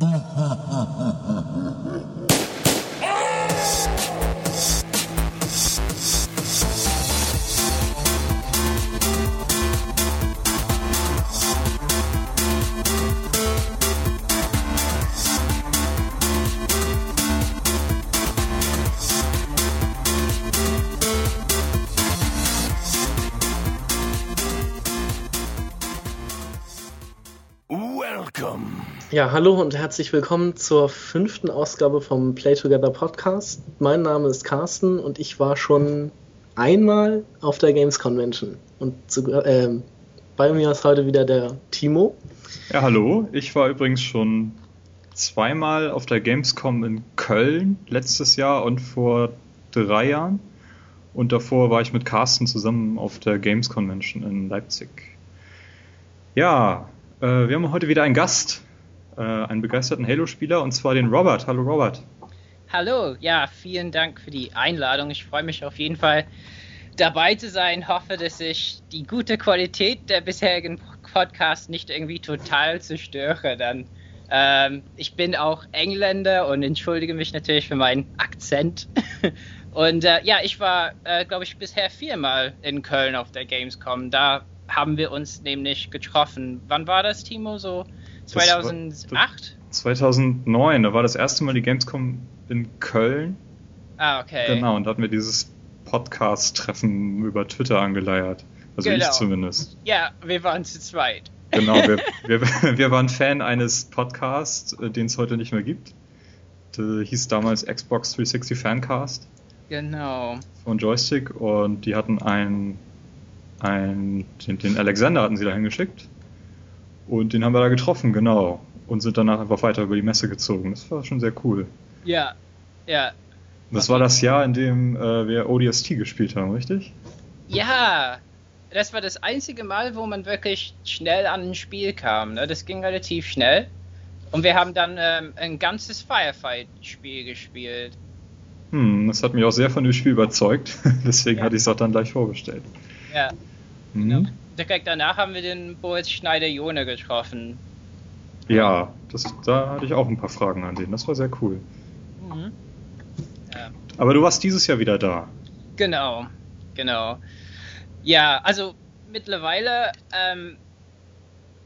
Ha ha ha ha! Ja, hallo und herzlich willkommen zur fünften Ausgabe vom Play Together Podcast. Mein Name ist Carsten und ich war schon einmal auf der Games Convention. Und zu, äh, bei mir ist heute wieder der Timo. Ja, hallo. Ich war übrigens schon zweimal auf der Gamescom in Köln letztes Jahr und vor drei Jahren. Und davor war ich mit Carsten zusammen auf der Games Convention in Leipzig. Ja, äh, wir haben heute wieder einen Gast äh, einen begeisterten Halo-Spieler und zwar den Robert. Hallo Robert. Hallo, ja, vielen Dank für die Einladung. Ich freue mich auf jeden Fall dabei zu sein. Hoffe, dass ich die gute Qualität der bisherigen Podcasts nicht irgendwie total zerstöre. Dann ähm, ich bin auch Engländer und entschuldige mich natürlich für meinen Akzent. und äh, ja, ich war, äh, glaube ich, bisher viermal in Köln auf der Gamescom. Da haben wir uns nämlich getroffen. Wann war das, Timo? So 2008? 2009, da war das erste Mal die Gamescom in Köln. Ah, okay. Genau, und da hatten wir dieses Podcast-Treffen über Twitter angeleiert. Also genau. ich zumindest. Ja, wir waren zu zweit. Genau, wir, wir, wir waren Fan eines Podcasts, äh, den es heute nicht mehr gibt. Der hieß damals Xbox 360 Fancast. Genau. Von Joystick und die hatten einen, einen den, den Alexander hatten sie da hingeschickt. Und den haben wir da getroffen, genau. Und sind danach einfach weiter über die Messe gezogen. Das war schon sehr cool. Ja, ja. Das war das Jahr, in dem äh, wir ODST gespielt haben, richtig? Ja, das war das einzige Mal, wo man wirklich schnell an ein Spiel kam. Ne? Das ging relativ schnell. Und wir haben dann ähm, ein ganzes Firefight-Spiel gespielt. Hm, das hat mich auch sehr von dem Spiel überzeugt. Deswegen ja. hatte ich es auch dann gleich vorgestellt. Ja. Mhm. Genau direkt danach haben wir den Boris Schneider-Jone getroffen. Ja, das, da hatte ich auch ein paar Fragen an den. Das war sehr cool. Mhm. Ja. Aber du warst dieses Jahr wieder da. Genau, genau. Ja, also mittlerweile, ähm,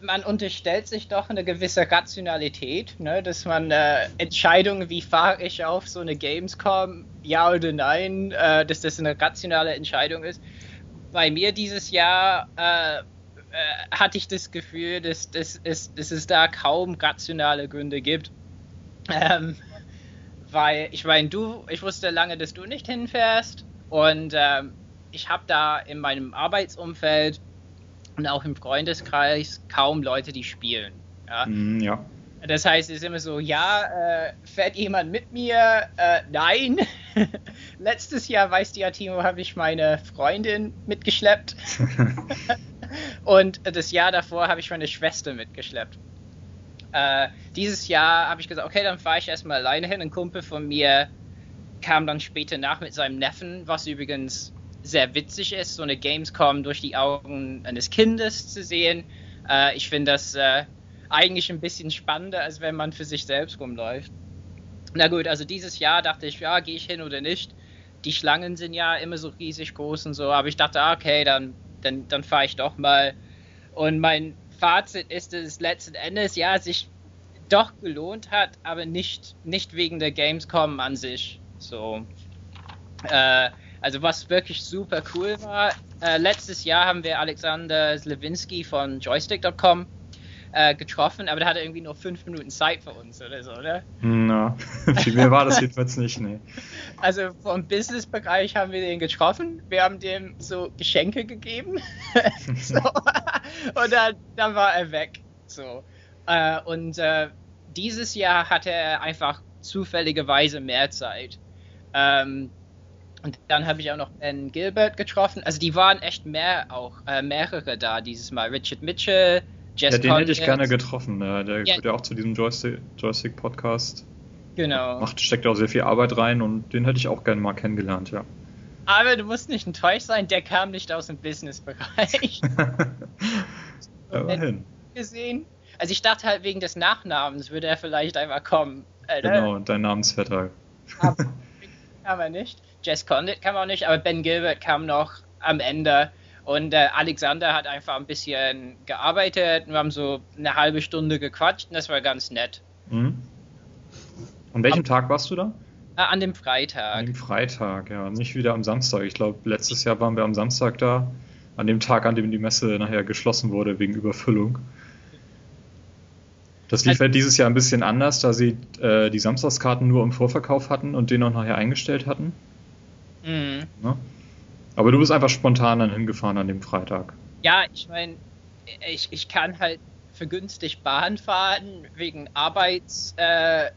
man unterstellt sich doch eine gewisse Rationalität, ne? dass man äh, Entscheidungen, wie fahre ich auf so eine Gamescom, ja oder nein, äh, dass das eine rationale Entscheidung ist bei mir dieses Jahr äh, äh, hatte ich das Gefühl, dass, dass, dass, dass, es da kaum rationale Gründe gibt. Ähm, weil ich meine, du, ich wusste lange, dass du nicht hinfährst und ähm, ich habe da in meinem Arbeitsumfeld und auch im Freundeskreis kaum Leute, die spielen. Ja. Mm, ja. Das heißt, es ist immer so, ja, äh, fährt jemand mit mir? Äh, nein. Letztes Jahr, weißt du ja, Timo, habe ich meine Freundin mitgeschleppt. Und das Jahr davor habe ich meine Schwester mitgeschleppt. Äh, dieses Jahr habe ich gesagt, okay, dann fahre ich erstmal alleine hin. Ein Kumpel von mir kam dann später nach mit seinem Neffen, was übrigens sehr witzig ist, so eine Gamescom durch die Augen eines Kindes zu sehen. Äh, ich finde das äh, eigentlich ein bisschen spannender, als wenn man für sich selbst rumläuft. Na gut, also dieses Jahr dachte ich, ja, gehe ich hin oder nicht. Die Schlangen sind ja immer so riesig groß und so, aber ich dachte, ah, okay, dann, dann, dann fahre ich doch mal. Und mein Fazit ist, es letzten Endes ja sich doch gelohnt hat, aber nicht, nicht wegen der Gamescom an sich. So. Äh, also was wirklich super cool war, äh, letztes Jahr haben wir Alexander Slewinski von Joystick.com äh, getroffen, aber der hatte irgendwie nur fünf Minuten Zeit für uns oder so, oder? Na, viel mehr war das jedenfalls nicht, nee. Also vom Business-Bereich haben wir den getroffen, wir haben dem so Geschenke gegeben so. und dann, dann war er weg. So. Äh, und äh, dieses Jahr hatte er einfach zufälligerweise mehr Zeit. Ähm, und dann habe ich auch noch Ben Gilbert getroffen. Also die waren echt mehr auch, äh, mehrere da dieses Mal. Richard Mitchell, Jazz ja, den hätte ich gerne getroffen. Der, der ja. gehört ja auch zu diesem Joystick-Podcast. genau. Macht, steckt auch sehr viel Arbeit rein und den hätte ich auch gerne mal kennengelernt, ja. Aber du musst nicht enttäuscht sein, der kam nicht aus dem Business-Bereich. Immerhin. gesehen. Also ich dachte halt wegen des Nachnamens würde er vielleicht einfach kommen. Äh, genau, dein Namensvetter. Aber kam er nicht. Jess Condit kam auch nicht, aber Ben Gilbert kam noch am Ende. Und äh, Alexander hat einfach ein bisschen gearbeitet. Wir haben so eine halbe Stunde gequatscht und das war ganz nett. Mhm. An welchem Ab Tag warst du da? Äh, an dem Freitag. An dem Freitag, ja. Nicht wieder am Samstag. Ich glaube, letztes Jahr waren wir am Samstag da. An dem Tag, an dem die Messe nachher geschlossen wurde wegen Überfüllung. Das lief also, halt dieses Jahr ein bisschen anders, da sie äh, die Samstagskarten nur im Vorverkauf hatten und den auch nachher eingestellt hatten. Mhm. Ne? Aber du bist einfach spontan dann hingefahren an dem Freitag. Ja, ich meine, ich, ich kann halt vergünstigt Bahn fahren, wegen Arbeitssachen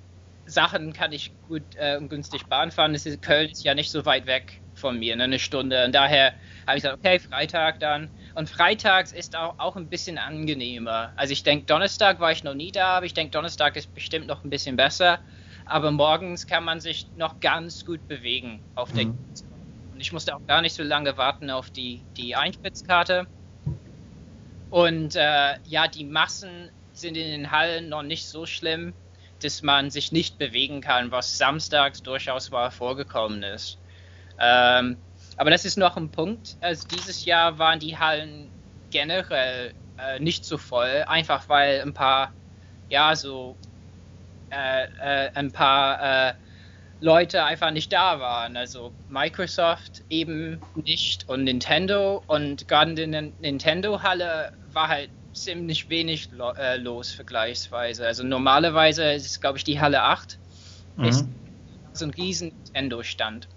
äh, kann ich gut äh, und günstig Bahn fahren. Das ist, Köln ist ja nicht so weit weg von mir, ne, eine Stunde. Und daher habe ich gesagt, okay, Freitag dann. Und freitags ist auch, auch ein bisschen angenehmer. Also ich denke, Donnerstag war ich noch nie da, aber ich denke, Donnerstag ist bestimmt noch ein bisschen besser. Aber morgens kann man sich noch ganz gut bewegen auf der mhm. Und ich musste auch gar nicht so lange warten auf die, die Eintrittskarte. Und äh, ja, die Massen sind in den Hallen noch nicht so schlimm, dass man sich nicht bewegen kann, was samstags durchaus mal vorgekommen ist. Ähm, aber das ist noch ein Punkt. Also dieses Jahr waren die Hallen generell äh, nicht so voll, einfach weil ein paar, ja, so äh, äh, ein paar äh, Leute einfach nicht da waren. Also Microsoft eben nicht und Nintendo und gerade in der Nintendo-Halle war halt ziemlich wenig lo äh, los vergleichsweise. Also normalerweise ist es, glaube ich, die Halle 8 mhm. ist so ein riesen Nintendo-Stand.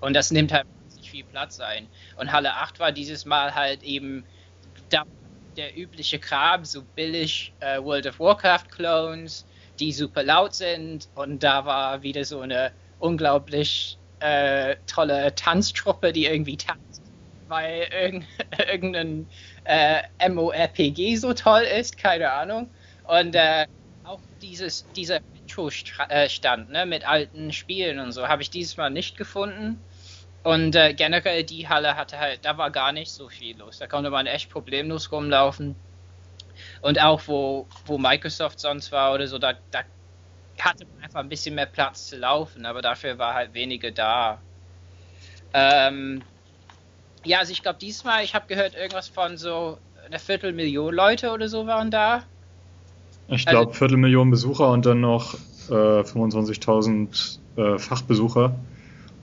Und das nimmt halt viel Platz ein. Und Halle 8 war dieses Mal halt eben der übliche Kram, so billig äh, World of Warcraft Clones, die super laut sind. Und da war wieder so eine unglaublich äh, tolle Tanztruppe, die irgendwie tanzt, weil irgend, irgendein äh, MORPG so toll ist, keine Ahnung. Und äh, auch dieses, dieser Intro-Stand ne, mit alten Spielen und so habe ich dieses Mal nicht gefunden. Und äh, generell die Halle hatte halt, da war gar nicht so viel los. Da konnte man echt problemlos rumlaufen. Und auch wo, wo Microsoft sonst war oder so, da, da hatte man einfach ein bisschen mehr Platz zu laufen, aber dafür war halt weniger da. Ähm, ja, also ich glaube diesmal, ich habe gehört irgendwas von so eine Viertelmillion Leute oder so waren da. Ich glaube also, Viertelmillion Besucher und dann noch äh, 25.000 äh, Fachbesucher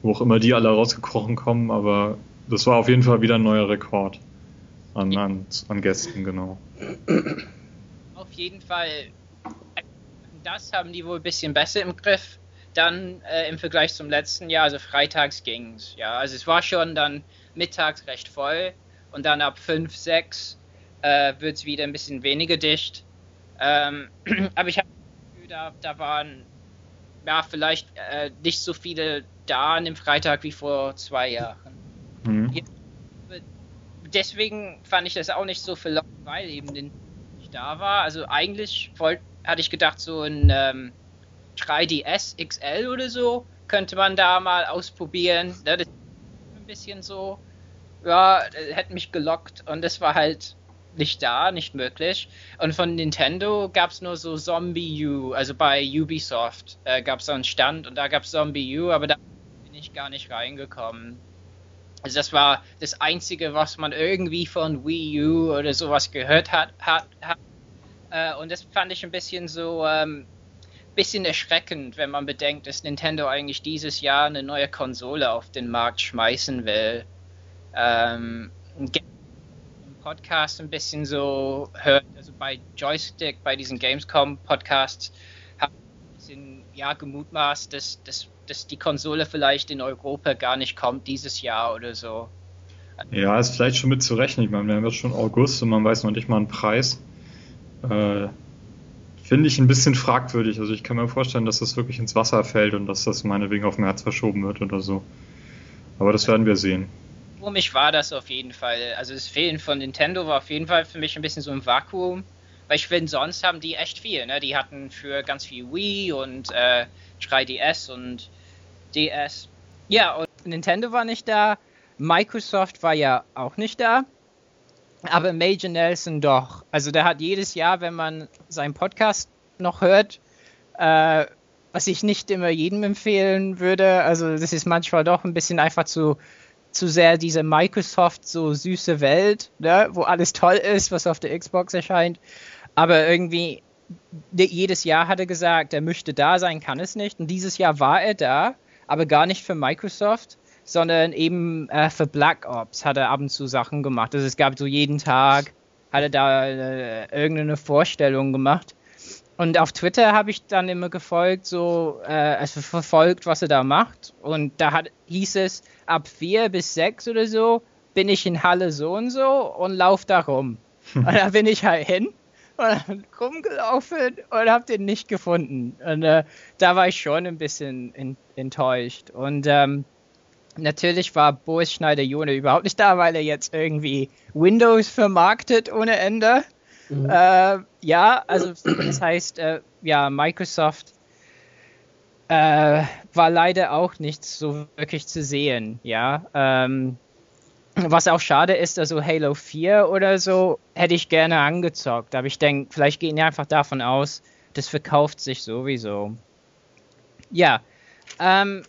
wo auch immer die alle rausgekrochen kommen, aber das war auf jeden Fall wieder ein neuer Rekord an, an, an Gästen, genau. Auf jeden Fall, das haben die wohl ein bisschen besser im Griff. Dann äh, im Vergleich zum letzten Jahr, also freitags ging es. Ja, also es war schon dann mittags recht voll und dann ab 5, 6 äh, wird es wieder ein bisschen weniger dicht. Ähm, aber ich habe das Gefühl, da, da waren ja vielleicht äh, nicht so viele da an dem Freitag wie vor zwei Jahren. Mhm. Deswegen fand ich das auch nicht so verlockend, weil eben nicht da war. Also eigentlich wollt, hatte ich gedacht, so ein ähm, 3DS XL oder so könnte man da mal ausprobieren. Ne, das ist ein bisschen so, ja, hätte mich gelockt und das war halt nicht da, nicht möglich. Und von Nintendo gab es nur so Zombie U, also bei Ubisoft äh, gab es so einen Stand und da gab es Zombie U, aber da ich gar nicht reingekommen. Also das war das Einzige, was man irgendwie von Wii U oder sowas gehört hat. hat, hat. Äh, und das fand ich ein bisschen so, ähm, bisschen erschreckend, wenn man bedenkt, dass Nintendo eigentlich dieses Jahr eine neue Konsole auf den Markt schmeißen will. Ähm, Podcast ein bisschen so hört, also bei Joystick, bei diesen Gamescom Podcasts, habe ich ein bisschen ja gemutmaßt, dass, dass dass die Konsole vielleicht in Europa gar nicht kommt dieses Jahr oder so. Ja, ist vielleicht schon mit zu rechnen. Ich meine, wir haben jetzt schon August und man weiß noch nicht mal einen Preis. Äh, Finde ich ein bisschen fragwürdig. Also ich kann mir vorstellen, dass das wirklich ins Wasser fällt und dass das meinetwegen auf März verschoben wird oder so. Aber das werden wir sehen. Für mich war das auf jeden Fall. Also das Fehlen von Nintendo war auf jeden Fall für mich ein bisschen so ein Vakuum. Weil ich finde, sonst haben die echt viel. Ne? Die hatten für ganz viel Wii und äh, 3DS und DS. Ja, und Nintendo war nicht da. Microsoft war ja auch nicht da. aber Major Nelson doch. Also der hat jedes Jahr, wenn man seinen Podcast noch hört, äh, was ich nicht immer jedem empfehlen würde. Also das ist manchmal doch ein bisschen einfach zu, zu sehr diese Microsoft so süße Welt, ne, wo alles toll ist, was auf der Xbox erscheint. Aber irgendwie jedes Jahr hat er gesagt, er möchte da sein, kann es nicht. Und dieses Jahr war er da, aber gar nicht für Microsoft, sondern eben äh, für Black Ops hat er ab und zu Sachen gemacht. Also es gab so jeden Tag, hat er da äh, irgendeine Vorstellung gemacht. Und auf Twitter habe ich dann immer gefolgt, so, äh, also verfolgt, was er da macht. Und da hat, hieß es, ab vier bis sechs oder so bin ich in Halle so und so und laufe da rum. und da bin ich halt hin und rumgelaufen und habe den nicht gefunden. Und äh, da war ich schon ein bisschen in, enttäuscht. Und ähm, natürlich war Boris Schneider-Jone überhaupt nicht da, weil er jetzt irgendwie Windows vermarktet ohne Ende. Mhm. Äh, ja, also das heißt, äh, ja, Microsoft äh, war leider auch nicht so wirklich zu sehen, ja. Ähm, was auch schade ist, also Halo 4 oder so hätte ich gerne angezockt, aber ich denke, vielleicht gehen die einfach davon aus, das verkauft sich sowieso. Ja, ähm,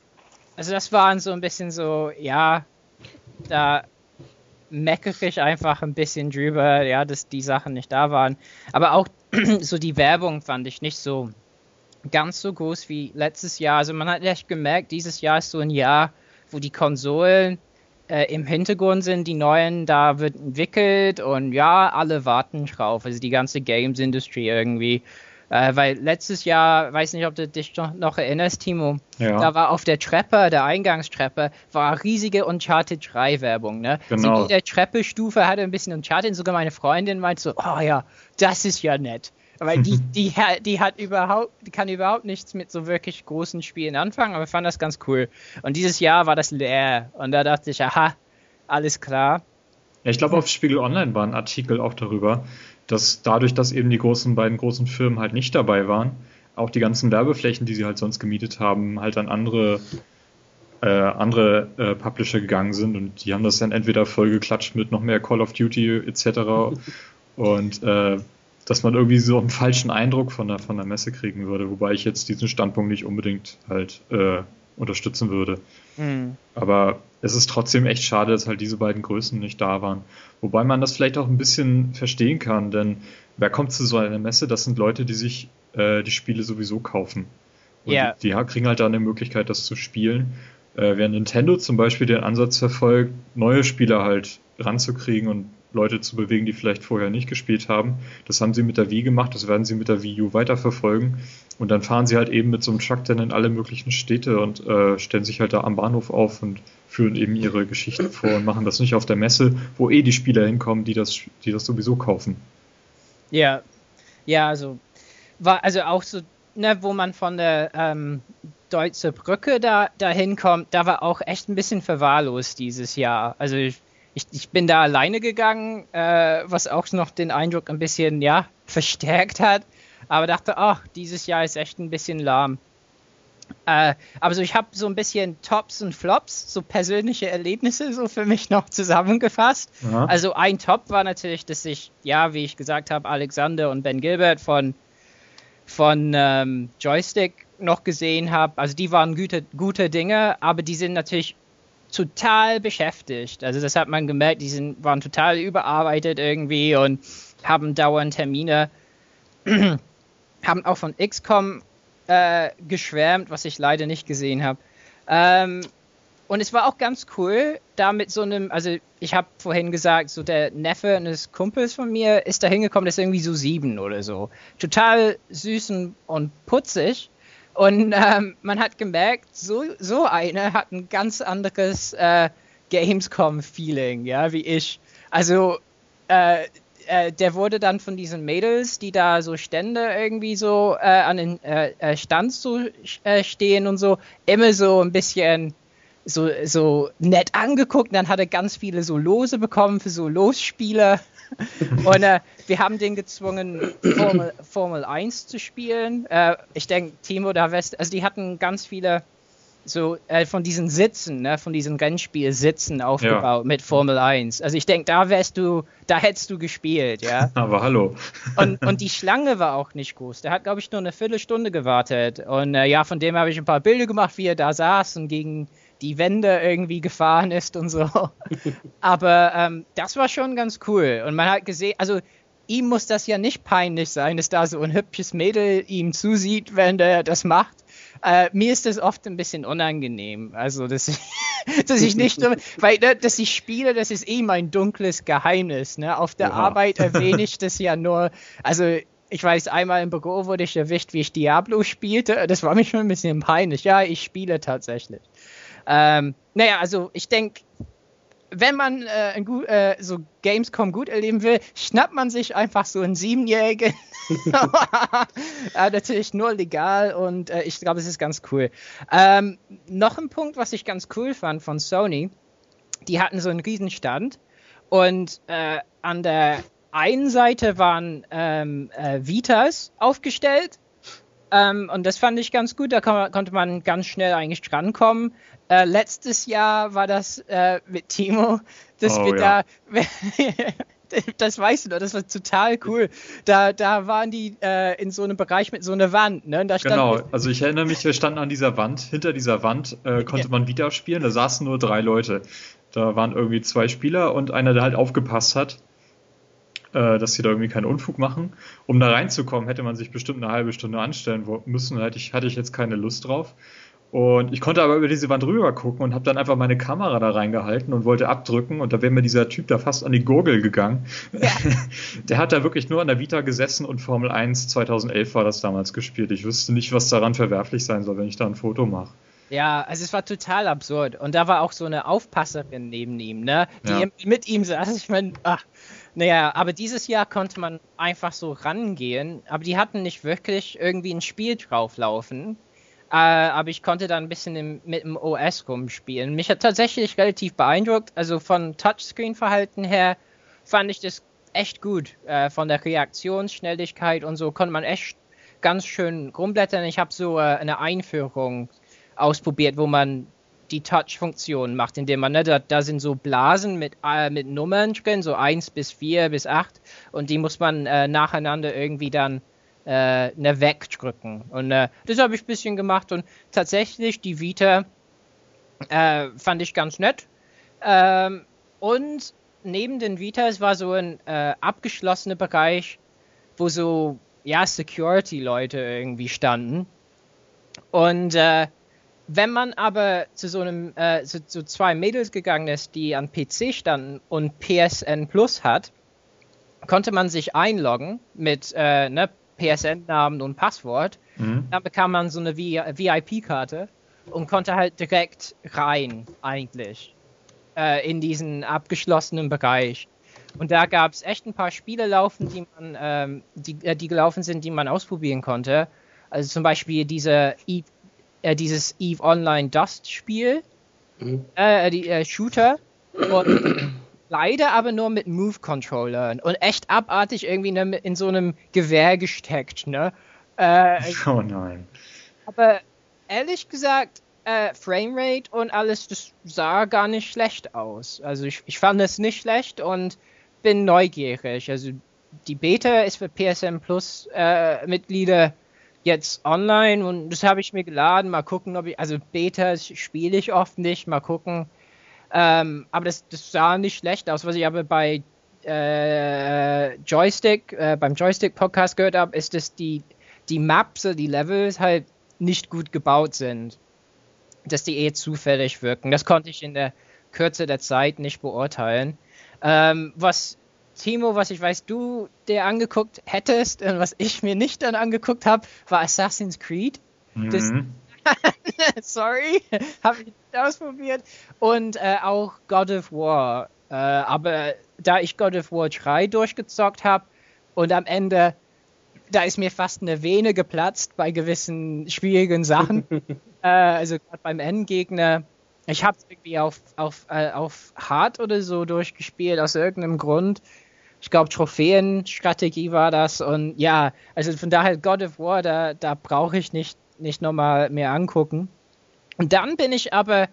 also das waren so ein bisschen so, ja, da meckere ich einfach ein bisschen drüber, ja, dass die Sachen nicht da waren. Aber auch so die Werbung fand ich nicht so ganz so groß wie letztes Jahr. Also man hat echt gemerkt, dieses Jahr ist so ein Jahr, wo die Konsolen äh, im Hintergrund sind, die neuen, da wird entwickelt und ja, alle warten drauf. Also die ganze Games Industry irgendwie. Äh, weil letztes Jahr, weiß nicht, ob du dich noch erinnerst, Timo, ja. da war auf der Treppe, der Eingangstreppe, war riesige Uncharted 3 Werbung. Ne? Genau. So jede Treppestufe hatte ein bisschen Uncharted. Sogar meine Freundin meint so, oh ja, das ist ja nett. Weil die, die, die hat überhaupt, die kann überhaupt nichts mit so wirklich großen Spielen anfangen, aber ich fand das ganz cool. Und dieses Jahr war das leer. Und da dachte ich, aha, alles klar. Ja, ich glaube, auf Spiegel Online war ein Artikel auch darüber, dass dadurch, dass eben die großen beiden großen Firmen halt nicht dabei waren, auch die ganzen Werbeflächen, die sie halt sonst gemietet haben, halt an andere äh, andere äh, Publisher gegangen sind und die haben das dann entweder vollgeklatscht mit noch mehr Call of Duty etc. und äh, dass man irgendwie so einen falschen Eindruck von der, von der Messe kriegen würde, wobei ich jetzt diesen Standpunkt nicht unbedingt halt äh, unterstützen würde. Mhm. Aber es ist trotzdem echt schade, dass halt diese beiden Größen nicht da waren. Wobei man das vielleicht auch ein bisschen verstehen kann, denn wer kommt zu so einer Messe? Das sind Leute, die sich äh, die Spiele sowieso kaufen. Und yeah. die, die, kriegen halt da eine Möglichkeit, das zu spielen. Äh, während Nintendo zum Beispiel den Ansatz verfolgt, neue Spieler halt ranzukriegen und Leute zu bewegen, die vielleicht vorher nicht gespielt haben. Das haben sie mit der Wii gemacht, das werden sie mit der Wii U weiterverfolgen. Und dann fahren sie halt eben mit so einem Truck dann in alle möglichen Städte und äh, stellen sich halt da am Bahnhof auf und führen eben ihre Geschichten vor und machen das nicht auf der Messe, wo eh die Spieler hinkommen, die das, die das sowieso kaufen. Ja, ja, also war also auch so, ne, wo man von der ähm, Deutsche Brücke da dahin kommt, da war auch echt ein bisschen verwahrlost dieses Jahr. Also ich, ich, ich bin da alleine gegangen, äh, was auch noch den Eindruck ein bisschen ja verstärkt hat aber dachte, ach, dieses Jahr ist echt ein bisschen lahm. Äh, aber so, ich habe so ein bisschen Tops und Flops, so persönliche Erlebnisse so für mich noch zusammengefasst. Ja. Also ein Top war natürlich, dass ich, ja, wie ich gesagt habe, Alexander und Ben Gilbert von, von ähm, Joystick noch gesehen habe. Also die waren gute, gute Dinge, aber die sind natürlich total beschäftigt. Also das hat man gemerkt, die sind, waren total überarbeitet irgendwie und haben dauernd Termine haben auch von XCOM äh, geschwärmt, was ich leider nicht gesehen habe. Ähm, und es war auch ganz cool, da mit so einem, also ich habe vorhin gesagt, so der Neffe eines Kumpels von mir ist da hingekommen, der ist irgendwie so sieben oder so. Total süß und putzig. Und ähm, man hat gemerkt, so, so eine hat ein ganz anderes äh, Gamescom-Feeling, ja, wie ich. Also äh, äh, der wurde dann von diesen Mädels, die da so Stände irgendwie so äh, an den äh, äh Stand so stehen und so, immer so ein bisschen so, so nett angeguckt. Und dann hat er ganz viele so Lose bekommen für so Losspiele. und äh, wir haben den gezwungen, Formel, Formel 1 zu spielen. ich denke, Timo da West, also die hatten ganz viele so äh, von diesen Sitzen, ne, von diesen Rennspielsitzen aufgebaut ja. mit Formel 1. Also ich denke, da wärst du, da hättest du gespielt, ja. Aber hallo. und, und die Schlange war auch nicht groß. Der hat, glaube ich, nur eine Viertelstunde gewartet. Und äh, ja, von dem habe ich ein paar Bilder gemacht, wie er da saß und gegen die Wände irgendwie gefahren ist und so. Aber ähm, das war schon ganz cool. Und man hat gesehen, also ihm muss das ja nicht peinlich sein, dass da so ein hübsches Mädel ihm zusieht, wenn der das macht. Äh, mir ist das oft ein bisschen unangenehm. Also, dass ich, dass ich nicht, weil, ne, dass ich spiele, das ist eh mein dunkles Geheimnis. Ne? Auf der ja. Arbeit erwähne ich das ja nur, also, ich weiß, einmal im Büro wurde ich erwischt, wie ich Diablo spielte. Das war mir schon ein bisschen peinlich. Ja, ich spiele tatsächlich. Ähm, naja, also ich denke, wenn man äh, gut, äh, so Gamescom gut erleben will, schnappt man sich einfach so einen Siebenjährigen. äh, natürlich nur legal und äh, ich glaube, es ist ganz cool. Ähm, noch ein Punkt, was ich ganz cool fand von Sony, die hatten so einen Riesenstand und äh, an der einen Seite waren ähm, äh, Vitas aufgestellt ähm, und das fand ich ganz gut, da kon konnte man ganz schnell eigentlich drankommen. Äh, letztes Jahr war das äh, mit Timo, dass oh, wir ja. da. das weißt du doch, das war total cool. Da, da waren die äh, in so einem Bereich mit so einer Wand. Ne? genau, also ich erinnere mich, wir standen an dieser Wand. Hinter dieser Wand äh, konnte ja. man wieder spielen. Da saßen nur drei Leute. Da waren irgendwie zwei Spieler und einer, der halt aufgepasst hat, äh, dass sie da irgendwie keinen Unfug machen. Um da reinzukommen, hätte man sich bestimmt eine halbe Stunde anstellen müssen. Da hatte ich, hatte ich jetzt keine Lust drauf. Und ich konnte aber über diese Wand rüber gucken und habe dann einfach meine Kamera da reingehalten und wollte abdrücken und da wäre mir dieser Typ da fast an die Gurgel gegangen. Ja. Der hat da wirklich nur an der Vita gesessen und Formel 1 2011 war das damals gespielt. Ich wüsste nicht, was daran verwerflich sein soll, wenn ich da ein Foto mache. Ja, also es war total absurd. Und da war auch so eine Aufpasserin neben ihm, ne? Die ja. mit ihm saß. Ich meine, ach, naja, aber dieses Jahr konnte man einfach so rangehen, aber die hatten nicht wirklich irgendwie ein Spiel drauflaufen. Äh, aber ich konnte dann ein bisschen im, mit dem OS rumspielen. Mich hat tatsächlich relativ beeindruckt. Also von Touchscreen-Verhalten her fand ich das echt gut. Äh, von der Reaktionsschnelligkeit und so konnte man echt ganz schön rumblättern. Ich habe so äh, eine Einführung ausprobiert, wo man die Touch-Funktion macht, indem man, ne, da, da sind so Blasen mit, äh, mit Nummern drin, so 1 bis 4 bis 8 und die muss man äh, nacheinander irgendwie dann äh, ne, wegdrücken. Und äh, das habe ich ein bisschen gemacht und tatsächlich die Vita äh, fand ich ganz nett. Ähm, und neben den Vitas war so ein äh, abgeschlossener Bereich, wo so ja Security-Leute irgendwie standen. Und äh, wenn man aber zu so einem äh, zu, zu, zwei Mädels gegangen ist, die an PC standen und PSN Plus hat, konnte man sich einloggen mit äh, ne, PSN-Namen und Passwort. Mhm. Dann bekam man so eine VIP-Karte und konnte halt direkt rein, eigentlich, äh, in diesen abgeschlossenen Bereich. Und da gab es echt ein paar Spiele laufen, die man, ähm, die, äh, die gelaufen sind, die man ausprobieren konnte. Also zum Beispiel diese Eve, äh, dieses Eve Online Dust Spiel, mhm. äh, die äh, Shooter. Und Leider aber nur mit Move-Controllern und echt abartig irgendwie ne, in so einem Gewehr gesteckt, ne? Äh, oh nein. Aber ehrlich gesagt, äh, Framerate und alles, das sah gar nicht schlecht aus. Also ich, ich fand es nicht schlecht und bin neugierig. Also die Beta ist für PSN Plus äh, Mitglieder jetzt online und das habe ich mir geladen. Mal gucken, ob ich, also Beta spiele ich oft nicht. Mal gucken, ähm, aber das, das, sah nicht schlecht aus. Was ich aber bei äh, Joystick, äh, beim Joystick-Podcast gehört habe, ist, dass die, die Maps, die Levels halt nicht gut gebaut sind. Dass die eh zufällig wirken. Das konnte ich in der Kürze der Zeit nicht beurteilen. Ähm, was Timo, was ich weiß, du dir angeguckt hättest und was ich mir nicht dann angeguckt habe, war Assassin's Creed. Mhm. Sorry, habe ich nicht ausprobiert. Und äh, auch God of War. Äh, aber da ich God of War 3 durchgezockt habe und am Ende, da ist mir fast eine Vene geplatzt bei gewissen schwierigen Sachen. äh, also gerade beim Endgegner. Ich habe es irgendwie auf, auf, äh, auf Hard oder so durchgespielt, aus irgendeinem Grund. Ich glaube, Trophäenstrategie war das. Und ja, also von daher God of War, da, da brauche ich nicht nicht nochmal mehr angucken. Und dann bin ich aber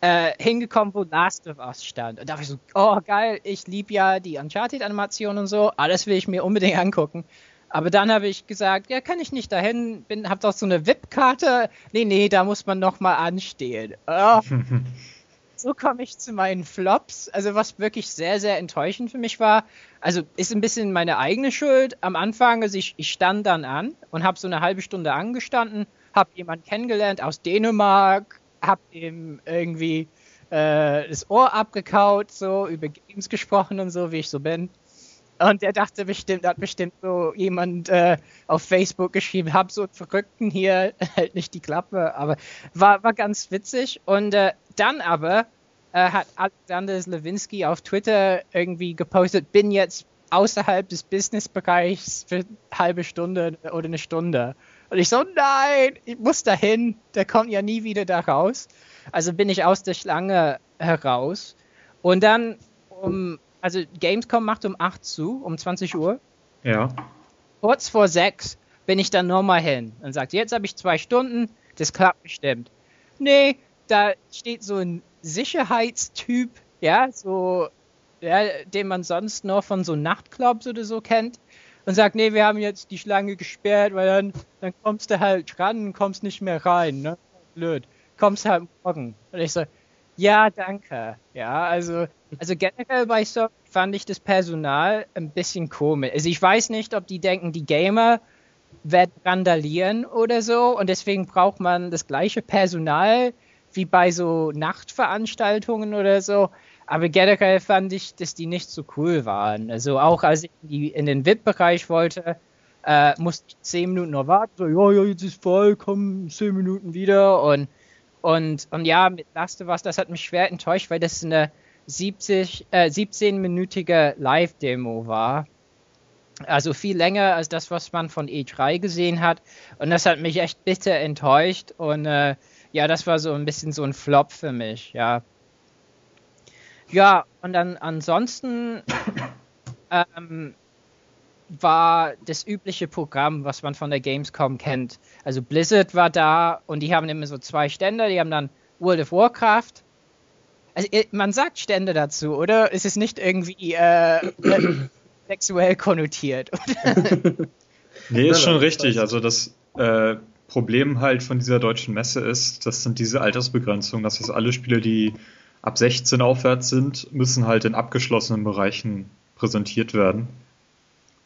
äh, hingekommen, wo Last of Us stand. Und da war ich so, oh geil, ich liebe ja die Uncharted-Animation und so, alles will ich mir unbedingt angucken. Aber dann habe ich gesagt, ja, kann ich nicht dahin, bin, hab doch so eine VIP-Karte. Nee, nee, da muss man nochmal anstehen. Oh. so komme ich zu meinen Flops. Also was wirklich sehr, sehr enttäuschend für mich war. Also ist ein bisschen meine eigene Schuld. Am Anfang, also ich, ich stand dann an und habe so eine halbe Stunde angestanden, habe jemanden kennengelernt aus Dänemark, habe ihm irgendwie äh, das Ohr abgekaut, so über Games gesprochen und so, wie ich so bin. Und er dachte bestimmt, hat bestimmt so jemand äh, auf Facebook geschrieben, hab so einen Verrückten hier, hält nicht die Klappe. Aber war, war ganz witzig. Und äh, dann aber äh, hat Alexander Slawinski auf Twitter irgendwie gepostet, bin jetzt außerhalb des Businessbereichs für eine halbe Stunde oder eine Stunde. Und ich so, nein, ich muss dahin, der kommt ja nie wieder da raus. Also bin ich aus der Schlange heraus. Und dann um also Gamescom macht um 8 zu, um 20 Uhr. Ja. Kurz vor 6 bin ich dann nochmal hin und sagt, jetzt habe ich zwei Stunden, das klappt bestimmt. Nee, da steht so ein Sicherheitstyp, ja, so, ja, den man sonst nur von so Nachtclubs oder so kennt und sagt, nee, wir haben jetzt die Schlange gesperrt, weil dann, dann kommst du halt ran und kommst nicht mehr rein, ne? Blöd. Kommst halt morgen. Und ich so, ja, danke. Ja, also, also generell bei Sony fand ich das Personal ein bisschen komisch. Also ich weiß nicht, ob die denken, die Gamer werden randalieren oder so und deswegen braucht man das gleiche Personal wie bei so Nachtveranstaltungen oder so. Aber generell fand ich, dass die nicht so cool waren. Also auch als ich in, den VIP-Bereich wollte, äh, musste ich zehn Minuten noch warten. So, ja, ja, jetzt ist voll, komm, zehn Minuten wieder und und, und ja, mit Last of Us, das hat mich schwer enttäuscht, weil das eine 70, äh, 17-minütige Live-Demo war. Also viel länger als das, was man von E3 gesehen hat. Und das hat mich echt bitter enttäuscht. Und äh, ja, das war so ein bisschen so ein Flop für mich, ja. Ja, und dann ansonsten ähm, war das übliche Programm, was man von der Gamescom kennt. Also Blizzard war da und die haben immer so zwei Stände, die haben dann World of Warcraft. Also man sagt Stände dazu, oder? Ist es nicht irgendwie äh, sexuell konnotiert? nee, ist schon richtig. Also das äh, Problem halt von dieser deutschen Messe ist, das sind diese Altersbegrenzungen, dass jetzt alle Spiele, die ab 16 aufwärts sind, müssen halt in abgeschlossenen Bereichen präsentiert werden.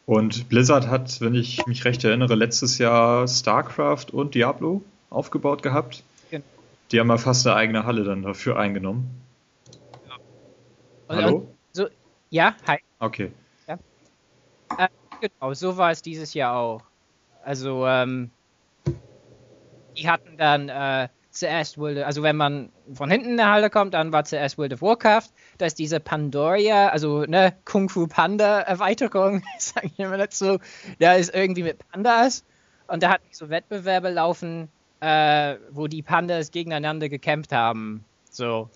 Und Blizzard hat, wenn ich mich recht erinnere, letztes Jahr StarCraft und Diablo aufgebaut gehabt. Genau. Die haben mal fast eine eigene Halle dann dafür eingenommen. Ja. Hallo? So, ja, hi. Okay. Ja. Äh, genau, so war es dieses Jahr auch. Also, ähm, die hatten dann äh, zuerst World, also wenn man von hinten in der Halle kommt, dann war zuerst World of Warcraft, da ist diese Pandoria, also ne, Kung Fu Panda Erweiterung, sage ich immer dazu, da ist irgendwie mit Pandas und da hatten so Wettbewerbe laufen, äh, wo die Pandas gegeneinander gekämpft haben. So.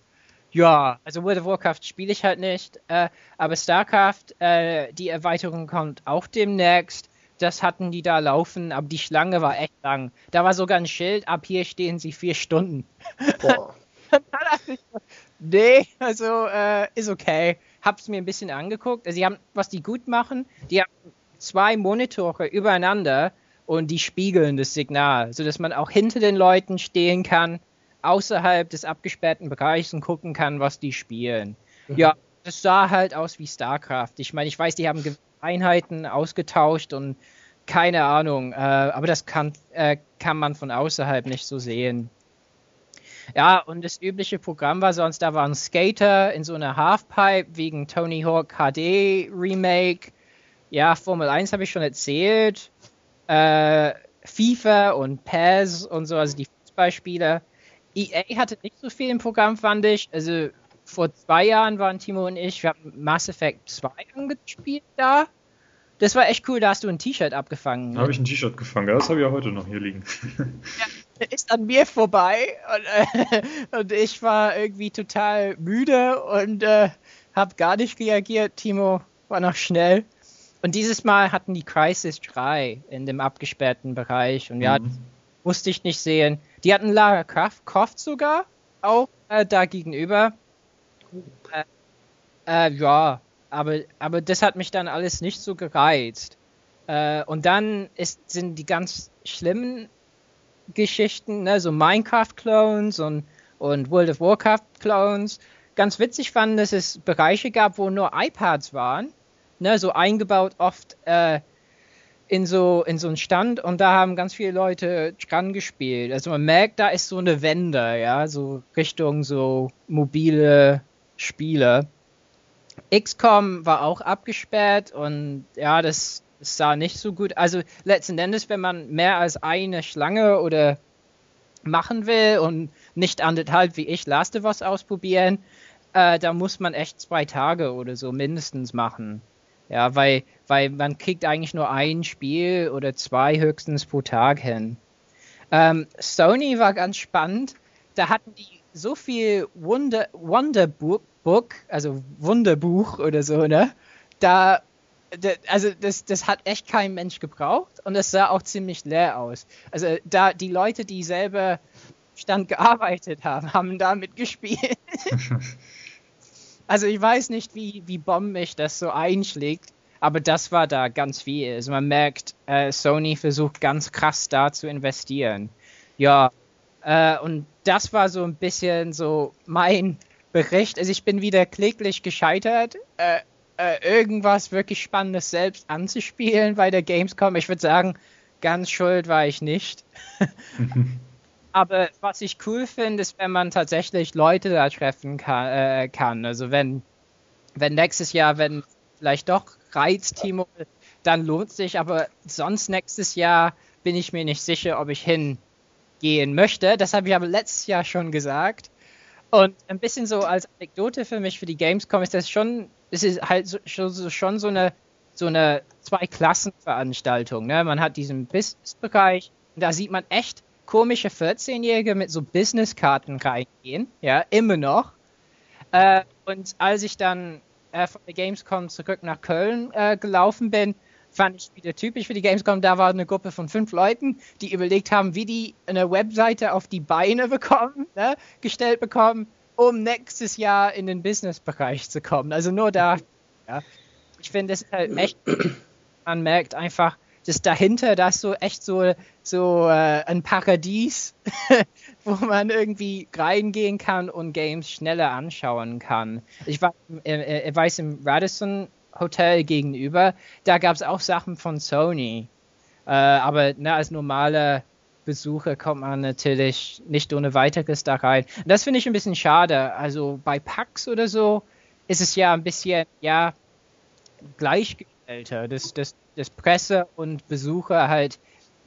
Ja, also World of Warcraft spiele ich halt nicht, äh, aber StarCraft, äh, die Erweiterung kommt auch demnächst das hatten die da laufen, aber die Schlange war echt lang. Da war sogar ein Schild, ab hier stehen sie vier Stunden. Boah. nee, also äh, ist okay. Hab's mir ein bisschen angeguckt. Also, sie haben, was die gut machen, die haben zwei Monitore übereinander und die spiegeln das Signal, sodass man auch hinter den Leuten stehen kann, außerhalb des abgesperrten Bereichs und gucken kann, was die spielen. Mhm. Ja, das sah halt aus wie StarCraft. Ich meine, ich weiß, die haben Einheiten ausgetauscht und keine Ahnung, äh, aber das kann, äh, kann man von außerhalb nicht so sehen. Ja, und das übliche Programm war sonst, da waren Skater in so einer Halfpipe wegen Tony Hawk HD Remake. Ja, Formel 1 habe ich schon erzählt. Äh, FIFA und PES und so, also die Fußballspiele. EA hatte nicht so viel im Programm, fand ich. Also vor zwei Jahren waren Timo und ich, wir haben Mass Effect 2 angespielt da. Das war echt cool, da hast du ein T-Shirt abgefangen. Da habe ich ein T-Shirt gefangen, das habe ich ja heute noch hier liegen. Ja, ist an mir vorbei und, äh, und ich war irgendwie total müde und äh, habe gar nicht reagiert. Timo war noch schnell. Und dieses Mal hatten die Crisis 3 in dem abgesperrten Bereich und ja, mhm. musste ich nicht sehen. Die hatten Lara Croft sogar auch äh, da gegenüber. Äh, äh, ja, aber, aber das hat mich dann alles nicht so gereizt. Äh, und dann ist, sind die ganz schlimmen Geschichten, ne, so Minecraft-Clones und, und World of Warcraft-Clones. Ganz witzig fand, dass es Bereiche gab, wo nur iPads waren, ne, so eingebaut oft äh, in so in so einen Stand und da haben ganz viele Leute dran gespielt. Also man merkt, da ist so eine Wende, ja, so Richtung so mobile Spiele. XCOM war auch abgesperrt und ja, das, das sah nicht so gut. Also letzten Endes, wenn man mehr als eine Schlange oder machen will und nicht anderthalb wie ich Last of Us ausprobieren, äh, da muss man echt zwei Tage oder so mindestens machen. Ja, weil, weil man kriegt eigentlich nur ein Spiel oder zwei höchstens pro Tag hin. Ähm, Sony war ganz spannend. Da hatten die so viel Wonder, Wonderbook, Book, also Wunderbuch oder so, ne? Da, also das, das hat echt kein Mensch gebraucht und es sah auch ziemlich leer aus. Also da die Leute, die selber Stand gearbeitet haben, haben damit gespielt. Also ich weiß nicht, wie, wie bombig das so einschlägt, aber das war da ganz viel. Also man merkt, äh, Sony versucht ganz krass da zu investieren. Ja, äh, und das war so ein bisschen so mein Bericht. Also ich bin wieder kläglich gescheitert, äh, äh irgendwas wirklich Spannendes selbst anzuspielen bei der Gamescom. Ich würde sagen, ganz schuld war ich nicht. Aber was ich cool finde, ist, wenn man tatsächlich Leute da treffen kann. Äh, kann. Also wenn, wenn nächstes Jahr, wenn vielleicht doch reizt Timo, dann lohnt sich. Aber sonst nächstes Jahr bin ich mir nicht sicher, ob ich hingehen möchte. Das habe ich aber letztes Jahr schon gesagt. Und ein bisschen so als Anekdote für mich für die Gamescom ist das schon, es ist halt so, schon so eine so eine Zwei-Klassen-Veranstaltung. Ne? Man hat diesen Business-Bereich, da sieht man echt komische 14-Jährige mit so Businesskarten reingehen, ja, immer noch. Äh, und als ich dann äh, von der Gamescom zurück nach Köln äh, gelaufen bin, fand ich wieder typisch für die Gamescom. Da war eine Gruppe von fünf Leuten, die überlegt haben, wie die eine Webseite auf die Beine bekommen, ne, gestellt bekommen, um nächstes Jahr in den Businessbereich zu kommen. Also nur da. Ja. Ich finde es halt echt, man merkt einfach, das dahinter, da ist so echt so, so äh, ein Paradies, wo man irgendwie reingehen kann und Games schneller anschauen kann. Ich war, äh, weiß im Radisson Hotel gegenüber, da gab es auch Sachen von Sony. Äh, aber ne, als normaler Besucher kommt man natürlich nicht ohne weiteres da rein. Und das finde ich ein bisschen schade. Also bei PAX oder so ist es ja ein bisschen, ja, gleichgestellter. Das, das dass Presse und Besucher halt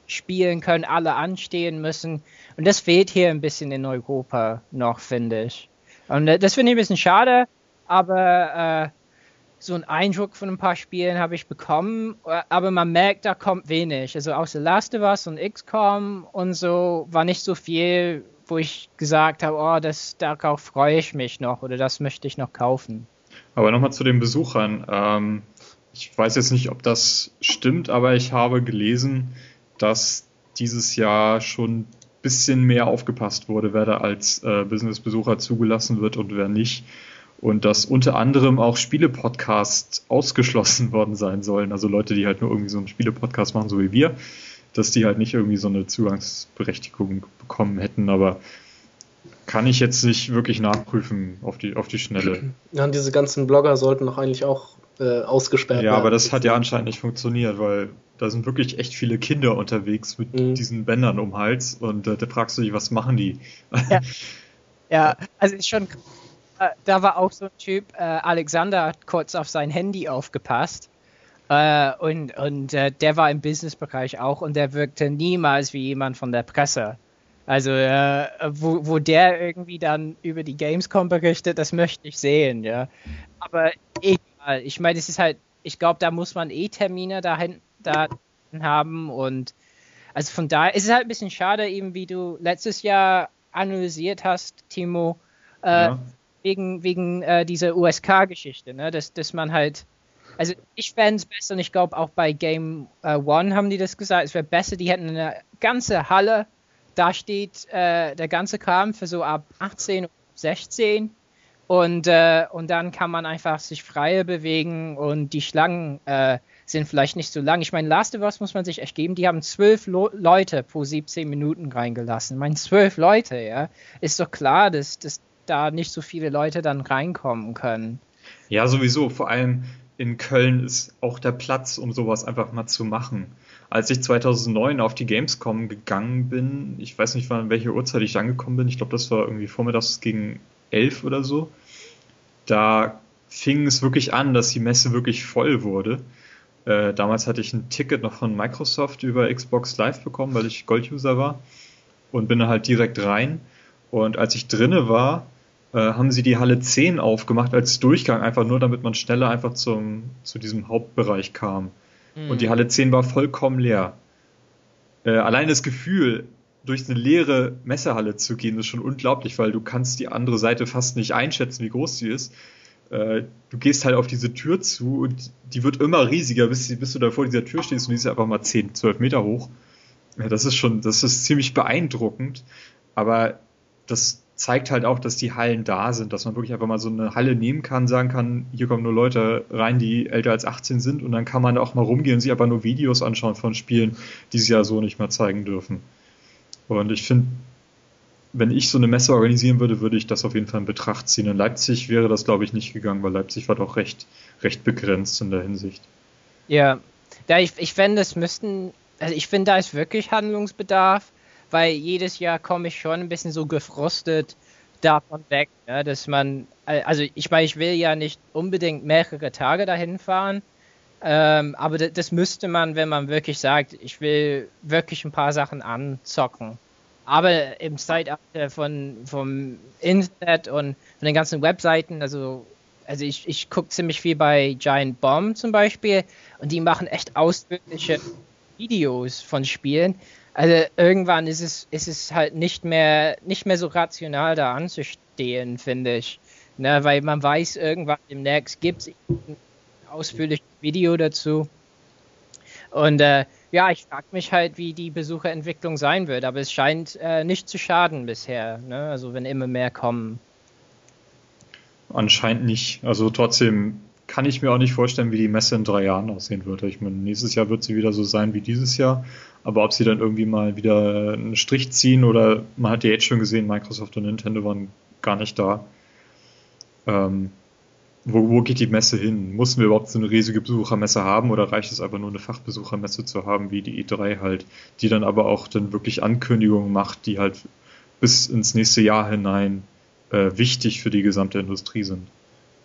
spielen können, alle anstehen müssen. Und das fehlt hier ein bisschen in Europa noch, finde ich. Und äh, das finde ich ein bisschen schade, aber äh, so einen Eindruck von ein paar Spielen habe ich bekommen, äh, aber man merkt, da kommt wenig. Also außer Last of Us und XCOM und so war nicht so viel, wo ich gesagt habe, oh, das, darauf freue ich mich noch oder das möchte ich noch kaufen. Aber nochmal zu den Besuchern. Ähm, ich weiß jetzt nicht, ob das stimmt, aber ich habe gelesen, dass dieses Jahr schon ein bisschen mehr aufgepasst wurde, wer da als äh, Business-Besucher zugelassen wird und wer nicht. Und dass unter anderem auch Spiele-Podcasts ausgeschlossen worden sein sollen. Also Leute, die halt nur irgendwie so einen Spiele-Podcast machen, so wie wir, dass die halt nicht irgendwie so eine Zugangsberechtigung bekommen hätten. Aber kann ich jetzt nicht wirklich nachprüfen auf die, auf die Schnelle. Ja, und diese ganzen Blogger sollten doch eigentlich auch äh, ausgesperrt Ja, aber das hat ja anscheinend nicht funktioniert, weil da sind wirklich echt viele Kinder unterwegs mit mhm. diesen Bändern um den Hals und äh, da fragst du dich, was machen die? Ja, ja also ist schon, da war auch so ein Typ, äh, Alexander hat kurz auf sein Handy aufgepasst. Uh, und und uh, der war im Businessbereich auch und der wirkte niemals wie jemand von der Presse. Also, uh, wo, wo der irgendwie dann über die Gamescom berichtet, das möchte ich sehen, ja. Aber ich ich meine, es ist halt, ich glaube, da muss man eh Termine dahin, da haben und also von daher ist es halt ein bisschen schade, eben wie du letztes Jahr analysiert hast, Timo, äh, ja. Wegen, wegen äh, dieser USK-Geschichte, ne? dass, dass man halt, also ich fände es besser und ich glaube auch bei Game äh, One haben die das gesagt, es wäre besser, die hätten eine ganze Halle da steht äh, der ganze Kram für so ab 18 und 16 und, äh, und dann kann man einfach sich freier bewegen und die Schlangen äh, sind vielleicht nicht so lang. Ich meine, Last of Us muss man sich echt geben, die haben zwölf Leute pro 17 Minuten reingelassen. Ich meine, zwölf Leute, ja. Ist doch klar, dass, dass da nicht so viele Leute dann reinkommen können. Ja, sowieso. Vor allem in Köln ist auch der Platz, um sowas einfach mal zu machen. Als ich 2009 auf die Gamescom gegangen bin, ich weiß nicht, wann welche Uhrzeit ich angekommen bin, ich glaube, das war irgendwie vormittags gegen elf oder so da fing es wirklich an, dass die Messe wirklich voll wurde. Äh, damals hatte ich ein Ticket noch von Microsoft über Xbox Live bekommen, weil ich Gold-User war und bin halt direkt rein. Und als ich drinne war, äh, haben sie die Halle 10 aufgemacht als Durchgang, einfach nur damit man schneller einfach zum, zu diesem Hauptbereich kam. Mhm. Und die Halle 10 war vollkommen leer. Äh, allein das Gefühl, durch eine leere Messehalle zu gehen, ist schon unglaublich, weil du kannst die andere Seite fast nicht einschätzen, wie groß sie ist. Äh, du gehst halt auf diese Tür zu und die wird immer riesiger, bis, bis du da vor dieser Tür stehst und die ist einfach mal 10, 12 Meter hoch. Ja, das ist schon, das ist ziemlich beeindruckend, aber das zeigt halt auch, dass die Hallen da sind, dass man wirklich einfach mal so eine Halle nehmen kann, sagen kann, hier kommen nur Leute rein, die älter als 18 sind und dann kann man auch mal rumgehen und sich aber nur Videos anschauen von Spielen, die sie ja so nicht mehr zeigen dürfen. Und ich finde, wenn ich so eine Messe organisieren würde, würde ich das auf jeden Fall in Betracht ziehen. In Leipzig wäre das, glaube ich, nicht gegangen, weil Leipzig war doch recht, recht begrenzt in der Hinsicht. Ja, da ich, ich fände, es müssten, also ich finde, da ist wirklich Handlungsbedarf, weil jedes Jahr komme ich schon ein bisschen so gefrustet davon weg, ne, dass man, also ich meine, ich will ja nicht unbedingt mehrere Tage dahin fahren, ähm, aber das müsste man, wenn man wirklich sagt, ich will wirklich ein paar Sachen anzocken. Aber im Zeitalter von, vom Internet und von den ganzen Webseiten, also, also ich, ich gucke ziemlich viel bei Giant Bomb zum Beispiel und die machen echt ausführliche Videos von Spielen. Also irgendwann ist es, ist es halt nicht mehr, nicht mehr so rational da anzustehen, finde ich. Ne, weil man weiß, irgendwann demnächst gibt es ausführliches Video dazu. Und äh, ja, ich frage mich halt, wie die Besucherentwicklung sein wird, aber es scheint äh, nicht zu schaden bisher, ne? also wenn immer mehr kommen. Anscheinend nicht. Also trotzdem kann ich mir auch nicht vorstellen, wie die Messe in drei Jahren aussehen würde. Ich meine, nächstes Jahr wird sie wieder so sein wie dieses Jahr, aber ob sie dann irgendwie mal wieder einen Strich ziehen oder man hat ja jetzt schon gesehen, Microsoft und Nintendo waren gar nicht da. Ähm, wo, wo geht die Messe hin? Mussten wir überhaupt so eine riesige Besuchermesse haben oder reicht es einfach nur eine Fachbesuchermesse zu haben, wie die E3 halt, die dann aber auch dann wirklich Ankündigungen macht, die halt bis ins nächste Jahr hinein äh, wichtig für die gesamte Industrie sind.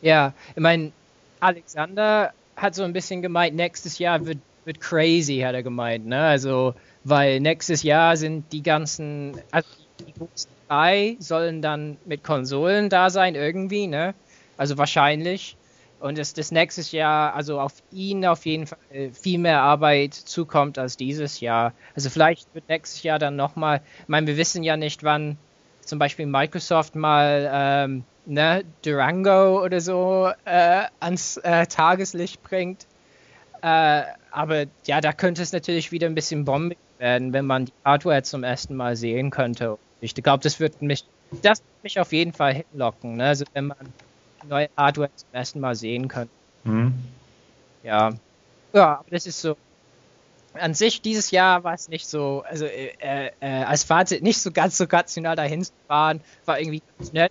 Ja, ich meine, Alexander hat so ein bisschen gemeint, nächstes Jahr wird, wird crazy, hat er gemeint, ne? Also, weil nächstes Jahr sind die ganzen, also die großen drei sollen dann mit Konsolen da sein irgendwie, ne? Also wahrscheinlich. Und dass das nächstes Jahr, also auf ihn auf jeden Fall viel mehr Arbeit zukommt als dieses Jahr. Also vielleicht wird nächstes Jahr dann nochmal, ich meine, wir wissen ja nicht, wann zum Beispiel Microsoft mal ähm, ne, Durango oder so äh, ans äh, Tageslicht bringt. Äh, aber ja, da könnte es natürlich wieder ein bisschen bombig werden, wenn man die Hardware zum ersten Mal sehen könnte. Ich glaube, das wird mich, das wird mich auf jeden Fall hinlocken. Ne? Also wenn man neue Hardware zum ersten Mal sehen können. Mhm. Ja. Ja, aber das ist so. An sich, dieses Jahr war es nicht so, also äh, äh, als Fazit nicht so ganz so rational dahin zu fahren, war irgendwie ganz nett,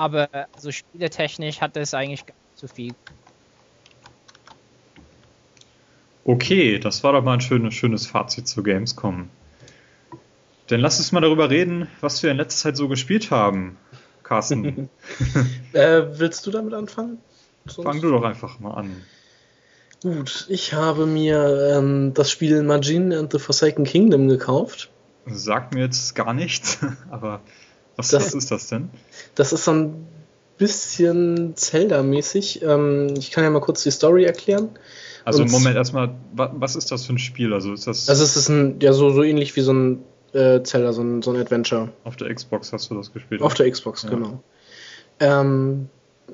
aber also spieletechnisch hatte es eigentlich gar nicht so viel. Okay, das war doch mal ein schönes, schönes Fazit zu Gamescom. Dann lass uns mal darüber reden, was wir in letzter Zeit so gespielt haben. Carsten. äh, willst du damit anfangen? Sonst? Fang du doch einfach mal an. Gut, ich habe mir ähm, das Spiel Majin and the Forsaken Kingdom gekauft. Sagt mir jetzt gar nichts, aber was, das, was ist das denn? Das ist so ein bisschen Zelda-mäßig. Ähm, ich kann ja mal kurz die Story erklären. Also im Moment erstmal, was ist das für ein Spiel? Also ist das. Also es ist ein, ja so, so ähnlich wie so ein äh, Zelda, so ein, so ein Adventure. Auf der Xbox hast du das gespielt? Auf der Xbox, ja. genau. Ähm,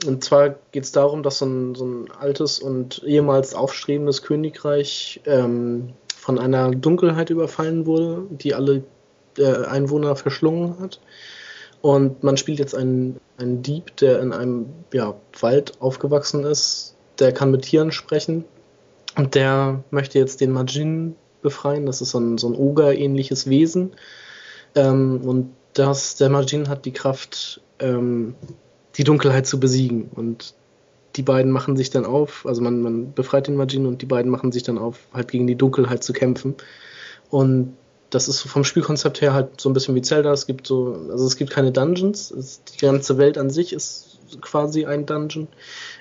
und zwar geht es darum, dass so ein, so ein altes und ehemals aufstrebendes Königreich ähm, von einer Dunkelheit überfallen wurde, die alle äh, Einwohner verschlungen hat. Und man spielt jetzt einen, einen Dieb, der in einem ja, Wald aufgewachsen ist. Der kann mit Tieren sprechen. Und der möchte jetzt den Majin befreien. Das ist so ein, so ein Oger-ähnliches Wesen. Ähm, und das, der Majin hat die Kraft, ähm, die Dunkelheit zu besiegen. Und die beiden machen sich dann auf, also man, man befreit den Majin und die beiden machen sich dann auf, halt gegen die Dunkelheit zu kämpfen. Und das ist vom Spielkonzept her halt so ein bisschen wie Zelda. Es gibt so, also es gibt keine Dungeons. Es, die ganze Welt an sich ist quasi ein Dungeon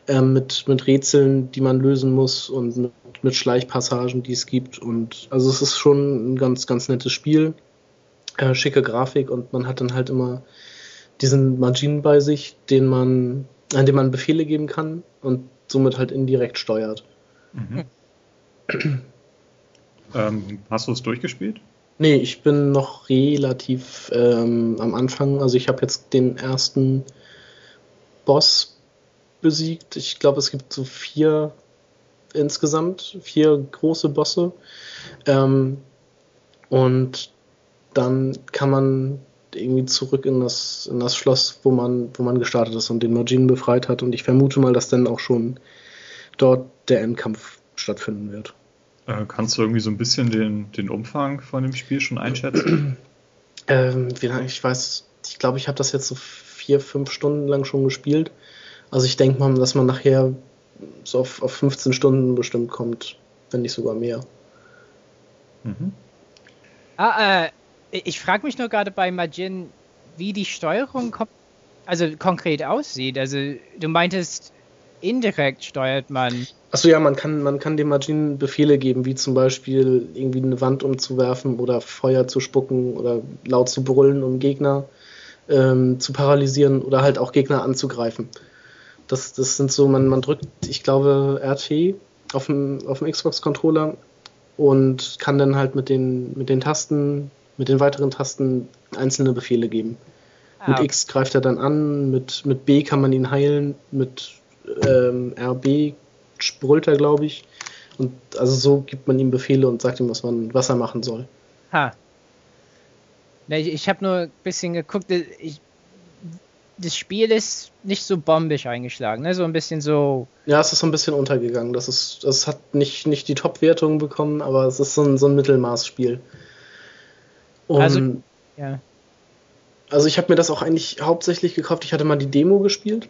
äh, mit, mit Rätseln, die man lösen muss und mit, mit Schleichpassagen, die es gibt. Und also es ist schon ein ganz, ganz nettes Spiel. Äh, schicke Grafik und man hat dann halt immer diesen Majin bei sich, den man, an dem man Befehle geben kann und somit halt indirekt steuert. Mhm. ähm, hast du es durchgespielt? Nee, ich bin noch relativ ähm, am Anfang. Also ich habe jetzt den ersten Boss besiegt. Ich glaube, es gibt so vier insgesamt, vier große Bosse. Ähm, und dann kann man irgendwie zurück in das, in das Schloss, wo man, wo man gestartet ist und den Majin befreit hat. Und ich vermute mal, dass dann auch schon dort der Endkampf stattfinden wird. Äh, kannst du irgendwie so ein bisschen den, den Umfang von dem Spiel schon einschätzen? ähm, ich weiß, ich glaube, ich habe das jetzt so vier, fünf Stunden lang schon gespielt. Also ich denke mal, dass man nachher so auf, auf 15 Stunden bestimmt kommt, wenn nicht sogar mehr. Mhm. Ah, äh, ich frage mich nur gerade bei Majin, wie die Steuerung kom also konkret aussieht. Also du meintest, indirekt steuert man. Achso, ja, man kann, man kann dem Majin Befehle geben, wie zum Beispiel irgendwie eine Wand umzuwerfen oder Feuer zu spucken oder laut zu brüllen, um Gegner ähm, zu paralysieren oder halt auch Gegner anzugreifen. Das, das sind so, man, man drückt, ich glaube, RT auf dem, auf dem Xbox-Controller und kann dann halt mit den, mit den Tasten, mit den weiteren Tasten einzelne Befehle geben. Ah, mit X greift er dann an, mit, mit B kann man ihn heilen, mit ähm, RB brüllt er, glaube ich. Und also so gibt man ihm Befehle und sagt ihm, was man, was er machen soll. Ha. Ich, ich habe nur ein bisschen geguckt. Ich, das Spiel ist nicht so bombig eingeschlagen, ne? So ein bisschen so. Ja, es ist so ein bisschen untergegangen. Das ist, das hat nicht, nicht die Top-Wertung bekommen, aber es ist so ein, so ein Mittelmaßspiel. Und also, ja. Also ich habe mir das auch eigentlich hauptsächlich gekauft. Ich hatte mal die Demo gespielt.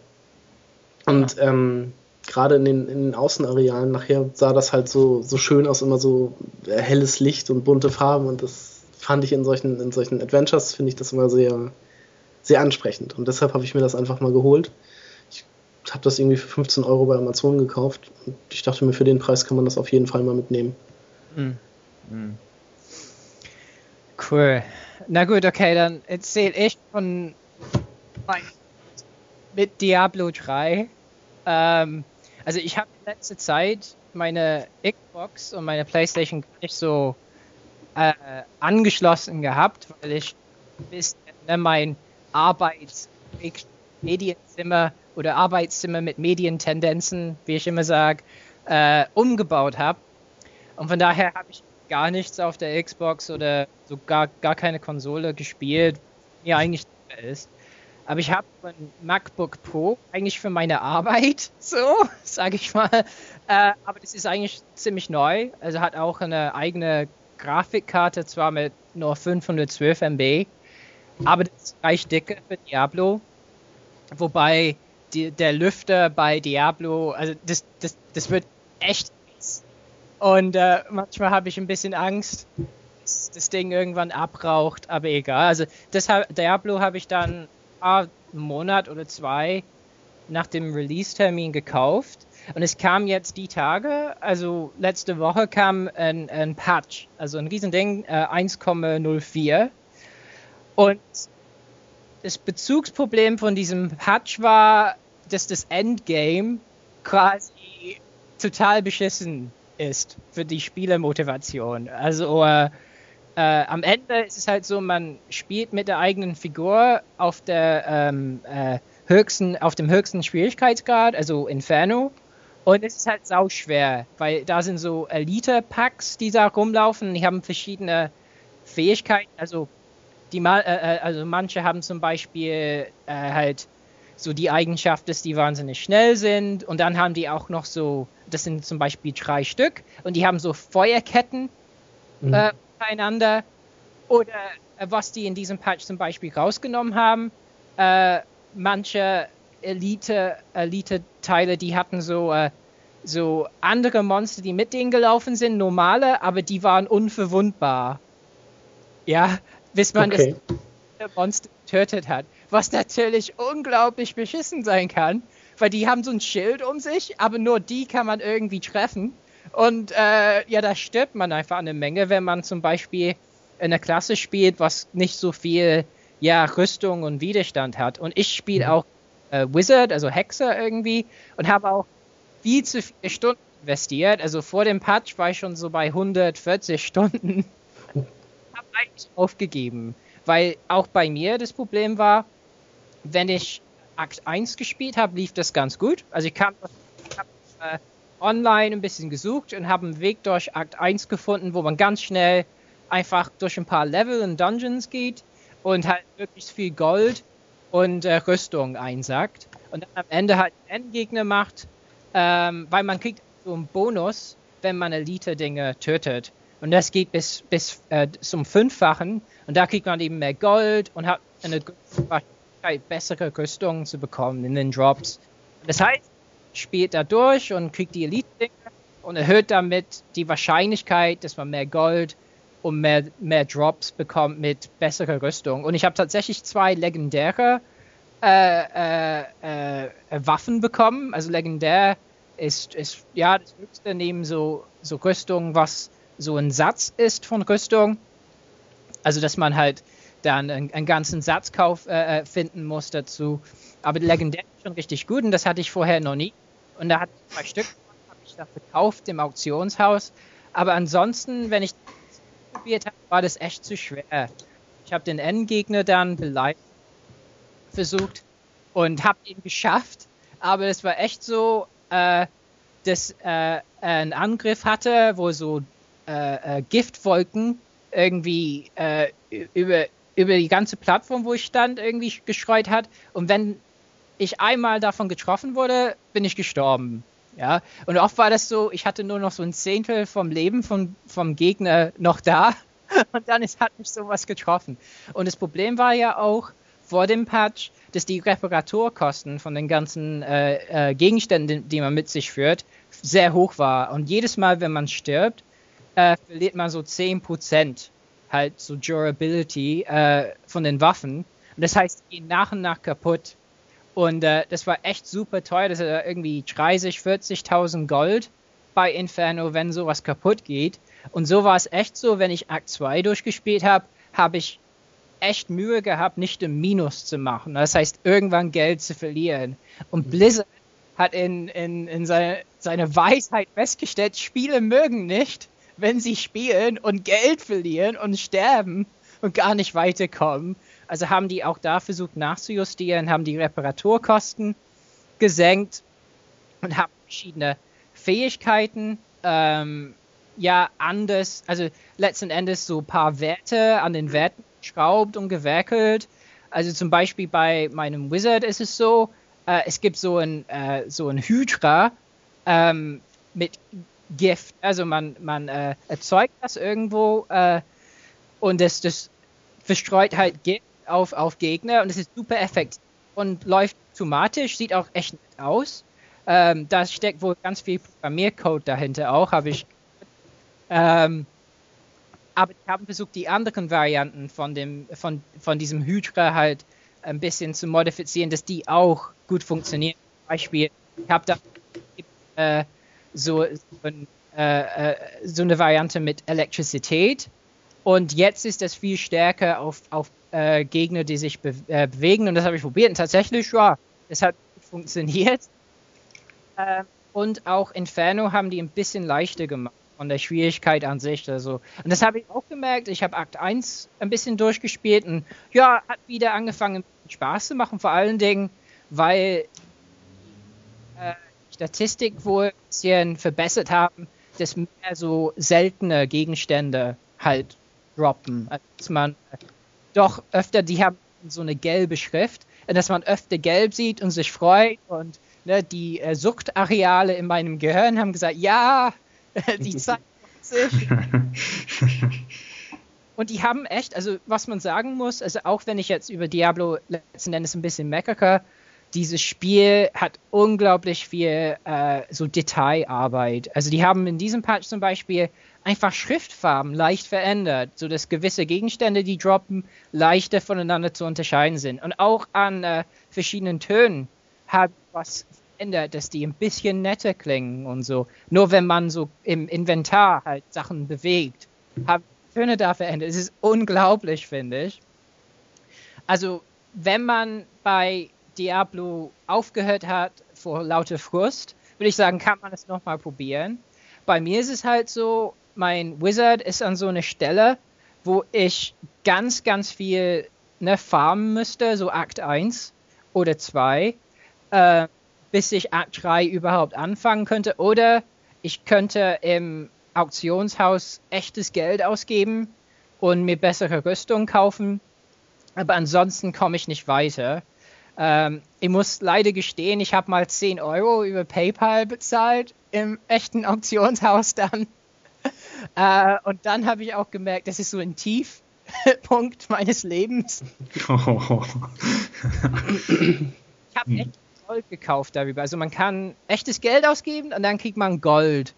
Und ähm, gerade in den, in den Außenarealen nachher sah das halt so, so schön aus, immer so äh, helles Licht und bunte Farben und das fand ich in solchen, in solchen Adventures, finde ich das immer sehr, sehr ansprechend. Und deshalb habe ich mir das einfach mal geholt. Ich habe das irgendwie für 15 Euro bei Amazon gekauft und ich dachte mir, für den Preis kann man das auf jeden Fall mal mitnehmen. Mhm. Mhm. Cool. Na gut, okay, dann erzähl ich von mit Diablo 3. Ähm, also ich habe in letzter Zeit meine Xbox und meine Playstation nicht so äh, angeschlossen gehabt, weil ich bis ne, mein Arbeits Medienzimmer oder Arbeitszimmer mit Medientendenzen, wie ich immer sage, äh, umgebaut habe. Und von daher habe ich gar nichts auf der Xbox oder so gar, gar keine Konsole gespielt, mir eigentlich ist. Aber ich habe ein MacBook Pro eigentlich für meine Arbeit, so sage ich mal. Äh, aber das ist eigentlich ziemlich neu. Also hat auch eine eigene Grafikkarte, zwar mit nur 512 MB, aber das reicht dicke für Diablo. Wobei die, der Lüfter bei Diablo, also das, das, das wird echt und äh, manchmal habe ich ein bisschen Angst, dass das Ding irgendwann abraucht, aber egal. Also deshalb, Diablo habe ich dann einen Monat oder zwei nach dem Release-Termin gekauft. Und es kam jetzt die Tage, also letzte Woche kam ein, ein Patch, also ein Riesending, äh, 1,04. Und das Bezugsproblem von diesem Patch war, dass das Endgame quasi total beschissen ist für die Spielermotivation. Also äh, äh, am Ende ist es halt so, man spielt mit der eigenen Figur auf der ähm, äh, höchsten, auf dem höchsten Schwierigkeitsgrad, also Inferno. Und es ist halt sau schwer, weil da sind so Elite-Packs, die da rumlaufen. Die haben verschiedene Fähigkeiten. Also die äh, äh, also manche haben zum Beispiel äh, halt so die Eigenschaft, dass die wahnsinnig schnell sind und dann haben die auch noch so, das sind zum Beispiel drei Stück und die haben so Feuerketten mhm. äh, untereinander oder äh, was die in diesem Patch zum Beispiel rausgenommen haben, äh, manche Elite, Elite-Teile, die hatten so, äh, so andere Monster, die mit denen gelaufen sind, normale, aber die waren unverwundbar. Ja, bis man okay. das Monster getötet hat. Was natürlich unglaublich beschissen sein kann, weil die haben so ein Schild um sich, aber nur die kann man irgendwie treffen. Und äh, ja, da stirbt man einfach eine Menge, wenn man zum Beispiel in einer Klasse spielt, was nicht so viel ja, Rüstung und Widerstand hat. Und ich spiele mhm. auch äh, Wizard, also Hexer irgendwie, und habe auch viel zu viele Stunden investiert. Also vor dem Patch war ich schon so bei 140 Stunden. habe eigentlich aufgegeben, weil auch bei mir das Problem war, wenn ich Akt 1 gespielt habe, lief das ganz gut. Also ich kam hab, äh, online ein bisschen gesucht und habe einen Weg durch Akt 1 gefunden, wo man ganz schnell einfach durch ein paar Level und Dungeons geht und halt möglichst viel Gold und äh, Rüstung einsackt und dann am Ende halt Endgegner macht, ähm, weil man kriegt so einen Bonus, wenn man Elite-Dinge tötet. Und das geht bis, bis äh, zum Fünffachen. Und da kriegt man eben mehr Gold und hat eine bessere Rüstung zu bekommen in den Drops. Das heißt, spielt da durch und kriegt die Elite-Dinge und erhöht damit die Wahrscheinlichkeit, dass man mehr Gold und mehr, mehr Drops bekommt mit besserer Rüstung. Und ich habe tatsächlich zwei legendäre äh, äh, äh, Waffen bekommen. Also legendär ist, ist ja das höchste neben so, so Rüstung, was so ein Satz ist von Rüstung. Also dass man halt dann einen, einen ganzen Satzkauf äh, äh, finden muss dazu. Aber legendär ist schon richtig gut und das hatte ich vorher noch nie. Und da hatte ich zwei Stück, habe ich dann verkauft im Auktionshaus. Aber ansonsten, wenn ich probiert habe, war das echt zu schwer. Ich habe den Endgegner dann beleidigt versucht und habe ihn geschafft, aber es war echt so, äh, dass äh, ein Angriff hatte, wo so äh, äh Giftwolken irgendwie äh, über, über die ganze Plattform, wo ich stand, irgendwie gestreut hat. Und wenn ich einmal davon getroffen wurde, bin ich gestorben. Ja, und oft war das so, ich hatte nur noch so ein Zehntel vom Leben vom, vom Gegner noch da und dann ist, hat mich sowas getroffen. Und das Problem war ja auch vor dem Patch, dass die Reparaturkosten von den ganzen äh, äh, Gegenständen, die man mit sich führt, sehr hoch war. Und jedes Mal, wenn man stirbt, äh, verliert man so 10% halt so Durability äh, von den Waffen. Und das heißt, die gehen nach und nach kaputt. Und äh, das war echt super teuer. Das ist irgendwie 30, 40.000 Gold bei Inferno, wenn sowas kaputt geht. Und so war es echt so, wenn ich Akt 2 durchgespielt habe, habe ich echt Mühe gehabt, nicht im Minus zu machen. Das heißt, irgendwann Geld zu verlieren. Und mhm. Blizzard hat in, in, in seine, seine Weisheit festgestellt, Spiele mögen nicht, wenn sie spielen und Geld verlieren und sterben und gar nicht weiterkommen. Also haben die auch da versucht nachzujustieren, haben die Reparaturkosten gesenkt und haben verschiedene Fähigkeiten ähm, ja anders, also letzten Endes so ein paar Werte an den Werten geschraubt und gewerkelt. Also zum Beispiel bei meinem Wizard ist es so, äh, es gibt so ein, äh, so ein Hydra ähm, mit Gift. Also man, man äh, erzeugt das irgendwo äh, und das, das verstreut halt Gift auf, auf Gegner und es ist super effektiv und läuft automatisch, sieht auch echt nett aus. Ähm, da steckt wohl ganz viel Programmiercode dahinter auch, habe ich. Ähm, aber ich habe versucht, die anderen Varianten von, dem, von, von diesem Hydra halt ein bisschen zu modifizieren, dass die auch gut funktionieren. Zum Beispiel, ich habe da äh, so, so, ein, äh, äh so, eine Variante mit Elektrizität und jetzt ist das viel stärker auf, auf äh, Gegner, die sich be äh, bewegen. Und das habe ich probiert. Und tatsächlich, ja, es hat funktioniert. Äh, und auch Inferno haben die ein bisschen leichter gemacht von der Schwierigkeit an sich. Also. Und das habe ich auch gemerkt. Ich habe Akt 1 ein bisschen durchgespielt und ja, hat wieder angefangen Spaß zu machen. Vor allen Dingen, weil äh, Statistik wohl ein bisschen verbessert haben, dass mehr so seltene Gegenstände halt droppen. Also, dass man doch öfter, die haben so eine gelbe Schrift, dass man öfter gelb sieht und sich freut und ne, die äh, Suchtareale in meinem Gehirn haben gesagt, ja, die Zeit sich. Und die haben echt, also was man sagen muss, also auch wenn ich jetzt über Diablo letzten Endes ein bisschen meckere, dieses Spiel hat unglaublich viel äh, so Detailarbeit. Also die haben in diesem Patch zum Beispiel einfach Schriftfarben leicht verändert, sodass gewisse Gegenstände, die droppen, leichter voneinander zu unterscheiden sind. Und auch an äh, verschiedenen Tönen hat was verändert, dass die ein bisschen netter klingen und so. Nur wenn man so im Inventar halt Sachen bewegt, haben Töne da verändert. Es ist unglaublich, finde ich. Also, wenn man bei Diablo aufgehört hat vor lauter Frust, würde ich sagen, kann man es nochmal probieren. Bei mir ist es halt so, mein Wizard ist an so einer Stelle, wo ich ganz, ganz viel ne, farmen müsste, so Akt 1 oder 2, äh, bis ich Akt 3 überhaupt anfangen könnte. Oder ich könnte im Auktionshaus echtes Geld ausgeben und mir bessere Rüstung kaufen. Aber ansonsten komme ich nicht weiter. Ähm, ich muss leider gestehen, ich habe mal 10 Euro über PayPal bezahlt im echten Auktionshaus dann. äh, und dann habe ich auch gemerkt, das ist so ein Tiefpunkt meines Lebens. Oh. ich habe echt Gold gekauft darüber. Also man kann echtes Geld ausgeben und dann kriegt man Gold,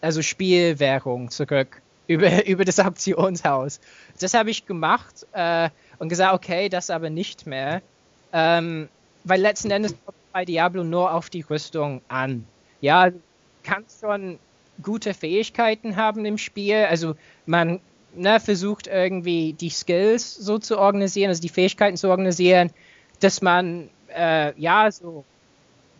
also Spielwährung zurück über, über das Auktionshaus. Das habe ich gemacht äh, und gesagt, okay, das aber nicht mehr. Ähm, weil letzten Endes kommt bei Diablo nur auf die Rüstung an. Ja, du kannst schon gute Fähigkeiten haben im Spiel. Also man ne, versucht irgendwie die Skills so zu organisieren, also die Fähigkeiten zu organisieren, dass man äh, ja so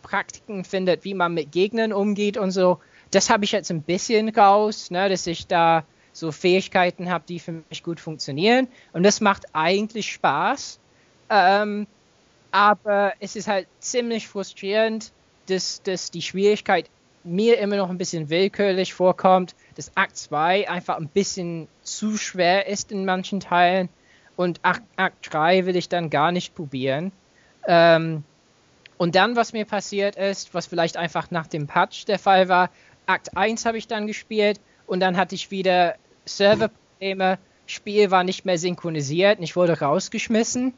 Praktiken findet, wie man mit Gegnern umgeht und so. Das habe ich jetzt ein bisschen raus, ne, dass ich da so Fähigkeiten habe, die für mich gut funktionieren. Und das macht eigentlich Spaß. Ähm, aber es ist halt ziemlich frustrierend, dass, dass die Schwierigkeit mir immer noch ein bisschen willkürlich vorkommt, dass Akt 2 einfach ein bisschen zu schwer ist in manchen Teilen und Akt, Akt 3 will ich dann gar nicht probieren. Ähm, und dann, was mir passiert ist, was vielleicht einfach nach dem Patch der Fall war, Akt 1 habe ich dann gespielt und dann hatte ich wieder Serverprobleme, Spiel war nicht mehr synchronisiert und ich wurde rausgeschmissen.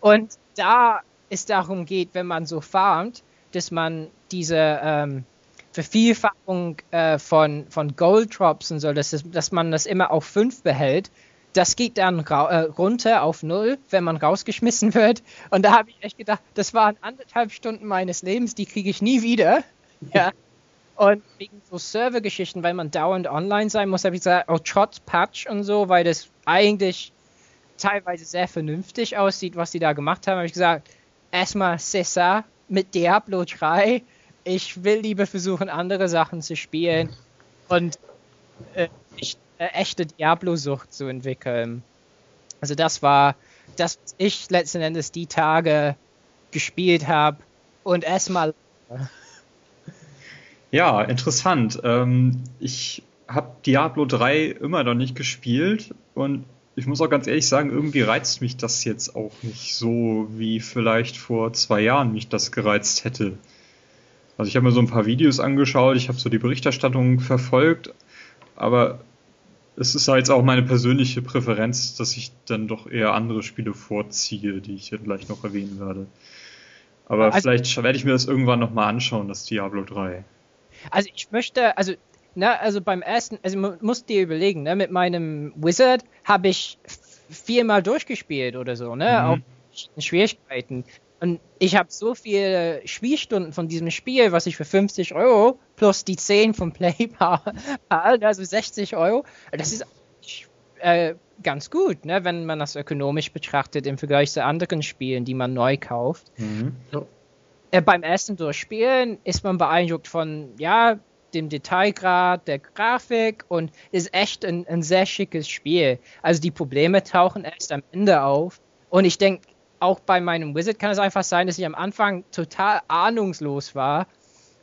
Und da es darum geht, wenn man so farmt, dass man diese ähm, Vervielfachung äh, von, von Gold Drops und so, dass, es, dass man das immer auf 5 behält, das geht dann äh, runter auf 0, wenn man rausgeschmissen wird. Und da habe ich echt gedacht, das waren anderthalb Stunden meines Lebens, die kriege ich nie wieder. Ja. Und wegen so Servergeschichten, weil man dauernd online sein muss, habe ich gesagt, oh, trotz Patch und so, weil das eigentlich teilweise sehr vernünftig aussieht, was die da gemacht haben, habe ich gesagt, erstmal César mit Diablo 3. Ich will lieber versuchen, andere Sachen zu spielen und äh, nicht eine echte Diablo-Sucht zu entwickeln. Also das war das, was ich letzten Endes die Tage gespielt habe und erstmal. Ja, interessant. Ähm, ich habe Diablo 3 immer noch nicht gespielt und ich muss auch ganz ehrlich sagen, irgendwie reizt mich das jetzt auch nicht so, wie vielleicht vor zwei Jahren mich das gereizt hätte. Also ich habe mir so ein paar Videos angeschaut, ich habe so die Berichterstattung verfolgt, aber es ist jetzt auch meine persönliche Präferenz, dass ich dann doch eher andere Spiele vorziehe, die ich gleich noch erwähnen werde. Aber also, vielleicht werde ich mir das irgendwann nochmal anschauen, das Diablo 3. Also ich möchte, also ne, also beim ersten, also man muss dir überlegen, ne, mit meinem Wizard habe ich viermal durchgespielt oder so, ne, mhm. auf Schwierigkeiten. Und ich habe so viele Spielstunden von diesem Spiel, was ich für 50 Euro plus die 10 von PlayPal, also 60 Euro, das ist äh, ganz gut, ne, wenn man das ökonomisch betrachtet im Vergleich zu anderen Spielen, die man neu kauft. Mhm. Äh, beim ersten Durchspielen ist man beeindruckt von, ja, dem Detailgrad der Grafik und ist echt ein, ein sehr schickes Spiel. Also die Probleme tauchen erst am Ende auf. Und ich denke, auch bei meinem Wizard kann es einfach sein, dass ich am Anfang total ahnungslos war,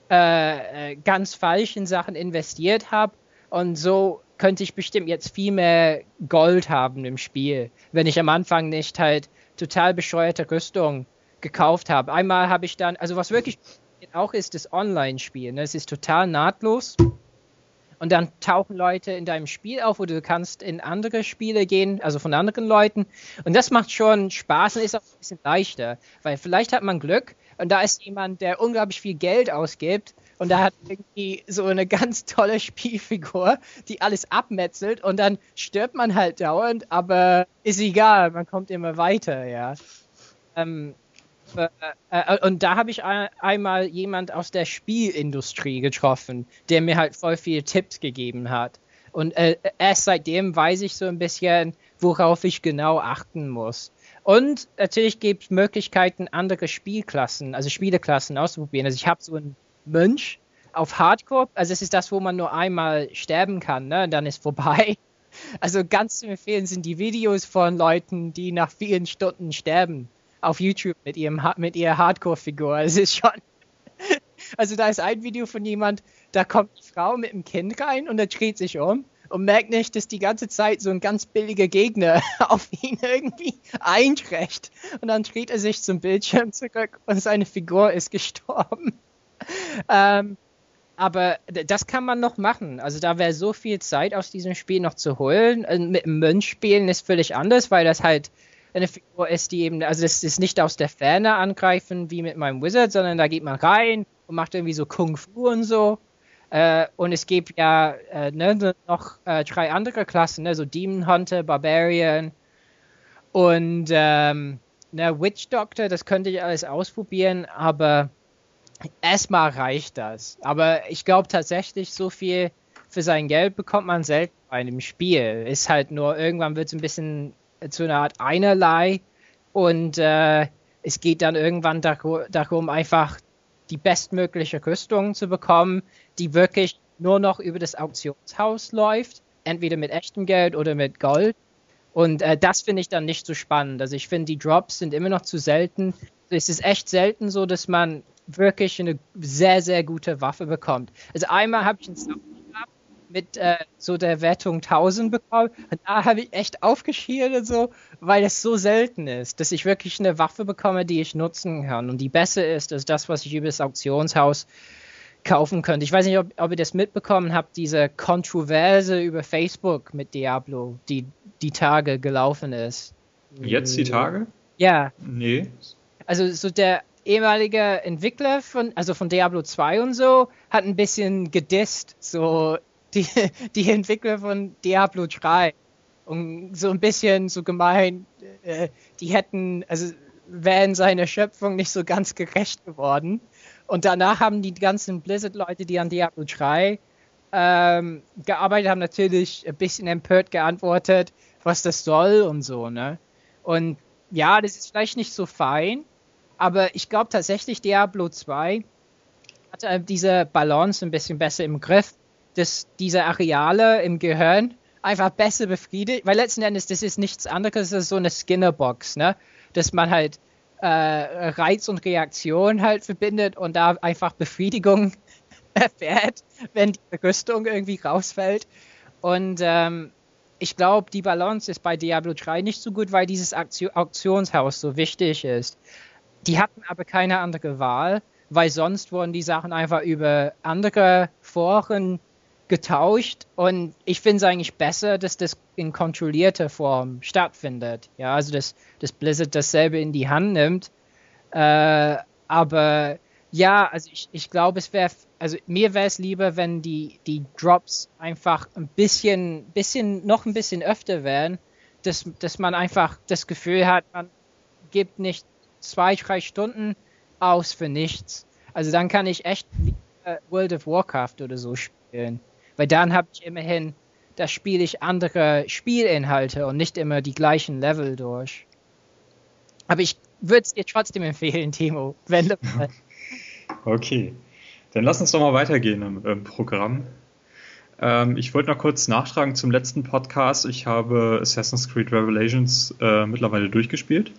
äh, äh ganz falsch in Sachen investiert habe und so könnte ich bestimmt jetzt viel mehr Gold haben im Spiel, wenn ich am Anfang nicht halt total bescheuerte Rüstung gekauft habe. Einmal habe ich dann, also was wirklich auch ist, das Online-Spiel. Ne? Es ist total nahtlos. Und dann tauchen Leute in deinem Spiel auf, wo du kannst in andere Spiele gehen, also von anderen Leuten. Und das macht schon Spaß und ist auch ein bisschen leichter, weil vielleicht hat man Glück und da ist jemand, der unglaublich viel Geld ausgibt und da hat irgendwie so eine ganz tolle Spielfigur, die alles abmetzelt und dann stirbt man halt dauernd, aber ist egal, man kommt immer weiter, ja. Ähm, äh, äh, und da habe ich ein, einmal jemand aus der Spielindustrie getroffen, der mir halt voll viele Tipps gegeben hat. Und äh, erst seitdem weiß ich so ein bisschen, worauf ich genau achten muss. Und natürlich gibt es Möglichkeiten, andere Spielklassen, also Spieleklassen auszuprobieren. Also ich habe so einen Mönch auf Hardcore, also es ist das, wo man nur einmal sterben kann, ne? Und dann ist vorbei. Also ganz zu empfehlen sind die Videos von Leuten, die nach vielen Stunden sterben auf YouTube mit ihrem mit ihrer Hardcore-Figur. Es ist schon. Also da ist ein Video von jemand, da kommt die Frau mit dem Kind rein und er dreht sich um und merkt nicht, dass die ganze Zeit so ein ganz billiger Gegner auf ihn irgendwie einträgt. Und dann dreht er sich zum Bildschirm zurück und seine Figur ist gestorben. Ähm, aber das kann man noch machen. Also da wäre so viel Zeit aus diesem Spiel noch zu holen. Mit dem Mönch spielen ist völlig anders, weil das halt eine Figur ist, die eben, also das ist nicht aus der Ferne angreifen wie mit meinem Wizard, sondern da geht man rein und macht irgendwie so Kung Fu und so. Äh, und es gibt ja äh, ne, noch äh, drei andere Klassen, ne, so Demon Hunter, Barbarian und ähm, ne, Witch Doctor, das könnte ich alles ausprobieren, aber erstmal reicht das. Aber ich glaube tatsächlich, so viel für sein Geld bekommt man selten bei einem Spiel. Ist halt nur, irgendwann wird es ein bisschen zu einer Art einerlei und äh, es geht dann irgendwann darum, einfach die bestmögliche Rüstung zu bekommen, die wirklich nur noch über das Auktionshaus läuft, entweder mit echtem Geld oder mit Gold. Und äh, das finde ich dann nicht so spannend. Also ich finde, die Drops sind immer noch zu selten. Es ist echt selten so, dass man wirklich eine sehr, sehr gute Waffe bekommt. Also einmal habe ich einen mit äh, so der Wertung 1000 bekommen. Und da habe ich echt aufgeschielt und so, weil es so selten ist, dass ich wirklich eine Waffe bekomme, die ich nutzen kann und die besser ist als das, was ich über das Auktionshaus kaufen könnte. Ich weiß nicht, ob, ob ihr das mitbekommen habt, diese Kontroverse über Facebook mit Diablo, die die Tage gelaufen ist. Jetzt die Tage? Ja. Nee. Also so der ehemalige Entwickler von, also von Diablo 2 und so, hat ein bisschen gedisst, so die, die Entwickler von Diablo 3. Und so ein bisschen so gemein, äh, die hätten, also wären seiner Schöpfung nicht so ganz gerecht geworden. Und danach haben die ganzen Blizzard-Leute, die an Diablo 3 ähm, gearbeitet haben, natürlich ein bisschen empört geantwortet, was das soll und so, ne? Und ja, das ist vielleicht nicht so fein, aber ich glaube tatsächlich, Diablo 2 hat diese Balance ein bisschen besser im Griff dass diese Areale im Gehirn einfach besser befriedigt, weil letzten Endes das ist nichts anderes als so eine Skinnerbox, ne? Dass man halt äh, Reiz und Reaktion halt verbindet und da einfach Befriedigung erfährt, wenn die Rüstung irgendwie rausfällt. Und ähm, ich glaube, die Balance ist bei Diablo 3 nicht so gut, weil dieses Auktionshaus so wichtig ist. Die hatten aber keine andere Wahl, weil sonst wurden die Sachen einfach über andere Foren getauscht und ich finde es eigentlich besser, dass das in kontrollierter Form stattfindet. Ja, also dass, dass Blizzard dasselbe in die Hand nimmt. Äh, aber ja, also ich, ich glaube, es wäre, also mir wäre es lieber, wenn die, die Drops einfach ein bisschen, bisschen, noch ein bisschen öfter wären, dass, dass man einfach das Gefühl hat, man gibt nicht zwei, drei Stunden aus für nichts. Also dann kann ich echt World of Warcraft oder so spielen. Weil dann habe ich immerhin, da spiele ich andere Spielinhalte und nicht immer die gleichen Level durch. Aber ich würde es dir trotzdem empfehlen, Timo, wenn du. okay. Dann lass uns doch mal weitergehen im, im Programm. Ähm, ich wollte noch kurz nachtragen zum letzten Podcast. Ich habe Assassin's Creed Revelations äh, mittlerweile durchgespielt.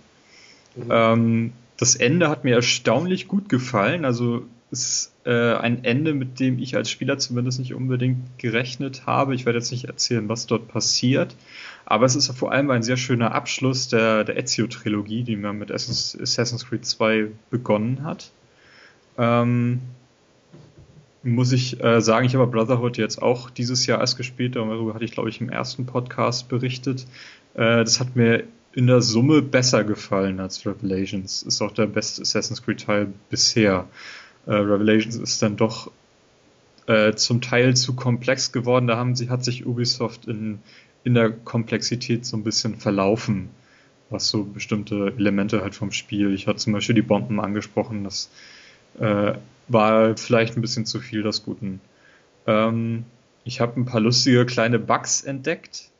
Mhm. Ähm, das Ende hat mir erstaunlich gut gefallen. Also ist äh, ein Ende, mit dem ich als Spieler zumindest nicht unbedingt gerechnet habe. Ich werde jetzt nicht erzählen, was dort passiert, aber es ist vor allem ein sehr schöner Abschluss der, der Ezio-Trilogie, die man mit Assassin's Creed 2 begonnen hat. Ähm, muss ich äh, sagen, ich habe Brotherhood jetzt auch dieses Jahr erst gespielt, darüber hatte ich, glaube ich, im ersten Podcast berichtet. Äh, das hat mir in der Summe besser gefallen als Revelations. Ist auch der beste Assassin's Creed Teil bisher. Äh, Revelations ist dann doch äh, zum Teil zu komplex geworden. Da haben sie, hat sich Ubisoft in, in der Komplexität so ein bisschen verlaufen, was so bestimmte Elemente halt vom Spiel. Ich hatte zum Beispiel die Bomben angesprochen, das äh, war vielleicht ein bisschen zu viel des Guten. Ähm, ich habe ein paar lustige kleine Bugs entdeckt.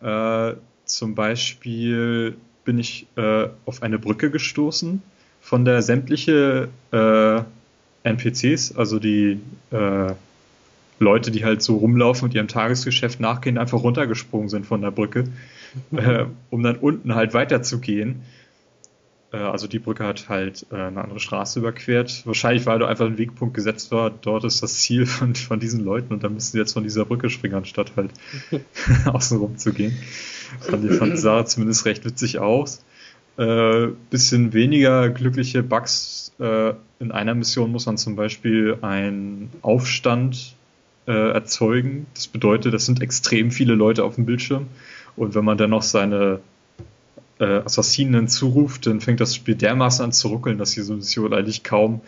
Äh, zum Beispiel bin ich äh, auf eine Brücke gestoßen, von der sämtliche äh, NPCs, also die äh, Leute, die halt so rumlaufen und ihrem Tagesgeschäft nachgehen, einfach runtergesprungen sind von der Brücke, äh, um dann unten halt weiterzugehen. Äh, also die Brücke hat halt äh, eine andere Straße überquert. Wahrscheinlich, weil da einfach ein Wegpunkt gesetzt war, dort ist das Ziel von, von diesen Leuten und dann müssen sie jetzt von dieser Brücke springen, anstatt halt außenrum zu gehen. Fand, ich, fand sah zumindest recht witzig aus. Äh, bisschen weniger glückliche Bugs. Äh, in einer Mission muss man zum Beispiel einen Aufstand äh, erzeugen. Das bedeutet, es sind extrem viele Leute auf dem Bildschirm. Und wenn man dann noch seine äh, Assassinen zuruft, dann fängt das Spiel dermaßen an zu ruckeln, dass diese Mission eigentlich kaum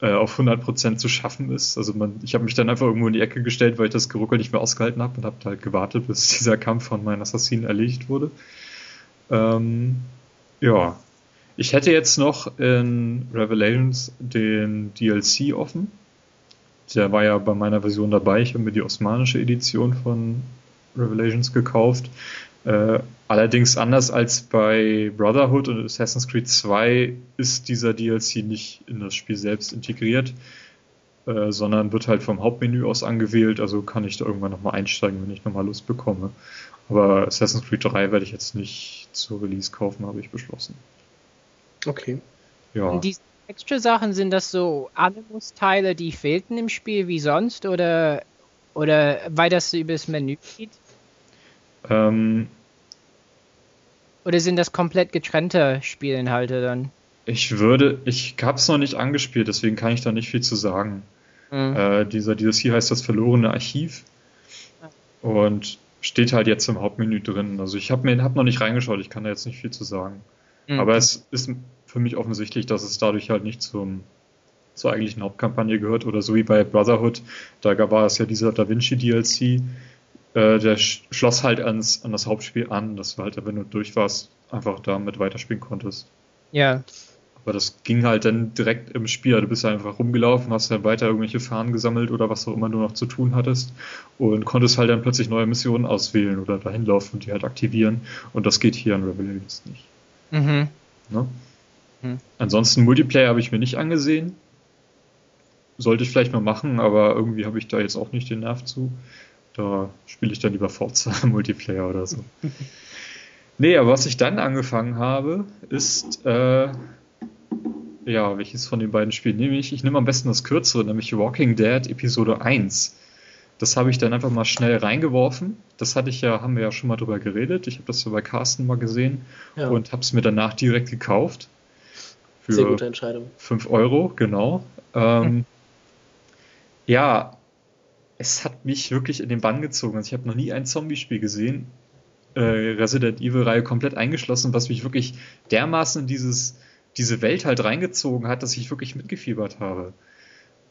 äh, auf 100% zu schaffen ist. Also man, ich habe mich dann einfach irgendwo in die Ecke gestellt, weil ich das Geruckel nicht mehr ausgehalten habe und habe halt gewartet, bis dieser Kampf von meinen Assassinen erledigt wurde. Ähm, ja, ich hätte jetzt noch in Revelations den DLC offen. Der war ja bei meiner Version dabei. Ich habe mir die osmanische Edition von Revelations gekauft. Äh, allerdings anders als bei Brotherhood und Assassin's Creed 2 ist dieser DLC nicht in das Spiel selbst integriert, äh, sondern wird halt vom Hauptmenü aus angewählt. Also kann ich da irgendwann nochmal einsteigen, wenn ich nochmal Lust bekomme. Aber Assassin's Creed 3 werde ich jetzt nicht zur Release kaufen, habe ich beschlossen. Okay. Ja. Und diese extra Sachen sind das so Animus-Teile, die fehlten im Spiel wie sonst oder, oder weil das übers Menü geht? Ähm, oder sind das komplett getrennte Spielinhalte dann? Ich würde, ich habe es noch nicht angespielt, deswegen kann ich da nicht viel zu sagen. Mhm. Äh, dieser DLC heißt das verlorene Archiv und steht halt jetzt im Hauptmenü drin. Also ich habe mir hab noch nicht reingeschaut, ich kann da jetzt nicht viel zu sagen. Mhm. Aber es ist für mich offensichtlich, dass es dadurch halt nicht zum zur eigentlichen Hauptkampagne gehört oder so wie bei Brotherhood, da war es ja dieser Da Vinci DLC, äh, der schloss halt ans, an das Hauptspiel an, dass du halt, wenn du durch warst, einfach damit weiterspielen konntest. Ja. Aber das ging halt dann direkt im Spiel. Du bist einfach rumgelaufen, hast dann weiter irgendwelche Fahnen gesammelt oder was auch immer du noch zu tun hattest und konntest halt dann plötzlich neue Missionen auswählen oder dahin laufen und die halt aktivieren. Und das geht hier an Rebellions nicht. Mhm. Ne? Mhm. Ansonsten Multiplayer habe ich mir nicht angesehen. Sollte ich vielleicht mal machen, aber irgendwie habe ich da jetzt auch nicht den Nerv zu. Da spiele ich dann lieber Forza Multiplayer oder so. nee, aber was ich dann angefangen habe, ist, äh, ja, welches von den beiden Spielen nehme ich? Ich nehme am besten das kürzere, nämlich Walking Dead Episode 1. Das habe ich dann einfach mal schnell reingeworfen. Das hatte ich ja, haben wir ja schon mal drüber geredet. Ich habe das ja bei Carsten mal gesehen ja. und habe es mir danach direkt gekauft. Für Sehr gute Entscheidung. 5 Euro, genau. Ähm, hm. Ja, es hat mich wirklich in den Bann gezogen. Also ich habe noch nie ein Zombie-Spiel gesehen, äh, Resident Evil-Reihe komplett eingeschlossen, was mich wirklich dermaßen in dieses, diese Welt halt reingezogen hat, dass ich wirklich mitgefiebert habe.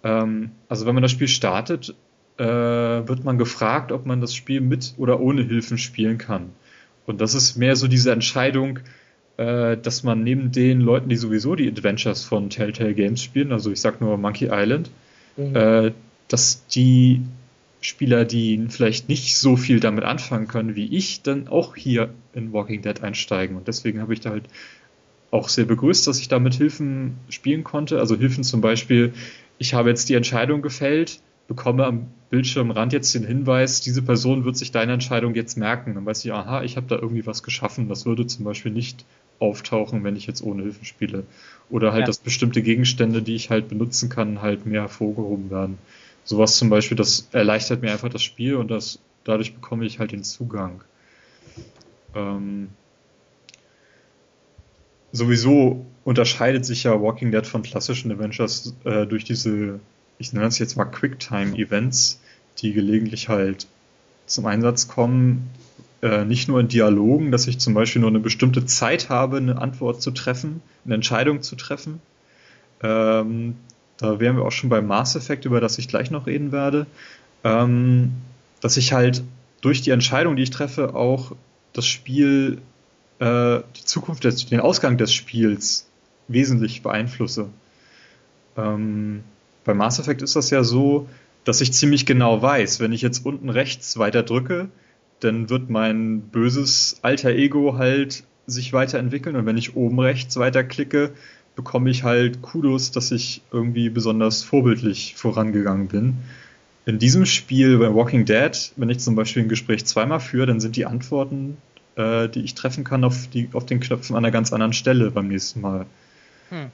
Ähm, also wenn man das Spiel startet, äh, wird man gefragt, ob man das Spiel mit oder ohne Hilfen spielen kann. Und das ist mehr so diese Entscheidung, äh, dass man neben den Leuten, die sowieso die Adventures von Telltale Games spielen, also ich sag nur Monkey Island, mhm. äh, dass die Spieler, die vielleicht nicht so viel damit anfangen können wie ich, dann auch hier in Walking Dead einsteigen. Und deswegen habe ich da halt auch sehr begrüßt, dass ich da mit Hilfen spielen konnte. Also Hilfen zum Beispiel, ich habe jetzt die Entscheidung gefällt, bekomme am Bildschirmrand jetzt den Hinweis, diese Person wird sich deine Entscheidung jetzt merken. Dann weiß ich, aha, ich habe da irgendwie was geschaffen. Das würde zum Beispiel nicht auftauchen, wenn ich jetzt ohne Hilfe spiele. Oder halt, ja. dass bestimmte Gegenstände, die ich halt benutzen kann, halt mehr hervorgehoben werden. Sowas zum Beispiel, das erleichtert mir einfach das Spiel und das, dadurch bekomme ich halt den Zugang. Ähm, sowieso unterscheidet sich ja Walking Dead von klassischen Adventures äh, durch diese, ich nenne es jetzt mal Quicktime-Events, die gelegentlich halt zum Einsatz kommen. Äh, nicht nur in Dialogen, dass ich zum Beispiel nur eine bestimmte Zeit habe, eine Antwort zu treffen, eine Entscheidung zu treffen. Ähm, da wären wir auch schon beim Mass Effect, über das ich gleich noch reden werde. Ähm, dass ich halt durch die Entscheidung, die ich treffe, auch das Spiel äh, die Zukunft, des, den Ausgang des Spiels wesentlich beeinflusse. Ähm, bei Mass Effect ist das ja so, dass ich ziemlich genau weiß, wenn ich jetzt unten rechts weiter drücke, dann wird mein böses alter Ego halt sich weiterentwickeln und wenn ich oben rechts weiter klicke, bekomme ich halt Kudos, dass ich irgendwie besonders vorbildlich vorangegangen bin. In diesem Spiel bei Walking Dead, wenn ich zum Beispiel ein Gespräch zweimal führe, dann sind die Antworten äh, die ich treffen kann auf, die, auf den Knöpfen an einer ganz anderen Stelle beim nächsten Mal. Hm.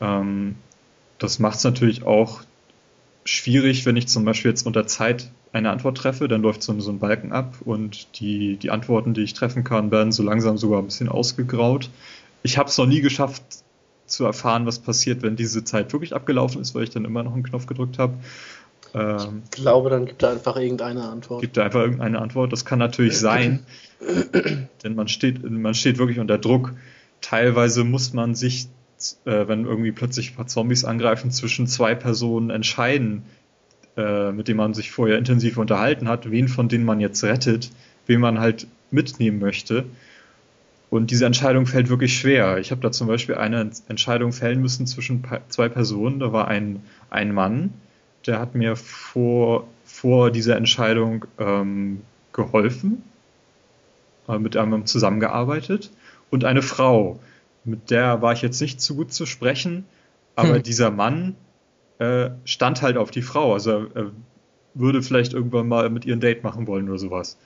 Ähm, das macht es natürlich auch schwierig, wenn ich zum Beispiel jetzt unter Zeit eine Antwort treffe, dann läuft so, so ein Balken ab und die, die Antworten, die ich treffen kann, werden so langsam sogar ein bisschen ausgegraut. Ich habe es noch nie geschafft zu erfahren, was passiert, wenn diese Zeit wirklich abgelaufen ist, weil ich dann immer noch einen Knopf gedrückt habe. Ähm, ich glaube, dann gibt er einfach irgendeine Antwort. Gibt er einfach irgendeine Antwort. Das kann natürlich sein, denn man steht, man steht wirklich unter Druck. Teilweise muss man sich, äh, wenn irgendwie plötzlich ein paar Zombies angreifen, zwischen zwei Personen entscheiden, äh, mit denen man sich vorher intensiv unterhalten hat, wen von denen man jetzt rettet, wen man halt mitnehmen möchte. Und diese Entscheidung fällt wirklich schwer. Ich habe da zum Beispiel eine Entscheidung fällen müssen zwischen zwei Personen. Da war ein, ein Mann, der hat mir vor, vor dieser Entscheidung ähm, geholfen, äh, mit einem zusammengearbeitet und eine Frau, mit der war ich jetzt nicht zu gut zu sprechen, aber hm. dieser Mann äh, stand halt auf die Frau, also er würde vielleicht irgendwann mal mit ihr ein Date machen wollen oder sowas.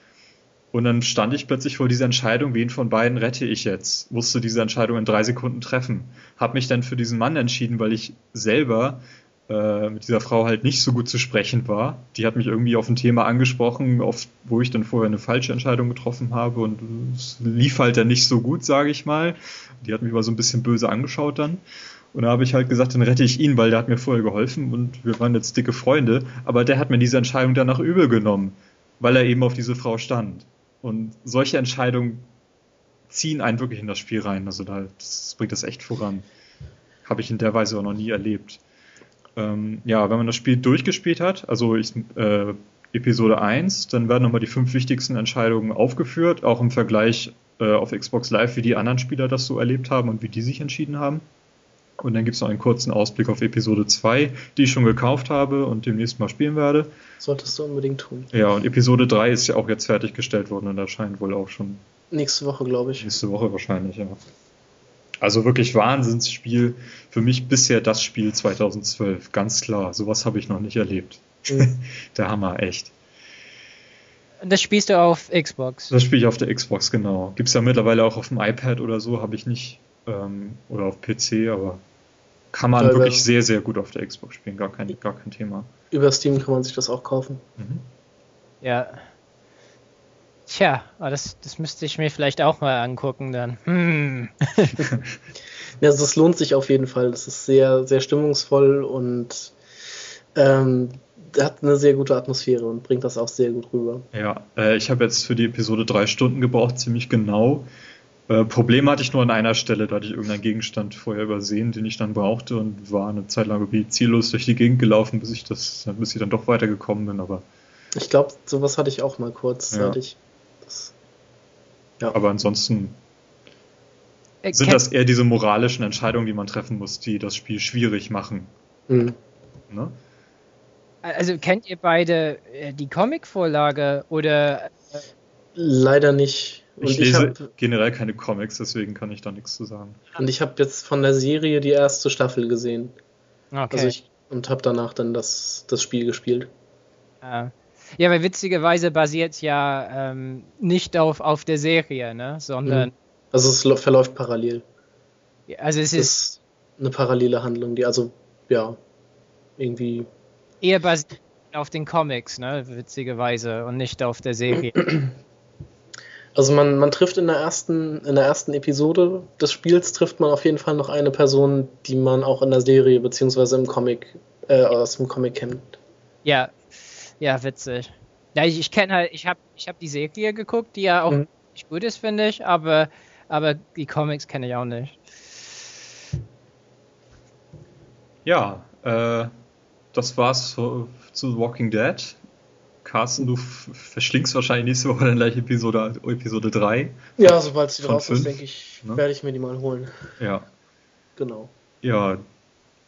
Und dann stand ich plötzlich vor dieser Entscheidung, wen von beiden rette ich jetzt? Musste diese Entscheidung in drei Sekunden treffen. Hab mich dann für diesen Mann entschieden, weil ich selber äh, mit dieser Frau halt nicht so gut zu sprechen war. Die hat mich irgendwie auf ein Thema angesprochen, auf, wo ich dann vorher eine falsche Entscheidung getroffen habe und es lief halt dann nicht so gut, sage ich mal. Die hat mich mal so ein bisschen böse angeschaut dann. Und da habe ich halt gesagt, dann rette ich ihn, weil der hat mir vorher geholfen und wir waren jetzt dicke Freunde. Aber der hat mir diese Entscheidung danach übel genommen, weil er eben auf diese Frau stand. Und solche Entscheidungen ziehen einen wirklich in das Spiel rein. Also da, das bringt das echt voran. Habe ich in der Weise auch noch nie erlebt ähm, ja, wenn man das Spiel durchgespielt hat, also ich, äh, Episode 1, dann werden nochmal die fünf wichtigsten Entscheidungen aufgeführt, auch im Vergleich äh, auf Xbox Live, wie die anderen Spieler das so erlebt haben und wie die sich entschieden haben. Und dann gibt es noch einen kurzen Ausblick auf Episode 2, die ich schon gekauft habe und demnächst mal spielen werde. Solltest du unbedingt tun. Ja, und Episode 3 ist ja auch jetzt fertiggestellt worden und erscheint wohl auch schon. Nächste Woche, glaube ich. Nächste Woche wahrscheinlich, ja. Also wirklich Wahnsinnsspiel. Für mich bisher das Spiel 2012, ganz klar. Sowas habe ich noch nicht erlebt. Mhm. der Hammer, echt. Das spielst du auf Xbox? Das spiele ich auf der Xbox, genau. Gibt es ja mittlerweile auch auf dem iPad oder so, habe ich nicht. Ähm, oder auf PC, aber kann man Weil wirklich sehr, sehr gut auf der Xbox spielen. Gar kein, gar kein Thema. Über Steam kann man sich das auch kaufen. Mhm. Ja, Tja, das, das müsste ich mir vielleicht auch mal angucken dann. Hm. ja, also das lohnt sich auf jeden Fall. Das ist sehr, sehr stimmungsvoll und ähm, hat eine sehr gute Atmosphäre und bringt das auch sehr gut rüber. Ja, äh, ich habe jetzt für die Episode drei Stunden gebraucht, ziemlich genau. Äh, Problem hatte ich nur an einer Stelle, da hatte ich irgendeinen Gegenstand vorher übersehen, den ich dann brauchte und war eine Zeit lang irgendwie ziellos durch die Gegend gelaufen, bis ich das, bis ich dann doch weitergekommen bin, aber. Ich glaube, sowas hatte ich auch mal kurz, ja. ich ja. Aber ansonsten äh, sind das eher diese moralischen Entscheidungen, die man treffen muss, die das Spiel schwierig machen. Mhm. Ne? Also kennt ihr beide äh, die Comic-Vorlage oder? Äh, Leider nicht. Und ich lese ich hab, generell keine Comics, deswegen kann ich da nichts zu sagen. Und ich habe jetzt von der Serie die erste Staffel gesehen. Okay. Also ich, und habe danach dann das, das Spiel gespielt. Ja, weil witzigerweise basiert ja ähm, nicht auf, auf der Serie, ne? sondern mhm. Also es verläuft parallel. Ja, also es, es ist, ist eine parallele Handlung, die also, ja, irgendwie. Eher basiert auf den Comics, ne, witzigerweise, und nicht auf der Serie. Also man, man trifft in der ersten, in der ersten Episode des Spiels trifft man auf jeden Fall noch eine Person, die man auch in der Serie beziehungsweise im Comic, äh, aus dem Comic kennt. Ja, ja, witzig. Ja, ich, ich kenne halt, ich habe ich hab die Serie geguckt, die ja auch mhm. nicht gut ist, finde ich, aber, aber die Comics kenne ich auch nicht. Ja, äh, das war's zu, zu Walking Dead. Carsten, du verschlingst wahrscheinlich nächste Woche dann gleich Episode, Episode 3. Ja, sobald sie drauf ist, denke ich, ne? werde ich mir die mal holen. Ja. Genau. Ja,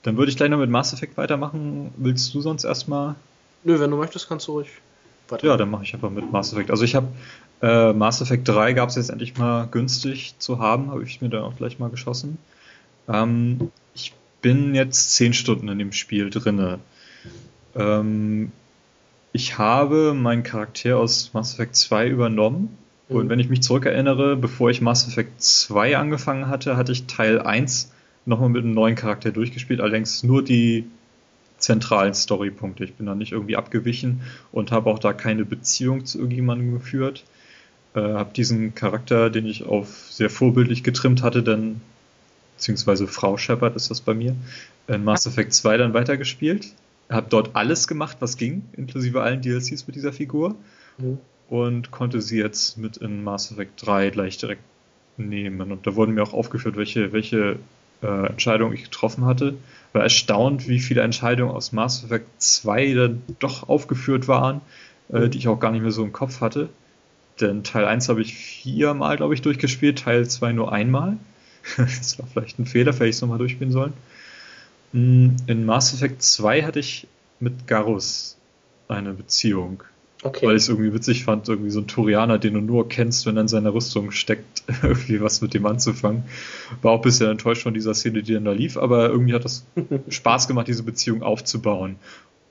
dann würde ich gleich noch mit Mass Effect weitermachen. Willst du sonst erstmal? Nö, wenn du möchtest, kannst du ruhig weiter. Ja, dann mache ich einfach mit Mass Effect. Also ich habe äh, Mass Effect 3 gab es jetzt endlich mal günstig zu haben, habe ich mir dann auch gleich mal geschossen. Ähm, ich bin jetzt 10 Stunden in dem Spiel drinne. Ähm, ich habe meinen Charakter aus Mass Effect 2 übernommen. Mhm. Und wenn ich mich zurückerinnere, bevor ich Mass Effect 2 angefangen hatte, hatte ich Teil 1 nochmal mit einem neuen Charakter durchgespielt, allerdings nur die zentralen Storypunkte. Ich bin da nicht irgendwie abgewichen und habe auch da keine Beziehung zu irgendjemandem geführt. Äh, habe diesen Charakter, den ich auf sehr vorbildlich getrimmt hatte, dann, beziehungsweise Frau Shepard ist das bei mir, in Mass Effect 2 dann weitergespielt habe dort alles gemacht, was ging, inklusive allen DLCs mit dieser Figur. Mhm. Und konnte sie jetzt mit in Mass Effect 3 gleich direkt nehmen. Und da wurden mir auch aufgeführt, welche, welche äh, Entscheidungen ich getroffen hatte. War erstaunt, wie viele Entscheidungen aus Mass Effect 2 dann doch aufgeführt waren, äh, mhm. die ich auch gar nicht mehr so im Kopf hatte. Denn Teil 1 habe ich viermal, glaube ich, durchgespielt, Teil 2 nur einmal. das war vielleicht ein Fehler, vielleicht ich es nochmal durchspielen sollen. Hm, in Mass Effect 2 hatte ich mit Garus eine Beziehung. Okay. Weil ich es irgendwie witzig fand, irgendwie so ein Turianer, den du nur kennst, wenn er in seiner Rüstung steckt, irgendwie was mit dem anzufangen. War auch ein bisschen enttäuscht von dieser Szene, die dann da lief, aber irgendwie hat das Spaß gemacht, diese Beziehung aufzubauen.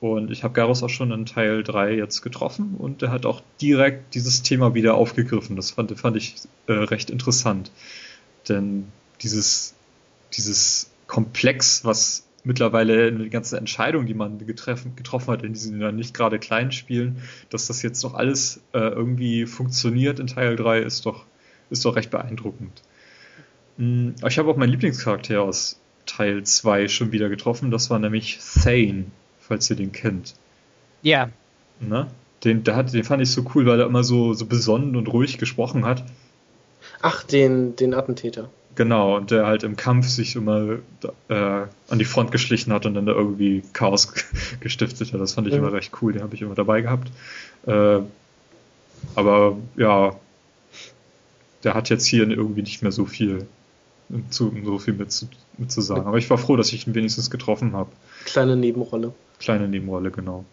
Und ich habe Garus auch schon in Teil 3 jetzt getroffen und der hat auch direkt dieses Thema wieder aufgegriffen. Das fand, fand ich äh, recht interessant. Denn dieses, dieses Komplex, was mittlerweile die ganze Entscheidung, die man getroffen, getroffen hat in diesen ja nicht gerade kleinen Spielen, dass das jetzt noch alles äh, irgendwie funktioniert in Teil 3, ist doch, ist doch recht beeindruckend. Mhm, ich habe auch meinen Lieblingscharakter aus Teil 2 schon wieder getroffen, das war nämlich Thane, falls ihr den kennt. Ja. Ne? Den, der hat, den fand ich so cool, weil er immer so, so besonnen und ruhig gesprochen hat. Ach, den, den Attentäter. Genau, und der halt im Kampf sich immer äh, an die Front geschlichen hat und dann da irgendwie Chaos gestiftet hat. Das fand ich mhm. immer recht cool, den habe ich immer dabei gehabt. Äh, aber ja, der hat jetzt hier irgendwie nicht mehr so viel, zu, so viel mit zu, mit zu sagen. Aber ich war froh, dass ich ihn wenigstens getroffen habe. Kleine Nebenrolle. Kleine Nebenrolle, genau.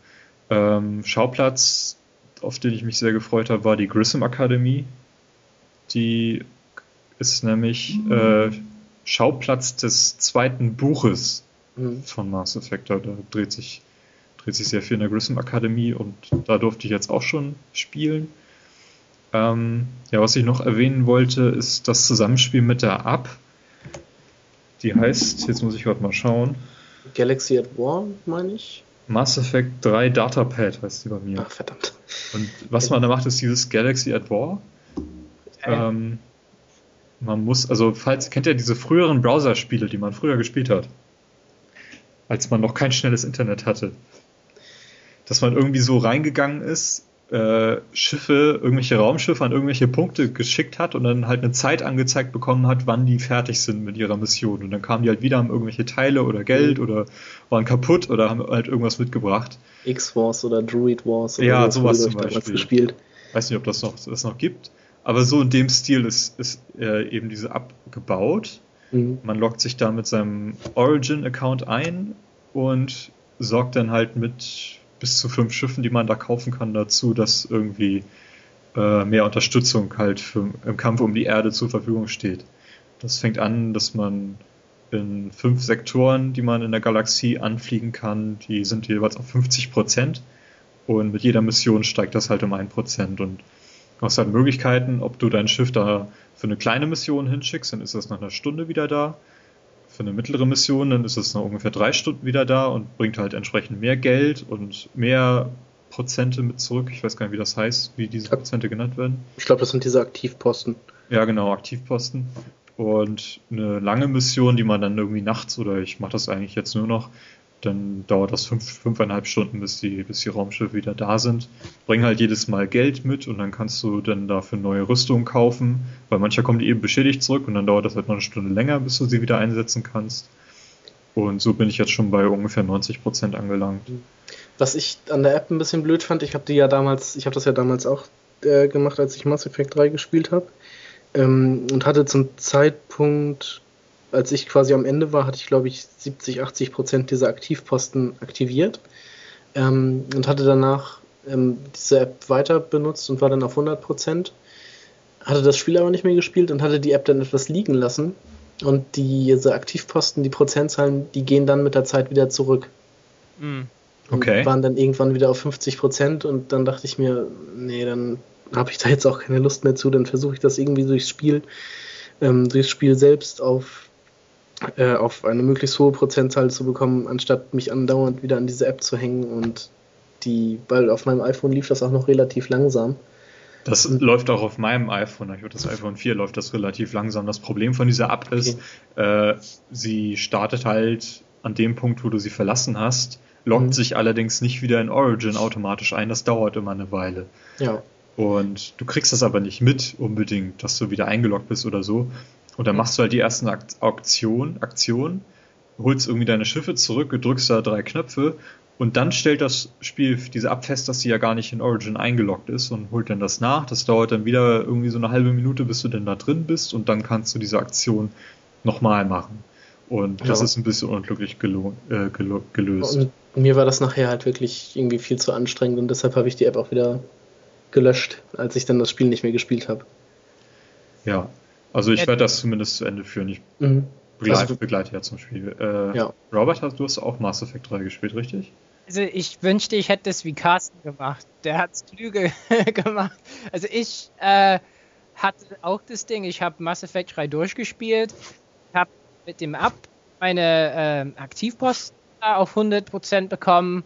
Ähm, Schauplatz, auf den ich mich sehr gefreut habe, war die Grissom Akademie. Die ist nämlich äh, Schauplatz des zweiten Buches mhm. von Mass Effect. Da dreht sich, dreht sich sehr viel in der Grissom Akademie und da durfte ich jetzt auch schon spielen. Ähm, ja, was ich noch erwähnen wollte, ist das Zusammenspiel mit der App. Die heißt, jetzt muss ich gerade mal schauen. Galaxy at War, meine ich. Mass Effect 3 Datapad heißt die bei mir. Ach, verdammt. Und was man da macht, ist dieses Galaxy at War. Äh. Ähm, man muss, also falls, kennt ihr diese früheren Browser-Spiele, die man früher gespielt hat? Als man noch kein schnelles Internet hatte. Dass man irgendwie so reingegangen ist, äh, Schiffe, irgendwelche Raumschiffe an irgendwelche Punkte geschickt hat und dann halt eine Zeit angezeigt bekommen hat, wann die fertig sind mit ihrer Mission. Und dann kamen die halt wieder, haben irgendwelche Teile oder Geld mhm. oder waren kaputt oder haben halt irgendwas mitgebracht. X-Wars oder Druid Wars oder ja, sowas zum Beispiel. gespielt. Weiß nicht, ob das noch, das noch gibt. Aber so in dem Stil ist, ist äh, eben diese abgebaut. Mhm. Man loggt sich da mit seinem Origin-Account ein und sorgt dann halt mit bis zu fünf Schiffen, die man da kaufen kann, dazu, dass irgendwie äh, mehr Unterstützung halt für, im Kampf um die Erde zur Verfügung steht. Das fängt an, dass man in fünf Sektoren, die man in der Galaxie anfliegen kann, die sind jeweils auf 50 Prozent und mit jeder Mission steigt das halt um ein Prozent und Du hast halt Möglichkeiten, ob du dein Schiff da für eine kleine Mission hinschickst, dann ist das nach einer Stunde wieder da. Für eine mittlere Mission, dann ist es nach ungefähr drei Stunden wieder da und bringt halt entsprechend mehr Geld und mehr Prozente mit zurück. Ich weiß gar nicht, wie das heißt, wie diese Prozente genannt werden. Ich glaube, das sind diese Aktivposten. Ja, genau, Aktivposten. Und eine lange Mission, die man dann irgendwie nachts oder ich mache das eigentlich jetzt nur noch, dann dauert das fünf, fünfeinhalb Stunden, bis die, bis die Raumschiffe wieder da sind. Bring halt jedes Mal Geld mit und dann kannst du dann dafür neue Rüstungen kaufen, weil mancher kommen die eben beschädigt zurück und dann dauert das halt noch eine Stunde länger, bis du sie wieder einsetzen kannst. Und so bin ich jetzt schon bei ungefähr 90 Prozent angelangt. Was ich an der App ein bisschen blöd fand, ich habe die ja damals, ich habe das ja damals auch äh, gemacht, als ich Mass Effect 3 gespielt habe. Ähm, und hatte zum Zeitpunkt als ich quasi am Ende war, hatte ich glaube ich 70, 80 Prozent dieser Aktivposten aktiviert ähm, und hatte danach ähm, diese App weiter benutzt und war dann auf 100 Prozent. Hatte das Spiel aber nicht mehr gespielt und hatte die App dann etwas liegen lassen. Und diese Aktivposten, die Prozentzahlen, die gehen dann mit der Zeit wieder zurück. Mm. Okay. Und waren dann irgendwann wieder auf 50 Prozent und dann dachte ich mir, nee, dann habe ich da jetzt auch keine Lust mehr zu, dann versuche ich das irgendwie durchs Spiel, ähm, durchs Spiel selbst auf äh, auf eine möglichst hohe Prozentzahl zu bekommen, anstatt mich andauernd wieder an diese App zu hängen und die, weil auf meinem iPhone lief das auch noch relativ langsam. Das und, läuft auch auf meinem iPhone, ich das iPhone 4 läuft das relativ langsam. Das Problem von dieser App ist, okay. äh, sie startet halt an dem Punkt, wo du sie verlassen hast, loggt mhm. sich allerdings nicht wieder in Origin automatisch ein. Das dauert immer eine Weile. Ja. Und du kriegst das aber nicht mit unbedingt, dass du wieder eingeloggt bist oder so. Und dann machst du halt die ersten Aktionen, Aktion, holst irgendwie deine Schiffe zurück, drückst da drei Knöpfe und dann stellt das Spiel diese ab fest, dass sie ja gar nicht in Origin eingeloggt ist und holt dann das nach. Das dauert dann wieder irgendwie so eine halbe Minute, bis du denn da drin bist und dann kannst du diese Aktion nochmal machen. Und das ja. ist ein bisschen unglücklich äh, gelöst. Und mir war das nachher halt wirklich irgendwie viel zu anstrengend und deshalb habe ich die App auch wieder gelöscht, als ich dann das Spiel nicht mehr gespielt habe. Ja, also ich werde das zumindest zu Ende führen. Ich mhm. begleite, also, begleite ja zum Spiel. Äh, ja. Robert, du hast auch Mass Effect 3 gespielt, richtig? Also ich wünschte, ich hätte es wie Carsten gemacht. Der hat es klüger gemacht. Also ich äh, hatte auch das Ding, ich habe Mass Effect 3 durchgespielt, habe mit dem App meine äh, Aktivpost auf 100% bekommen,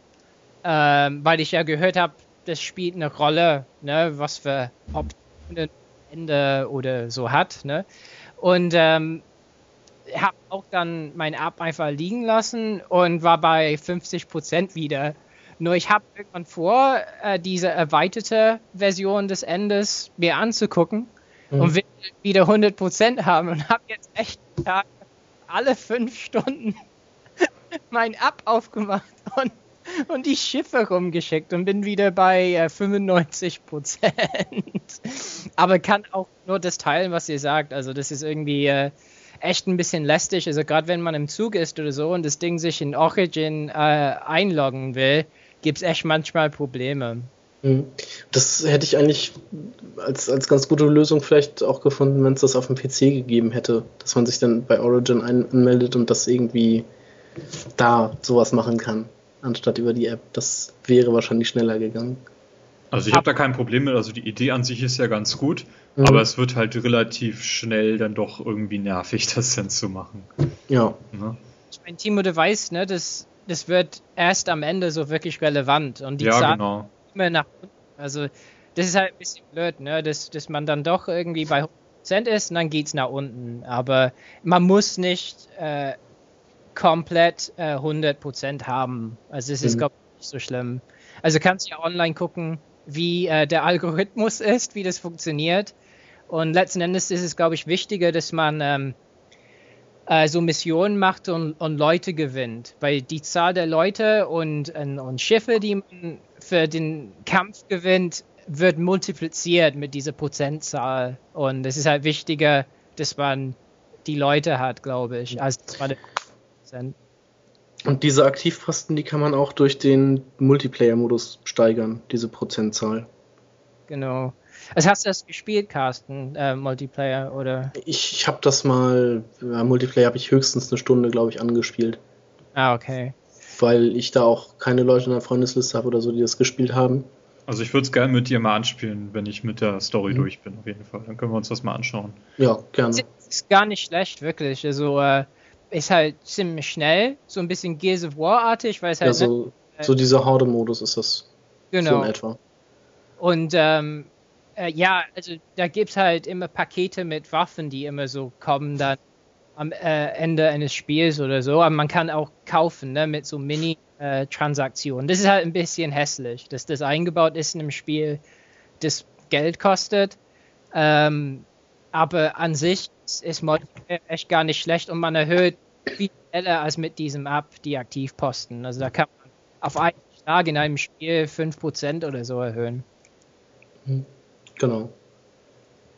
äh, weil ich ja gehört habe, das spielt eine Rolle, ne, was für Optionen Ende oder so hat. Ne? Und ähm, habe auch dann mein App einfach liegen lassen und war bei 50 Prozent wieder. Nur ich habe irgendwann vor, äh, diese erweiterte Version des Endes mir anzugucken mhm. und will wieder 100 Prozent haben und habe jetzt echt alle fünf Stunden mein App aufgemacht und und die Schiffe rumgeschickt und bin wieder bei äh, 95 Prozent. Aber kann auch nur das teilen, was ihr sagt. Also das ist irgendwie äh, echt ein bisschen lästig. Also gerade wenn man im Zug ist oder so und das Ding sich in Origin äh, einloggen will, gibt es echt manchmal Probleme. Mhm. Das hätte ich eigentlich als, als ganz gute Lösung vielleicht auch gefunden, wenn es das auf dem PC gegeben hätte, dass man sich dann bei Origin anmeldet und das irgendwie da sowas machen kann anstatt über die App. Das wäre wahrscheinlich schneller gegangen. Also ich habe da kein Problem mit, also die Idee an sich ist ja ganz gut, mhm. aber es wird halt relativ schnell dann doch irgendwie nervig, das dann zu machen. Ja. Ne? Ich meine, Timo, du weißt, ne, das, das wird erst am Ende so wirklich relevant und die ja, Zahlen genau. immer nach unten. Also das ist halt ein bisschen blöd, ne, dass, dass man dann doch irgendwie bei 100% ist und dann geht es nach unten. Aber man muss nicht äh, komplett äh, 100% haben. Also es ist, mhm. glaube ich, nicht so schlimm. Also kannst du ja online gucken, wie äh, der Algorithmus ist, wie das funktioniert. Und letzten Endes ist es, glaube ich, wichtiger, dass man ähm, äh, so Missionen macht und, und, Leute gewinnt. Weil die Zahl der Leute und, und, und Schiffe, die man für den Kampf gewinnt, wird multipliziert mit dieser Prozentzahl. Und es ist halt wichtiger, dass man die Leute hat, glaube ich, als dass man Prozent. Und diese Aktivposten, die kann man auch durch den Multiplayer-Modus steigern, diese Prozentzahl. Genau. Also hast du das gespielt, Carsten, äh, Multiplayer, oder? Ich, ich habe das mal, ja, Multiplayer habe ich höchstens eine Stunde, glaube ich, angespielt. Ah, okay. Weil ich da auch keine Leute in der Freundesliste habe oder so, die das gespielt haben. Also ich würde es gerne mit dir mal anspielen, wenn ich mit der Story mhm. durch bin, auf jeden Fall. Dann können wir uns das mal anschauen. Ja, gerne. Es ist gar nicht schlecht, wirklich. Also äh, ist halt ziemlich schnell, so ein bisschen Gears of War-artig, weil es halt. Ja, so, äh, so dieser Horde-Modus ist das. Genau. So in etwa. Und ähm, äh, ja, also da gibt es halt immer Pakete mit Waffen, die immer so kommen dann am äh, Ende eines Spiels oder so. Aber man kann auch kaufen, ne, mit so Mini-Transaktionen. das ist halt ein bisschen hässlich, dass das eingebaut ist in einem Spiel, das Geld kostet. Ähm, aber an sich ist Multiplayer echt gar nicht schlecht und man erhöht viel schneller als mit diesem App die Aktivposten. Also da kann man auf einen Schlag in einem Spiel 5% oder so erhöhen. Hm. Genau.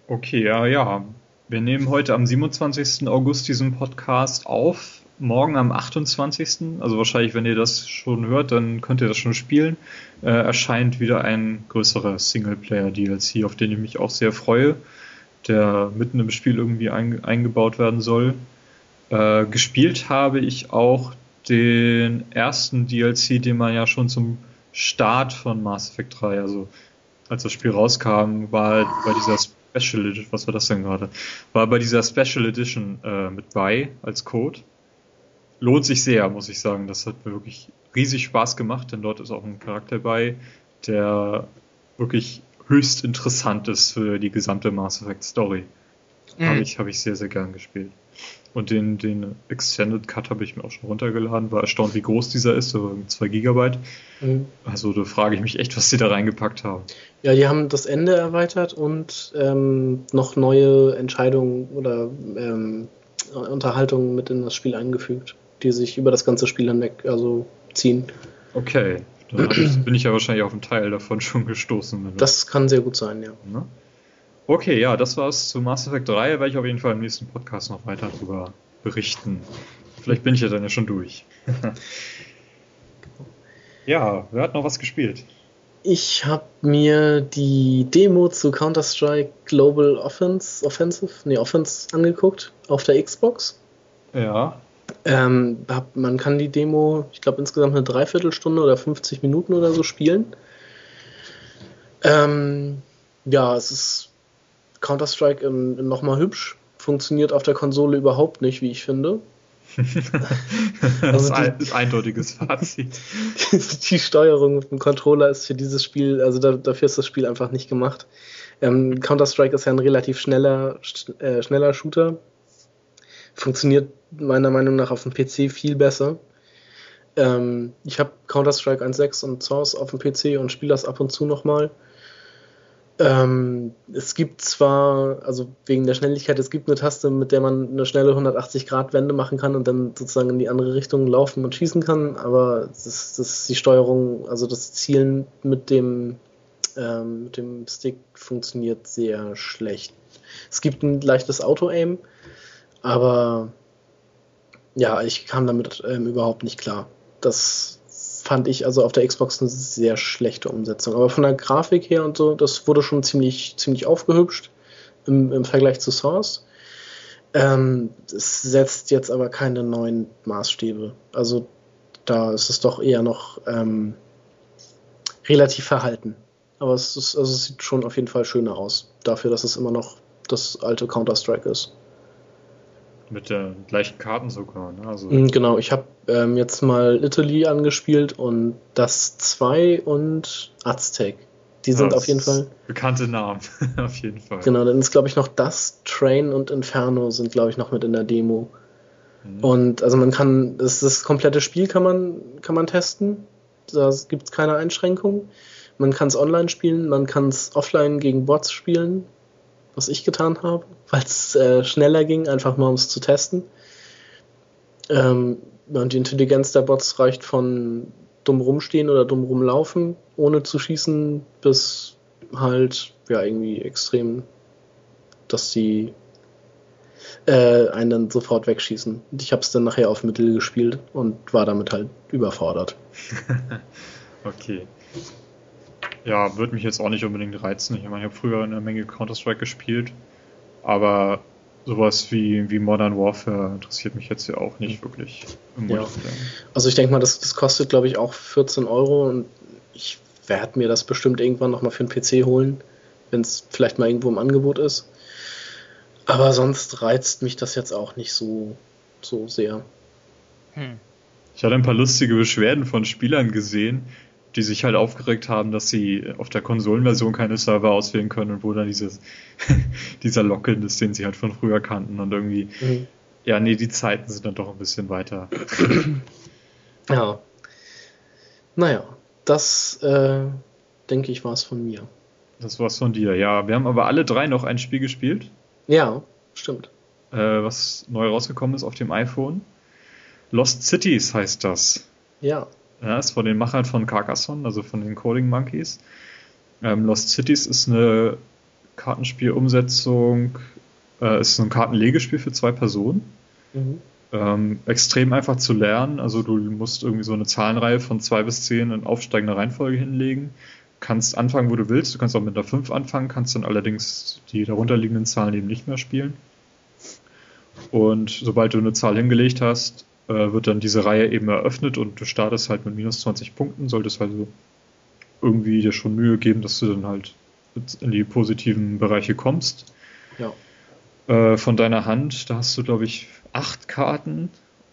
Okay, ja, ja. Wir nehmen heute am 27. August diesen Podcast auf. Morgen am 28. Also wahrscheinlich, wenn ihr das schon hört, dann könnt ihr das schon spielen. Äh, erscheint wieder ein größerer Singleplayer-DLC, auf den ich mich auch sehr freue der mitten im Spiel irgendwie ein, eingebaut werden soll. Äh, gespielt habe ich auch den ersten DLC, den man ja schon zum Start von Mass Effect 3, also als das Spiel rauskam, war bei dieser Special Edition, was war das denn gerade? War bei dieser Special Edition äh, mit bei als Code. Lohnt sich sehr, muss ich sagen. Das hat mir wirklich riesig Spaß gemacht, denn dort ist auch ein Charakter bei, der wirklich höchst interessant ist für die gesamte Mass Effect Story. Mhm. Habe ich, hab ich sehr, sehr gern gespielt. Und den, den Extended Cut habe ich mir auch schon runtergeladen. War erstaunt, wie groß dieser ist, so 2 Gigabyte. Mhm. Also da frage ich mich echt, was sie da reingepackt haben. Ja, die haben das Ende erweitert und ähm, noch neue Entscheidungen oder ähm, Unterhaltungen mit in das Spiel eingefügt, die sich über das ganze Spiel hinweg also ziehen. Okay. Dann bin ich ja wahrscheinlich auf einen Teil davon schon gestoßen. Das kann sehr gut sein, ja. Ne? Okay, ja, das war's zu Mass Effect 3. Werde ich auf jeden Fall im nächsten Podcast noch weiter darüber berichten. Vielleicht bin ich ja dann ja schon durch. ja, wer hat noch was gespielt? Ich habe mir die Demo zu Counter-Strike Global Offense, Offensive, nee, Offense angeguckt auf der Xbox. Ja. Ähm, hab, man kann die Demo, ich glaube, insgesamt eine Dreiviertelstunde oder 50 Minuten oder so spielen. Ähm, ja, es ist Counter-Strike nochmal hübsch. Funktioniert auf der Konsole überhaupt nicht, wie ich finde. also das ist ein eindeutiges Fazit. die Steuerung mit dem Controller ist für dieses Spiel, also da, dafür ist das Spiel einfach nicht gemacht. Ähm, Counter-Strike ist ja ein relativ schneller, äh, schneller Shooter. Funktioniert meiner Meinung nach auf dem PC viel besser. Ähm, ich habe Counter-Strike 1.6 und Source auf dem PC und spiele das ab und zu nochmal. Ähm, es gibt zwar, also wegen der Schnelligkeit, es gibt eine Taste, mit der man eine schnelle 180-Grad-Wende machen kann und dann sozusagen in die andere Richtung laufen und schießen kann, aber das, das die Steuerung, also das Zielen mit dem, ähm, mit dem Stick funktioniert sehr schlecht. Es gibt ein leichtes Auto-Aim, aber ja, ich kam damit ähm, überhaupt nicht klar. Das fand ich also auf der Xbox eine sehr schlechte Umsetzung. Aber von der Grafik her und so, das wurde schon ziemlich, ziemlich aufgehübscht im, im Vergleich zu Source. Ähm, es setzt jetzt aber keine neuen Maßstäbe. Also da ist es doch eher noch ähm, relativ verhalten. Aber es, ist, also es sieht schon auf jeden Fall schöner aus. Dafür, dass es immer noch das alte Counter-Strike ist. Mit den gleichen Karten sogar, ne? Also mm, genau, ich habe ähm, jetzt mal Italy angespielt und das 2 und Aztec. Die sind ja, auf jeden Fall. Bekannte Namen, auf jeden Fall. Genau, dann ist, glaube ich, noch das, Train und Inferno sind, glaube ich, noch mit in der Demo. Mhm. Und also man kann, das, das komplette Spiel kann man, kann man testen. Da gibt es keine Einschränkungen. Man kann es online spielen, man kann es offline gegen Bots spielen was ich getan habe, weil es äh, schneller ging, einfach mal um es zu testen. Ähm, und die Intelligenz der Bots reicht von dumm rumstehen oder dumm rumlaufen, ohne zu schießen, bis halt ja irgendwie extrem, dass sie äh, einen dann sofort wegschießen. Und ich habe es dann nachher auf Mittel gespielt und war damit halt überfordert. okay. Ja, würde mich jetzt auch nicht unbedingt reizen. Ich meine, ich habe früher eine Menge Counter-Strike gespielt, aber sowas wie, wie Modern Warfare interessiert mich jetzt ja auch nicht wirklich. Ja. Also ich denke mal, das, das kostet, glaube ich, auch 14 Euro und ich werde mir das bestimmt irgendwann nochmal für den PC holen, wenn es vielleicht mal irgendwo im Angebot ist. Aber sonst reizt mich das jetzt auch nicht so, so sehr. Hm. Ich hatte ein paar lustige Beschwerden von Spielern gesehen, die sich halt aufgeregt haben, dass sie auf der Konsolenversion keine Server auswählen können und wo dann dieses, dieser Login ist, den sie halt von früher kannten und irgendwie, mhm. ja, nee, die Zeiten sind dann doch ein bisschen weiter. ja. Naja, das äh, denke ich war es von mir. Das war's von dir, ja. Wir haben aber alle drei noch ein Spiel gespielt. Ja, stimmt. Äh, was neu rausgekommen ist auf dem iPhone. Lost Cities heißt das. Ja. Ja, ist von den Machern von Carcassonne, also von den Coding Monkeys. Ähm, Lost Cities ist eine Kartenspielumsetzung, äh, ist so ein Kartenlegespiel für zwei Personen. Mhm. Ähm, extrem einfach zu lernen. Also du musst irgendwie so eine Zahlenreihe von zwei bis zehn in aufsteigender Reihenfolge hinlegen. Kannst anfangen, wo du willst. Du kannst auch mit einer 5 anfangen, kannst dann allerdings die darunterliegenden Zahlen eben nicht mehr spielen. Und sobald du eine Zahl hingelegt hast, äh, wird dann diese Reihe eben eröffnet und du startest halt mit minus 20 Punkten, solltest also irgendwie dir schon Mühe geben, dass du dann halt in die positiven Bereiche kommst. Ja. Äh, von deiner Hand, da hast du, glaube ich, acht Karten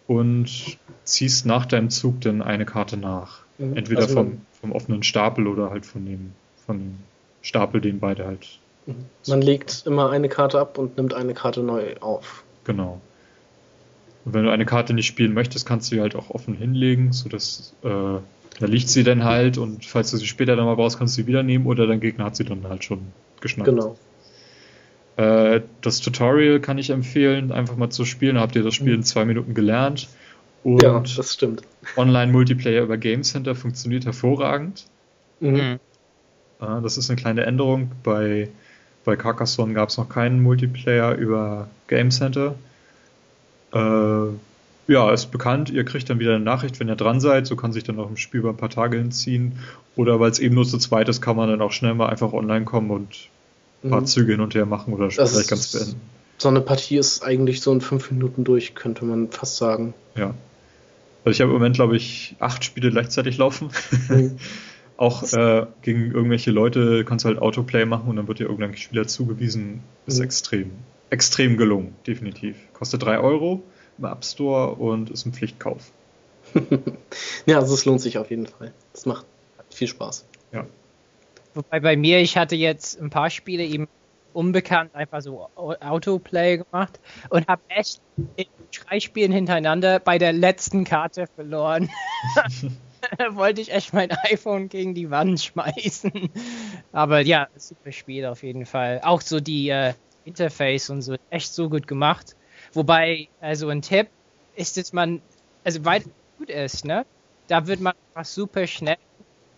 und ziehst nach deinem Zug dann eine Karte nach. Mhm. Entweder also vom, vom offenen Stapel oder halt von dem, von dem Stapel, den beide halt. Mhm. Man legt immer eine Karte ab und nimmt eine Karte neu auf. Genau. Und wenn du eine Karte nicht spielen möchtest, kannst du sie halt auch offen hinlegen, sodass äh, da liegt sie dann halt und falls du sie später dann mal brauchst, kannst du sie wieder nehmen oder dein Gegner hat sie dann halt schon geschnappt. Genau. Äh, das Tutorial kann ich empfehlen, einfach mal zu spielen. Da habt ihr das Spiel in zwei Minuten gelernt. Und ja, das stimmt. Online-Multiplayer über Game Center funktioniert hervorragend. Mhm. Äh, das ist eine kleine Änderung. Bei, bei Carcassonne gab es noch keinen Multiplayer über Game Center. Äh, ja, ist bekannt. Ihr kriegt dann wieder eine Nachricht, wenn ihr dran seid. So kann sich dann noch im Spiel über ein paar Tage hinziehen. Oder weil es eben nur zu zweit ist, kann man dann auch schnell mal einfach online kommen und ein paar mhm. Züge hin und her machen oder das vielleicht ganz beenden. So eine Partie ist eigentlich so in fünf Minuten durch, könnte man fast sagen. Ja. Also ich habe im Moment, glaube ich, acht Spiele gleichzeitig laufen. Mhm. auch äh, gegen irgendwelche Leute kannst du halt Autoplay machen und dann wird dir irgendein Spieler zugewiesen. Ist mhm. extrem extrem gelungen, definitiv. Kostet 3 Euro im App Store und ist ein Pflichtkauf. ja, also es lohnt sich auf jeden Fall. Es macht viel Spaß. Ja. Wobei bei mir, ich hatte jetzt ein paar Spiele eben unbekannt einfach so Autoplay gemacht und habe echt in drei Spielen hintereinander bei der letzten Karte verloren. da wollte ich echt mein iPhone gegen die Wand schmeißen. Aber ja, super Spiel auf jeden Fall. Auch so die äh, Interface und so echt so gut gemacht. Wobei, also ein Tipp ist, dass man, also weil es gut ist, ne, da wird man einfach super schnell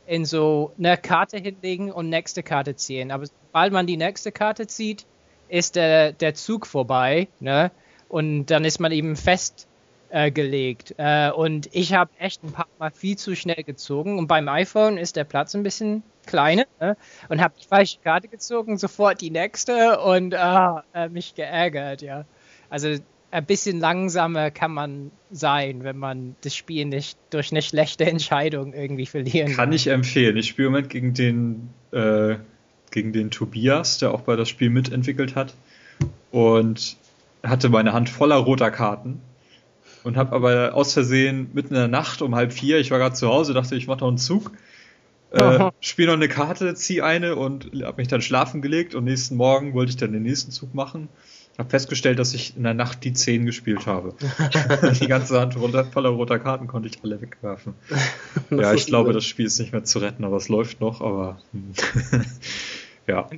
in so eine Karte hinlegen und nächste Karte ziehen. Aber sobald man die nächste Karte zieht, ist der, der Zug vorbei, ne, und dann ist man eben fest äh, gelegt. Äh, und ich habe echt ein paar Mal viel zu schnell gezogen. Und beim iPhone ist der Platz ein bisschen kleiner. Ne? Und habe die falsche Karte gezogen, sofort die nächste und ah, äh, mich geärgert, ja. Also ein bisschen langsamer kann man sein, wenn man das Spiel nicht durch eine schlechte Entscheidung irgendwie verlieren kann. Kann ich empfehlen. Ich spiele im Moment gegen den, äh, gegen den Tobias, der auch bei das Spiel mitentwickelt hat. Und hatte meine Hand voller roter Karten und habe aber aus Versehen mitten in der Nacht um halb vier, ich war gerade zu Hause, dachte ich mache noch einen Zug, äh, spiele noch eine Karte, ziehe eine und habe mich dann schlafen gelegt und nächsten Morgen wollte ich dann den nächsten Zug machen. Habe festgestellt, dass ich in der Nacht die 10 gespielt habe. die ganze Hand runter, voller roter Karten konnte ich alle wegwerfen. ja, ich glaube, das Spiel ist nicht mehr zu retten, aber es läuft noch, aber hm. ja.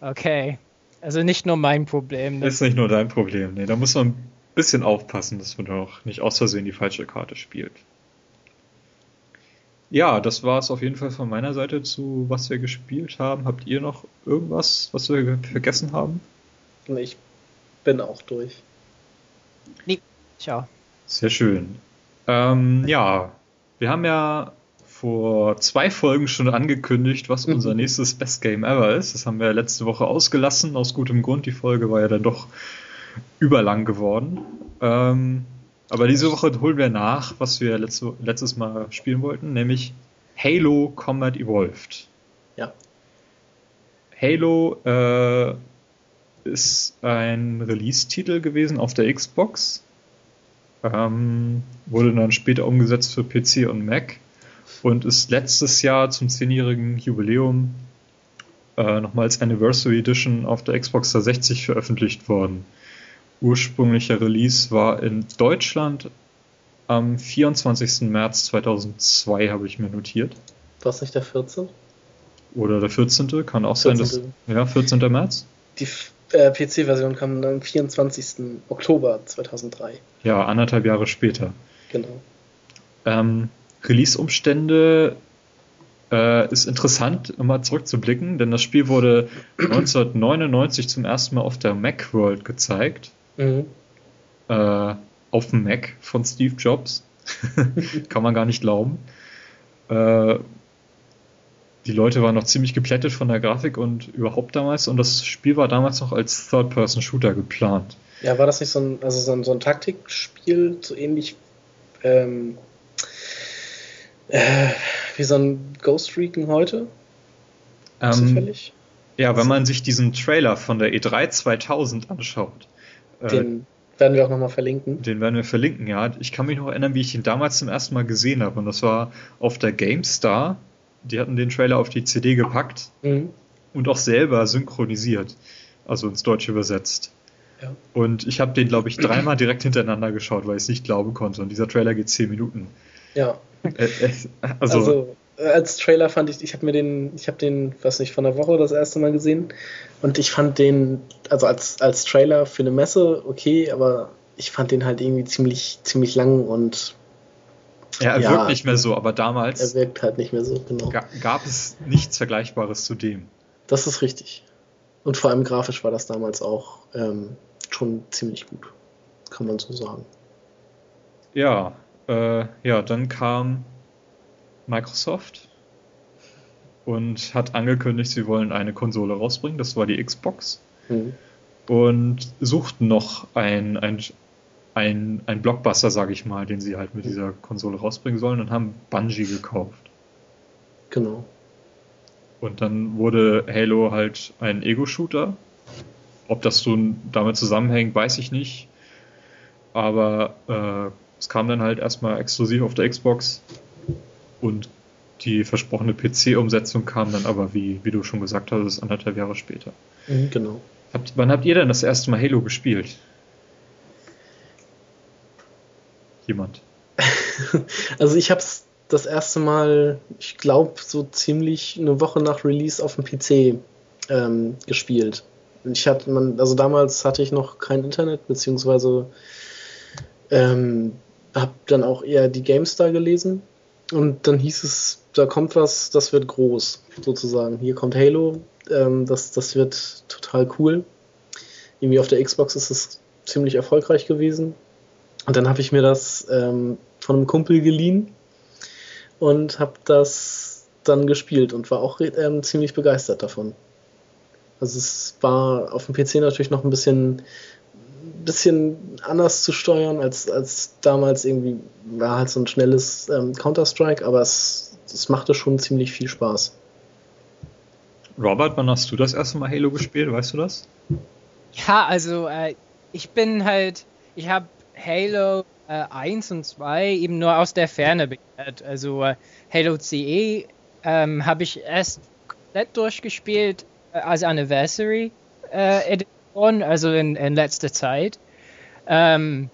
Okay. Also nicht nur mein Problem. Ne? Ist nicht nur dein Problem. Nee, da muss man bisschen aufpassen, dass man auch nicht aus Versehen die falsche Karte spielt. Ja, das war es auf jeden Fall von meiner Seite zu, was wir gespielt haben. Habt ihr noch irgendwas, was wir vergessen haben? Ich bin auch durch. Nee, ciao. Sehr schön. Ähm, ja, wir haben ja vor zwei Folgen schon angekündigt, was unser nächstes Best Game Ever ist. Das haben wir letzte Woche ausgelassen, aus gutem Grund. Die Folge war ja dann doch überlang geworden. Ähm, aber diese Woche holen wir nach, was wir letzte, letztes Mal spielen wollten, nämlich Halo Combat Evolved. Ja. Halo äh, ist ein Release-Titel gewesen auf der Xbox. Ähm, wurde dann später umgesetzt für PC und Mac und ist letztes Jahr zum zehnjährigen Jubiläum äh, nochmal als Anniversary Edition auf der Xbox 360 veröffentlicht worden. Ursprünglicher Release war in Deutschland am 24. März 2002, habe ich mir notiert. War es nicht der 14? Oder der 14. Kann auch 14. sein, dass. Ja, 14. März. Die äh, PC-Version kam am 24. Oktober 2003. Ja, anderthalb Jahre später. Genau. Ähm, Release-Umstände äh, ist interessant, immer zurückzublicken, denn das Spiel wurde 1999 zum ersten Mal auf der Macworld gezeigt. Mhm. Äh, auf dem Mac von Steve Jobs. Kann man gar nicht glauben. Äh, die Leute waren noch ziemlich geplättet von der Grafik und überhaupt damals. Und das Spiel war damals noch als Third-Person-Shooter geplant. Ja, war das nicht so ein, also so ein, so ein Taktikspiel, so ähnlich ähm, äh, wie so ein Ghost Recon heute? Ähm, Zufällig? Ja, wenn man sich diesen Trailer von der E3 2000 anschaut. Äh, den äh, werden wir auch nochmal verlinken. Den werden wir verlinken, ja. Ich kann mich noch erinnern, wie ich ihn damals zum ersten Mal gesehen habe. Und das war auf der GameStar. Die hatten den Trailer auf die CD gepackt mhm. und auch selber synchronisiert. Also ins Deutsche übersetzt. Ja. Und ich habe den, glaube ich, dreimal direkt hintereinander geschaut, weil ich es nicht glauben konnte. Und dieser Trailer geht zehn Minuten. Ja. Äh, äh, also, also als Trailer fand ich, ich habe mir den, ich habe den, was nicht, von der Woche das erste Mal gesehen und ich fand den, also als, als Trailer für eine Messe okay, aber ich fand den halt irgendwie ziemlich, ziemlich lang und ja, er ja, wirkt nicht mehr so, aber damals er wirkt halt nicht mehr so, genau. Gab es nichts Vergleichbares zu dem. Das ist richtig. Und vor allem grafisch war das damals auch ähm, schon ziemlich gut, kann man so sagen. Ja, äh, ja, dann kam Microsoft und hat angekündigt, sie wollen eine Konsole rausbringen. Das war die Xbox. Mhm. Und suchten noch ein, ein, ein, ein Blockbuster, sage ich mal, den sie halt mit dieser Konsole rausbringen sollen und haben Bungie gekauft. Genau. Und dann wurde Halo halt ein Ego-Shooter. Ob das so damit zusammenhängt, weiß ich nicht. Aber äh, es kam dann halt erstmal exklusiv auf der Xbox und die versprochene PC-Umsetzung kam dann aber, wie, wie du schon gesagt hast, anderthalb Jahre später. Mhm, genau. Habt, wann habt ihr denn das erste Mal Halo gespielt? Jemand? also ich habe es das erste Mal, ich glaube, so ziemlich eine Woche nach Release auf dem PC ähm, gespielt. Ich hatte man, also damals hatte ich noch kein Internet, beziehungsweise ähm, habe dann auch eher die GameStar gelesen und dann hieß es, da kommt was, das wird groß, sozusagen. Hier kommt Halo, ähm, das, das wird total cool. Irgendwie auf der Xbox ist es ziemlich erfolgreich gewesen. Und dann habe ich mir das ähm, von einem Kumpel geliehen und habe das dann gespielt und war auch ähm, ziemlich begeistert davon. Also es war auf dem PC natürlich noch ein bisschen bisschen anders zu steuern als, als damals irgendwie war halt so ein schnelles ähm, Counter-Strike, aber es, es machte schon ziemlich viel Spaß. Robert, wann hast du das erste Mal Halo gespielt? Weißt du das? Ja, also äh, ich bin halt, ich habe Halo äh, 1 und 2 eben nur aus der Ferne begehrt. Also äh, Halo CE ähm, habe ich erst komplett durchgespielt äh, als Anniversary äh, Edition also in, in letzter Zeit. Ähm,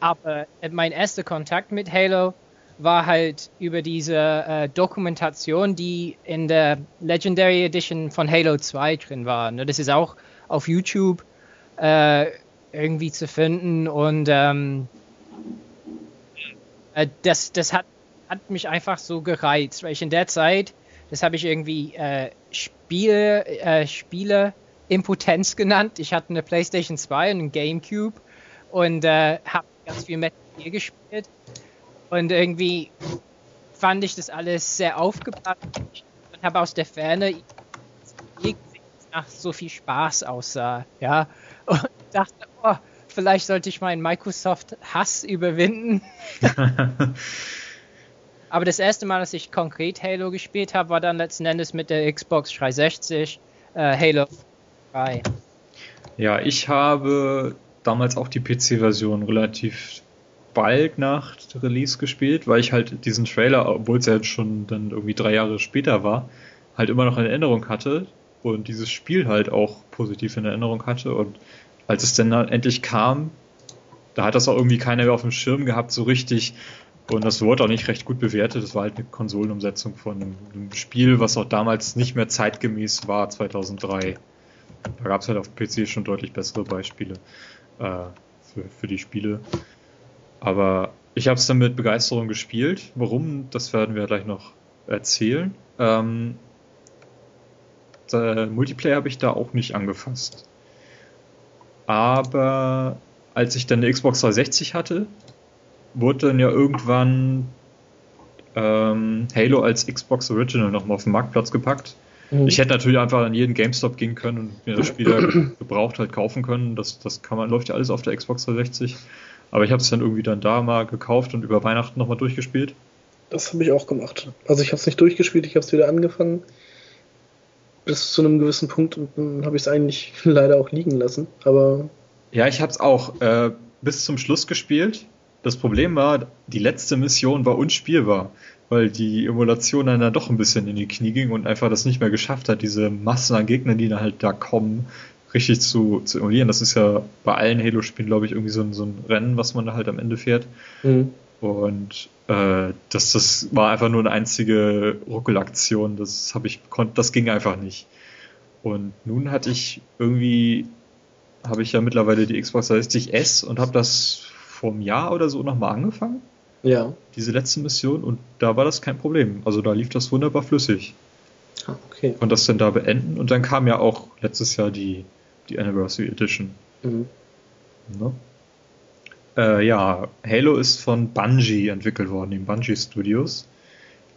aber mein erster Kontakt mit Halo war halt über diese äh, Dokumentation, die in der Legendary Edition von Halo 2 drin war. Ne? Das ist auch auf YouTube äh, irgendwie zu finden und ähm, äh, das, das hat, hat mich einfach so gereizt, weil ich in der Zeit, das habe ich irgendwie äh, Spiele, äh, Spiele Impotenz genannt. Ich hatte eine PlayStation 2 und einen GameCube und äh, habe ganz viel Metal Gear gespielt. Und irgendwie fand ich das alles sehr aufgebracht und habe aus der Ferne nach so viel Spaß aussah. Ja, und dachte, oh, vielleicht sollte ich meinen Microsoft-Hass überwinden. Aber das erste Mal, dass ich konkret Halo gespielt habe, war dann letzten Endes mit der Xbox 360 äh, Halo 3. Ja, ich habe damals auch die PC-Version relativ bald nach Release gespielt, weil ich halt diesen Trailer, obwohl es ja jetzt schon dann irgendwie drei Jahre später war, halt immer noch in Erinnerung hatte und dieses Spiel halt auch positiv in Erinnerung hatte. Und als es dann endlich kam, da hat das auch irgendwie keiner mehr auf dem Schirm gehabt, so richtig. Und das wurde auch nicht recht gut bewertet. Das war halt eine Konsolenumsetzung von einem Spiel, was auch damals nicht mehr zeitgemäß war, 2003. Da gab es halt auf PC schon deutlich bessere Beispiele äh, für, für die Spiele. Aber ich habe es dann mit Begeisterung gespielt. Warum, das werden wir gleich noch erzählen. Ähm, Multiplayer habe ich da auch nicht angefasst. Aber als ich dann eine Xbox 360 hatte, wurde dann ja irgendwann ähm, Halo als Xbox Original nochmal auf den Marktplatz gepackt. Mhm. Ich hätte natürlich einfach an jeden GameStop gehen können und mir das Spiel gebraucht halt kaufen können. Das, das kann man, läuft ja alles auf der Xbox 360. Aber ich habe es dann irgendwie dann da mal gekauft und über Weihnachten nochmal durchgespielt. Das habe ich auch gemacht. Also ich habe es nicht durchgespielt, ich habe es wieder angefangen. Bis zu einem gewissen Punkt und dann habe ich es eigentlich leider auch liegen lassen. Aber. Ja, ich habe es auch äh, bis zum Schluss gespielt. Das Problem war, die letzte Mission war unspielbar, weil die Emulation dann, dann doch ein bisschen in die Knie ging und einfach das nicht mehr geschafft hat, diese Massen an Gegnern, die da halt da kommen, richtig zu, zu emulieren. Das ist ja bei allen Halo-Spielen, glaube ich, irgendwie so ein, so ein Rennen, was man da halt am Ende fährt. Mhm. Und äh, das, das war einfach nur eine einzige Ruckelaktion. Das habe ich das ging einfach nicht. Und nun hatte ich irgendwie, habe ich ja mittlerweile die Xbox 360 S und habe das vor einem Jahr oder so nochmal angefangen. Ja. Diese letzte Mission und da war das kein Problem. Also da lief das wunderbar flüssig. Ah, okay. Und das dann da beenden und dann kam ja auch letztes Jahr die die Anniversary Edition. Mhm. Ne? Äh, ja, Halo ist von Bungie entwickelt worden, den Bungie Studios.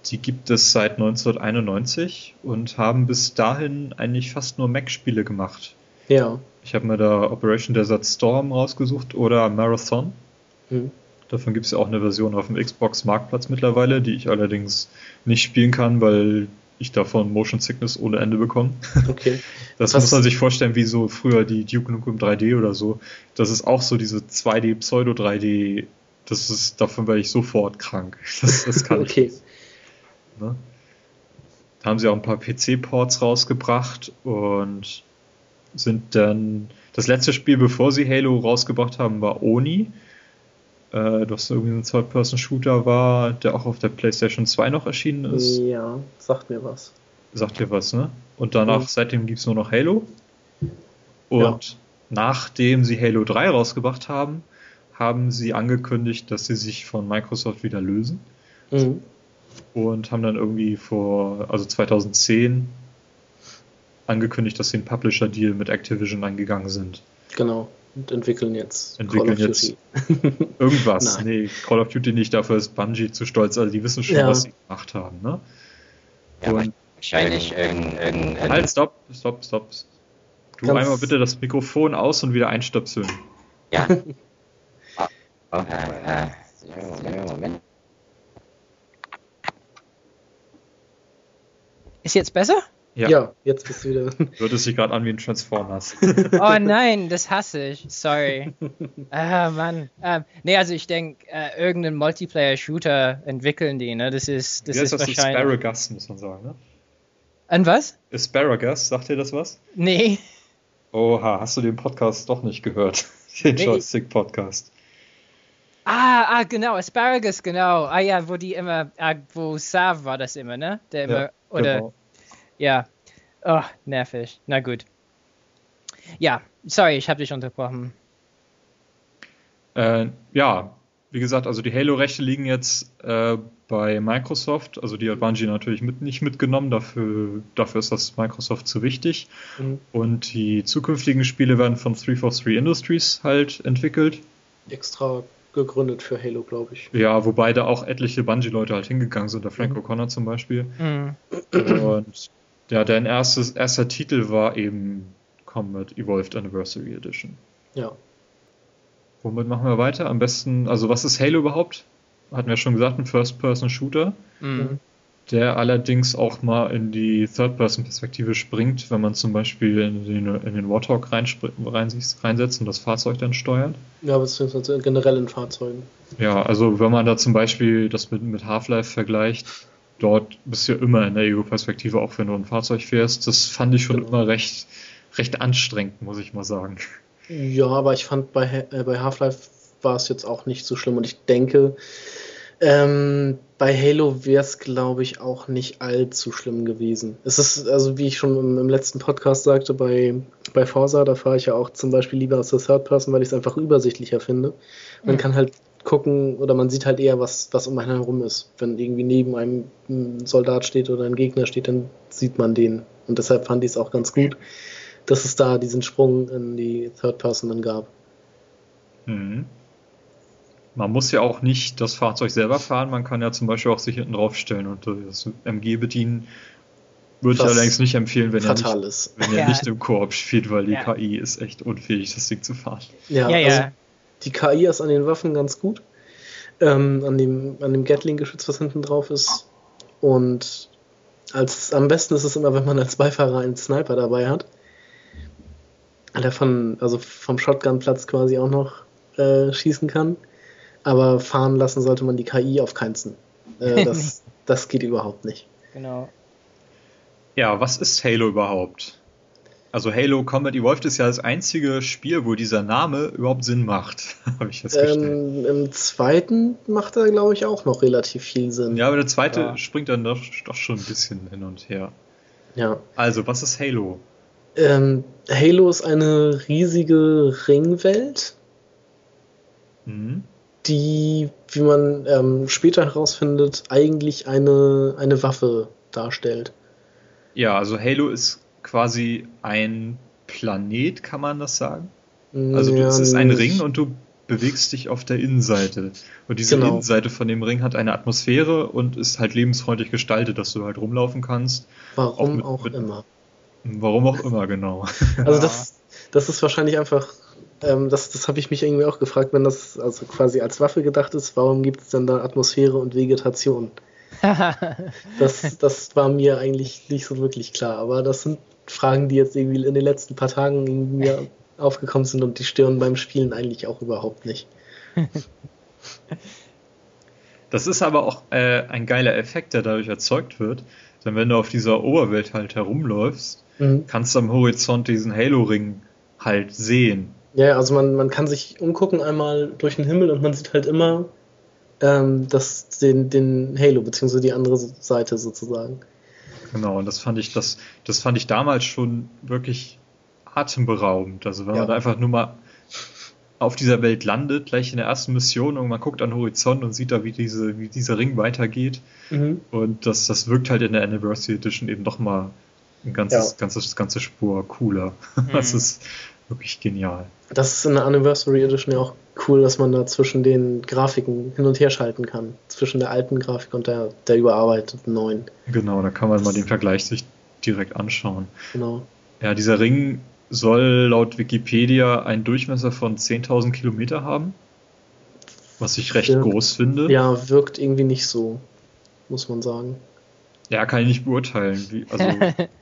Die gibt es seit 1991 und haben bis dahin eigentlich fast nur Mac-Spiele gemacht. Ja. Ich habe mir da Operation Desert Storm rausgesucht oder Marathon. Mhm. Davon gibt es ja auch eine Version auf dem Xbox Marktplatz mittlerweile, die ich allerdings nicht spielen kann, weil ich davon Motion Sickness ohne Ende bekomme. Okay. Das Was? muss man sich vorstellen, wie so früher die Duke Nukem 3D oder so. Das ist auch so diese 2D, Pseudo 3D. Das ist, davon werde ich sofort krank. Das, das kann okay. ich. Ne? Da haben sie auch ein paar PC-Ports rausgebracht und sind dann. Das letzte Spiel, bevor sie Halo rausgebracht haben, war Oni äh, das irgendwie ein Third-Person-Shooter war, der auch auf der PlayStation 2 noch erschienen ist. Ja, sagt mir was. Sagt dir was, ne? Und danach, mhm. seitdem gibt es nur noch Halo. Und ja. nachdem sie Halo 3 rausgebracht haben, haben sie angekündigt, dass sie sich von Microsoft wieder lösen. Mhm. Und haben dann irgendwie vor, also 2010, angekündigt, dass sie einen Publisher-Deal mit Activision eingegangen sind. Genau und entwickeln jetzt entwickeln Call of jetzt Duty. irgendwas. Nein. Nee, Call of Duty nicht, dafür ist Bungie zu stolz. Also die wissen schon, ja. was sie gemacht haben. Ne? Ja, und wahrscheinlich irgendein... Halt, stopp, stopp, stopp. Du Ganz einmal bitte das Mikrofon aus und wieder einstöpseln. Ja. oh, oh, äh, äh, Moment. Ist jetzt besser? Ja. ja, jetzt bist du wieder. Hört es sich gerade an wie ein Transformers. oh nein, das hasse ich. Sorry. ah, Mann. Ähm, nee, also ich denke, äh, irgendeinen Multiplayer-Shooter entwickeln die, ne? Das ist, das Wie ist das wahrscheinlich. Asparagus, muss man sagen, ne? An was? Asparagus, sagt dir das was? Nee. Oha, hast du den Podcast doch nicht gehört? Den nee. Joystick-Podcast. Ah, ah, genau, Asparagus, genau. Ah ja, wo die immer, ah, wo Sav war das immer, ne? Der immer, ja, oder genau. Ja. Oh, nervig. Na gut. Ja, sorry, ich habe dich unterbrochen. Äh, ja, wie gesagt, also die Halo-Rechte liegen jetzt äh, bei Microsoft. Also die hat Bungie natürlich mit, nicht mitgenommen. Dafür, dafür ist das Microsoft zu wichtig. Mhm. Und die zukünftigen Spiele werden von 343 Industries halt entwickelt. Extra gegründet für Halo, glaube ich. Ja, wobei da auch etliche Bungie-Leute halt hingegangen sind. Der Frank mhm. O'Connor zum Beispiel. Mhm. Und ja, dein erstes, erster Titel war eben Combat Evolved Anniversary Edition. Ja. Womit machen wir weiter? Am besten, also was ist Halo überhaupt? hatten wir schon gesagt, ein First-Person-Shooter, Mhm. der allerdings auch mal in die Third-Person-Perspektive springt, wenn man zum Beispiel in den, in den Warthog reinsetzt und das Fahrzeug dann steuert. Ja, beziehungsweise generell in Fahrzeugen. Ja, also wenn man da zum Beispiel das mit, mit Half-Life vergleicht, dort bist du ja immer in der Ego-Perspektive, auch wenn du ein Fahrzeug fährst. Das fand ich schon immer recht, recht anstrengend, muss ich mal sagen. Ja, aber ich fand bei, äh, bei Half-Life war es jetzt auch nicht so schlimm und ich denke, ähm, bei Halo wäre es, glaube ich, auch nicht allzu schlimm gewesen. Es ist, also wie ich schon im, im letzten Podcast sagte, bei, bei Forza, da fahre ich ja auch zum Beispiel lieber aus der Third Person, weil ich es einfach übersichtlicher finde. Man Mhm. kann halt gucken oder man sieht halt eher, was, was um einen herum ist. Wenn irgendwie neben einem ein Soldat steht oder ein Gegner steht, dann sieht man den. Und deshalb fand ich es auch ganz gut, dass es da diesen Sprung in die Third Person dann gab. Mhm. Man muss ja auch nicht das Fahrzeug selber fahren, man kann ja zum Beispiel auch sich hinten draufstellen und das MG bedienen. Würde ich Was allerdings nicht empfehlen, wenn er nicht, wenn er Ja. nicht im Koop spielt, weil die Ja. KI ist echt unfähig, das Ding zu fahren. Ja, Ja, ja. Die KI ist an den Waffen ganz gut. Ähm, an dem, an dem Gatling-Geschütz, was hinten drauf ist. Und als, am besten ist es immer, wenn man als Beifahrer einen Sniper dabei hat. Der von, also vom Shotgun-Platz quasi auch noch äh, schießen kann. Aber fahren lassen sollte man die KI auf keinsten. Äh, das, das geht überhaupt nicht. Genau. Ja, was ist Halo überhaupt? Also Halo Combat Evolved ist ja das einzige Spiel, wo dieser Name überhaupt Sinn macht, habe ich festgestellt. Ähm, Im zweiten macht er, glaube ich, auch noch relativ viel Sinn. ja, aber der zweite Ja. springt dann doch, doch schon ein bisschen hin und her. ja. Also, was ist Halo? Ähm, Halo ist eine riesige Ringwelt, Mhm. die, wie man ähm, später herausfindet, eigentlich eine, eine Waffe darstellt. Ja, also Halo ist quasi ein Planet, kann man das sagen? Also du, Ja, es ist ein Ring und du bewegst dich auf der Innenseite. Und diese Genau. Innenseite von dem Ring hat eine Atmosphäre und ist halt lebensfreundlich gestaltet, dass du halt rumlaufen kannst. Warum auch mit- auch mit- immer. Warum auch immer, genau. Also Ja. das, das ist wahrscheinlich einfach, ähm, das, das habe ich mich irgendwie auch gefragt, wenn das also quasi als Waffe gedacht ist, warum gibt es denn da Atmosphäre und Vegetation? Das, das war mir eigentlich nicht so wirklich klar, aber das sind Fragen, die jetzt irgendwie in den letzten paar Tagen in mir aufgekommen sind und die stören beim Spielen eigentlich auch überhaupt nicht. Das ist aber auch äh, ein geiler Effekt, der dadurch erzeugt wird. Denn wenn du auf dieser Oberwelt halt herumläufst, Mhm. kannst du am Horizont diesen Halo-Ring halt sehen. Ja, also man, man kann sich umgucken einmal durch den Himmel und man sieht halt immer ähm, das, den, den Halo, beziehungsweise die andere Seite sozusagen. Genau, und das fand ich, das, das fand ich damals schon wirklich atemberaubend. Also wenn Ja. man da einfach nur mal auf dieser Welt landet, gleich in der ersten Mission und man guckt an den Horizont und sieht da, wie, diese, wie dieser Ring weitergeht. Mhm. Und das, das wirkt halt in der Anniversary Edition eben doch mal ein ganzes, Ja. ganzes, ganze Spur cooler. Das ist wirklich genial. Das ist in der Anniversary Edition ja auch cool, dass man da zwischen den Grafiken hin und her schalten kann. Zwischen der alten Grafik und der, der überarbeiteten neuen. Genau, da kann man mal den Vergleich sich direkt anschauen. Genau. Ja, dieser Ring soll laut Wikipedia einen Durchmesser von 10.000 Kilometer haben, was ich recht Ja. groß finde. Ja, wirkt irgendwie nicht so, muss man sagen. Ja, kann ich nicht beurteilen. Wie, also,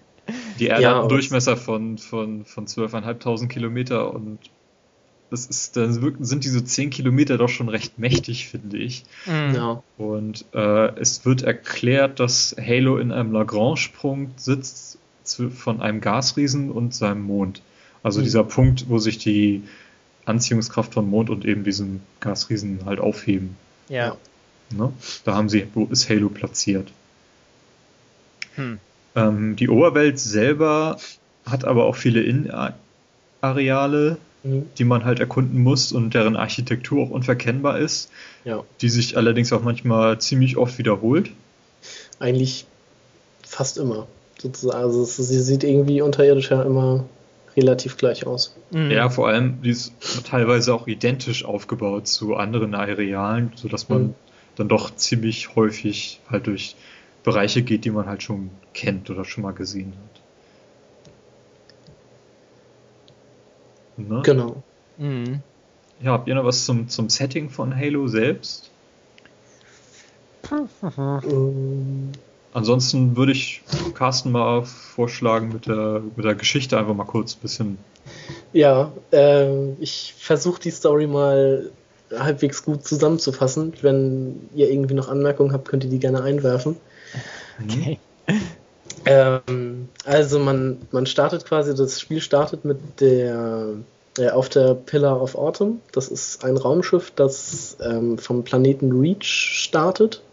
die Erde Ja, hat einen Durchmesser von, von, von 12.500 Kilometer und das ist, dann sind diese 10 Kilometer doch schon recht mächtig, finde ich. Mhm. Ja. Und äh, es wird erklärt, dass Halo in einem Lagrange-Sprung sitzt zu, von einem Gasriesen und seinem Mond. Also Mhm. dieser Punkt, wo sich die Anziehungskraft von Mond und eben diesem Gasriesen halt aufheben. Ja. Ne? Da haben sie, wo ist Halo platziert? Hm. Ähm, die Oberwelt selber hat aber auch viele Innenareale, Mhm. die man halt erkunden muss und deren Architektur auch unverkennbar ist, Ja. die sich allerdings auch manchmal ziemlich oft wiederholt. Eigentlich fast immer. Sozusagen. Also sie sieht irgendwie unterirdisch ja immer relativ gleich aus. Mhm. Ja, vor allem, die ist teilweise auch identisch aufgebaut zu anderen Arealen, sodass man Mhm. dann doch ziemlich häufig halt durch Bereiche geht, die man halt schon kennt oder schon mal gesehen hat. Ne? Genau. Mhm. Ja, habt ihr noch was zum, zum Setting von Halo selbst? ähm. Ansonsten würde ich Carsten mal vorschlagen, mit der, mit der Geschichte einfach mal kurz ein bisschen. Ja, äh, ich versuche die Story mal halbwegs gut zusammenzufassen. Wenn ihr irgendwie noch Anmerkungen habt, könnt ihr die gerne einwerfen. Okay. Ähm, also man, man startet quasi, das Spiel startet mit der äh, auf der Pillar of Autumn. Das ist ein Raumschiff, das ähm, vom Planeten Reach startet,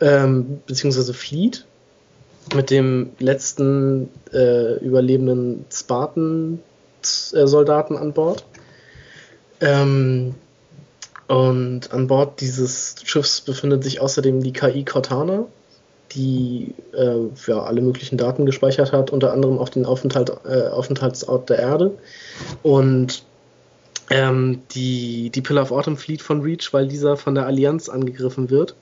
ähm, beziehungsweise flieht mit dem letzten äh, überlebenden Spartan-Soldaten an Bord. Ähm, und an Bord dieses Schiffs befindet sich außerdem die KI Cortana, die äh, ja, alle möglichen Daten gespeichert hat, unter anderem auch den Aufenthalt, äh, Aufenthaltsort der Erde. Und ähm, die, die Pillar of Autumn flieht von Reach, weil dieser von der Allianz angegriffen wird.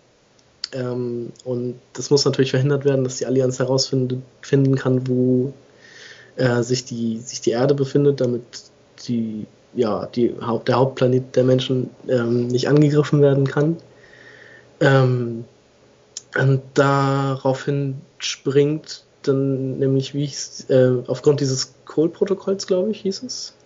Ähm, und das muss natürlich verhindert werden, dass die Allianz herausfinden kann, wo äh, sich, die, sich die Erde befindet, damit die, ja, die, der Hauptplanet der Menschen ähm, nicht angegriffen werden kann. Ähm, und daraufhin springt dann nämlich, wie ich äh, aufgrund dieses Cole-Protokolls, glaube ich, hieß es,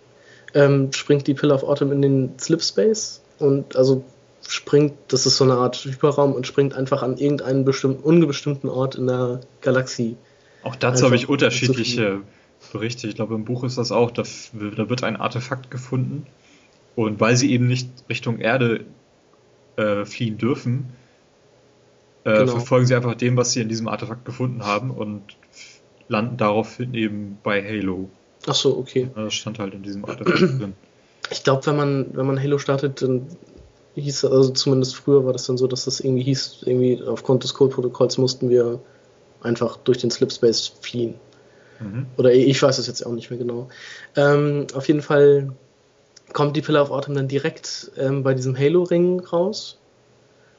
ähm, springt die Pill of Autumn in den Slipspace und also springt, das ist so eine Art Hyperraum und springt einfach an irgendeinen bestimmten, unbestimmten Ort in der Galaxie. Auch dazu habe ich unterschiedliche Berichte. Ich glaube, im Buch ist das auch, da, da, wird ein Artefakt gefunden und weil sie eben nicht Richtung Erde äh, fliehen dürfen, äh, genau. verfolgen sie einfach dem, was sie in diesem Artefakt gefunden haben und landen daraufhin eben bei Halo. Ach so, okay. Das stand halt in diesem Artefakt drin. Ich glaube, wenn man, wenn man Halo startet, dann hieß also zumindest früher war das dann so, dass das irgendwie hieß, irgendwie aufgrund des Code-Protokolls mussten wir einfach durch den Slipspace fliehen. Mhm. Oder ich weiß es jetzt auch nicht mehr genau. Ähm, auf jeden Fall kommt die Pillar of Autumn dann direkt ähm, bei diesem Halo-Ring raus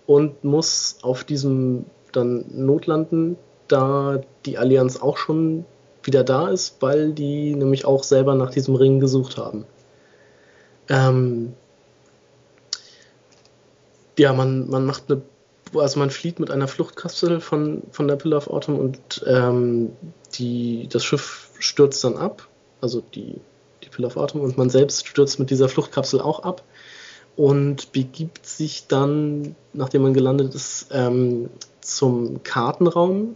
und muss auf diesem dann notlanden, da die Allianz auch schon wieder da ist, weil die nämlich auch selber nach diesem Ring gesucht haben. Ähm, ja, man, man macht eine, also man flieht mit einer Fluchtkapsel von, von der Pillar of Autumn und ähm, die, das Schiff stürzt dann ab, also die, die Pillar of Autumn und man selbst stürzt mit dieser Fluchtkapsel auch ab und begibt sich dann, nachdem man gelandet ist, ähm, zum Kartenraum,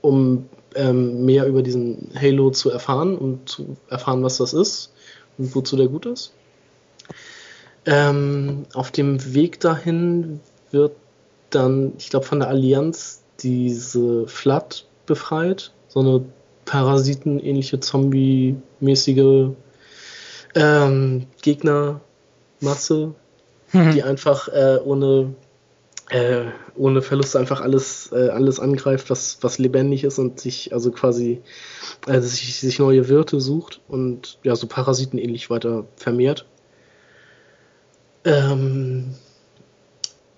um ähm, mehr über diesen Halo zu erfahren und zu erfahren, was das ist und wozu der gut ist. Ähm, auf dem Weg dahin wird dann, ich glaube, von der Allianz diese Flood befreit, so eine Parasiten-ähnliche Zombie-mäßige ähm, Gegner, Masse, mhm. die einfach äh, ohne, äh, ohne Verlust einfach alles, äh, alles angreift, was, was lebendig ist und sich also quasi äh, sich, sich neue Wirte sucht und ja, so Parasiten ähnlich weiter vermehrt. Ähm,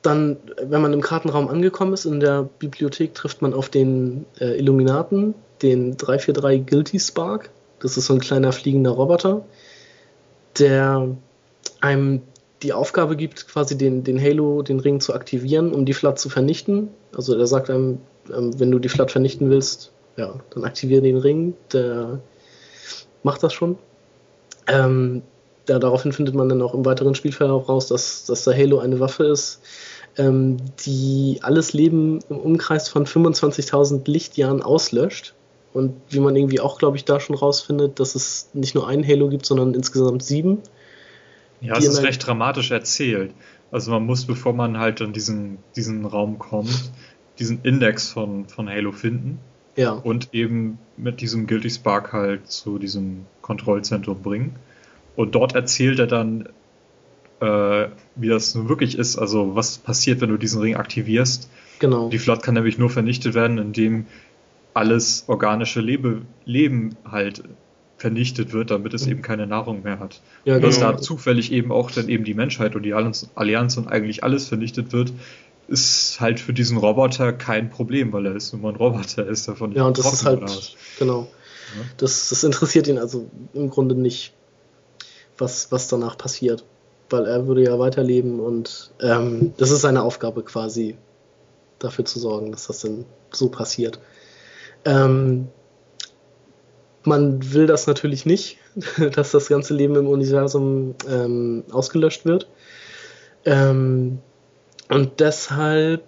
dann, wenn man im Kartenraum angekommen ist, in der Bibliothek trifft man auf den äh, Illuminaten, den 343 Guilty Spark. Das ist so ein kleiner fliegender Roboter, der einem die Aufgabe gibt, quasi den, den Halo, den Ring zu aktivieren, um die Flat zu vernichten. Also er sagt einem, ähm, wenn du die Flat vernichten willst, ja, dann aktiviere den Ring. Der macht das schon. Ähm, ja, daraufhin findet man dann auch im weiteren Spielverlauf raus, dass, dass der Halo eine Waffe ist, ähm, die alles Leben im Umkreis von 25.000 Lichtjahren auslöscht. Und wie man irgendwie auch, glaube ich, da schon rausfindet, dass es nicht nur einen Halo gibt, sondern insgesamt sieben. Ja, es ist recht dramatisch erzählt. Also man muss, bevor man halt in diesen, diesen Raum kommt, diesen Index von, von Halo finden. Ja. Und eben mit diesem Guilty Spark halt zu diesem Kontrollzentrum bringen. Und dort erzählt er dann, äh, wie das nun wirklich ist, also was passiert, wenn du diesen Ring aktivierst. Genau. Die Flotte kann nämlich nur vernichtet werden, indem alles organische Lebe Leben halt vernichtet wird, damit es eben keine Nahrung mehr hat. Ja, und dass genau. da zufällig eben auch dann eben die Menschheit und die Allianz und eigentlich alles vernichtet wird, ist halt für diesen Roboter kein Problem, weil er ist nur mal ein Roboter, ist davon nicht Ja, und das ist halt, genau. Ja. Das, das interessiert ihn also im Grunde nicht, was, was danach passiert. Weil er würde ja weiterleben und ähm, das ist seine Aufgabe quasi, dafür zu sorgen, dass das dann so passiert. Ähm, man will das natürlich nicht, dass das ganze Leben im Universum ähm, ausgelöscht wird. Ähm, und deshalb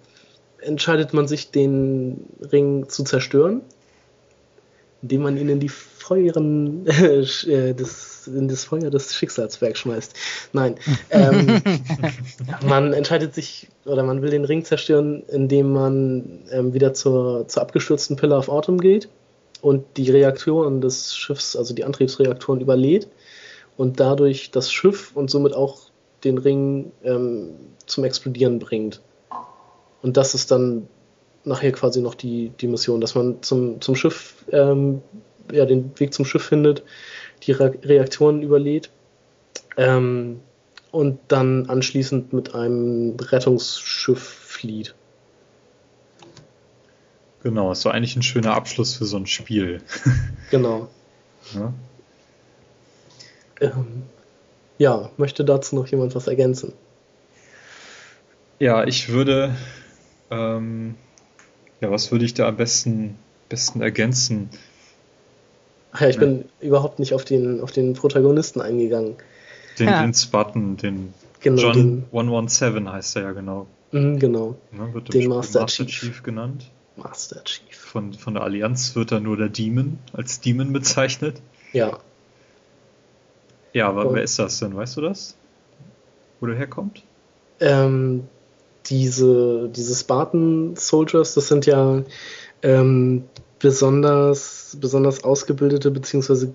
entscheidet man sich, den Ring zu zerstören, indem man ihn in die Feuern äh, des, in das Feuer des Schicksalswerks schmeißt. Nein. Ähm, man entscheidet sich oder man will den Ring zerstören, indem man ähm, wieder zur, zur abgestürzten Pillar of Autumn geht und die Reaktoren des Schiffs, also die Antriebsreaktoren, überlädt und dadurch das Schiff und somit auch den Ring ähm, zum Explodieren bringt. Und das ist dann nachher quasi noch die, die Mission, dass man zum, zum Schiff, ähm, ja, den Weg zum Schiff findet, die Re Reaktoren überlädt ähm, und dann anschließend mit einem Rettungsschiff flieht. Genau, ist so eigentlich ein schöner Abschluss für so ein Spiel. genau. Ja. Ähm, ja, möchte dazu noch jemand was ergänzen? Ja, ich würde, ähm, ja, was würde ich da am besten, besten ergänzen? Ach ja, ich ja. bin überhaupt nicht auf den, auf den Protagonisten eingegangen. Den, ja. den Spartan, den genau, John den, 117 heißt er ja genau. Mhm, genau. Ne, wird den Master, Master Chief. Chief genannt. Master Chief. Von, von der Allianz wird er nur der Demon als Demon bezeichnet. Ja. Ja, aber Und, wer ist das denn? Weißt du das? Wo der herkommt? Ähm, diese, diese Spartan Soldiers, das sind ja ähm, besonders, besonders ausgebildete, beziehungsweise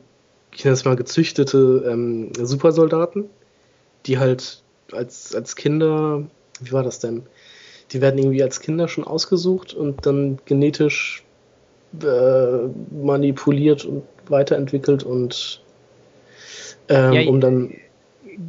ich nenne es mal gezüchtete ähm, Supersoldaten, die halt als, als Kinder, wie war das denn? Die werden irgendwie als Kinder schon ausgesucht und dann genetisch äh, manipuliert und weiterentwickelt und ähm, ja, um dann.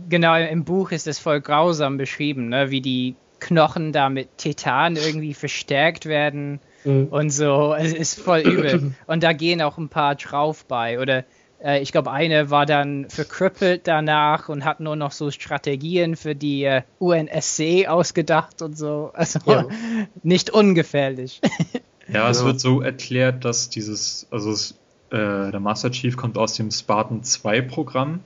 Genau, im Buch ist es voll grausam beschrieben, ne? wie die Knochen da mit Titan irgendwie verstärkt werden mhm. und so. Es ist voll übel. Und da gehen auch ein paar drauf bei. Oder äh, ich glaube, eine war dann verkrüppelt danach und hat nur noch so Strategien für die äh, UNSC ausgedacht und so. Also ja. nicht ungefährlich. Ja, es wird so erklärt, dass dieses, also es, äh, der Master Chief kommt aus dem Spartan 2 Programm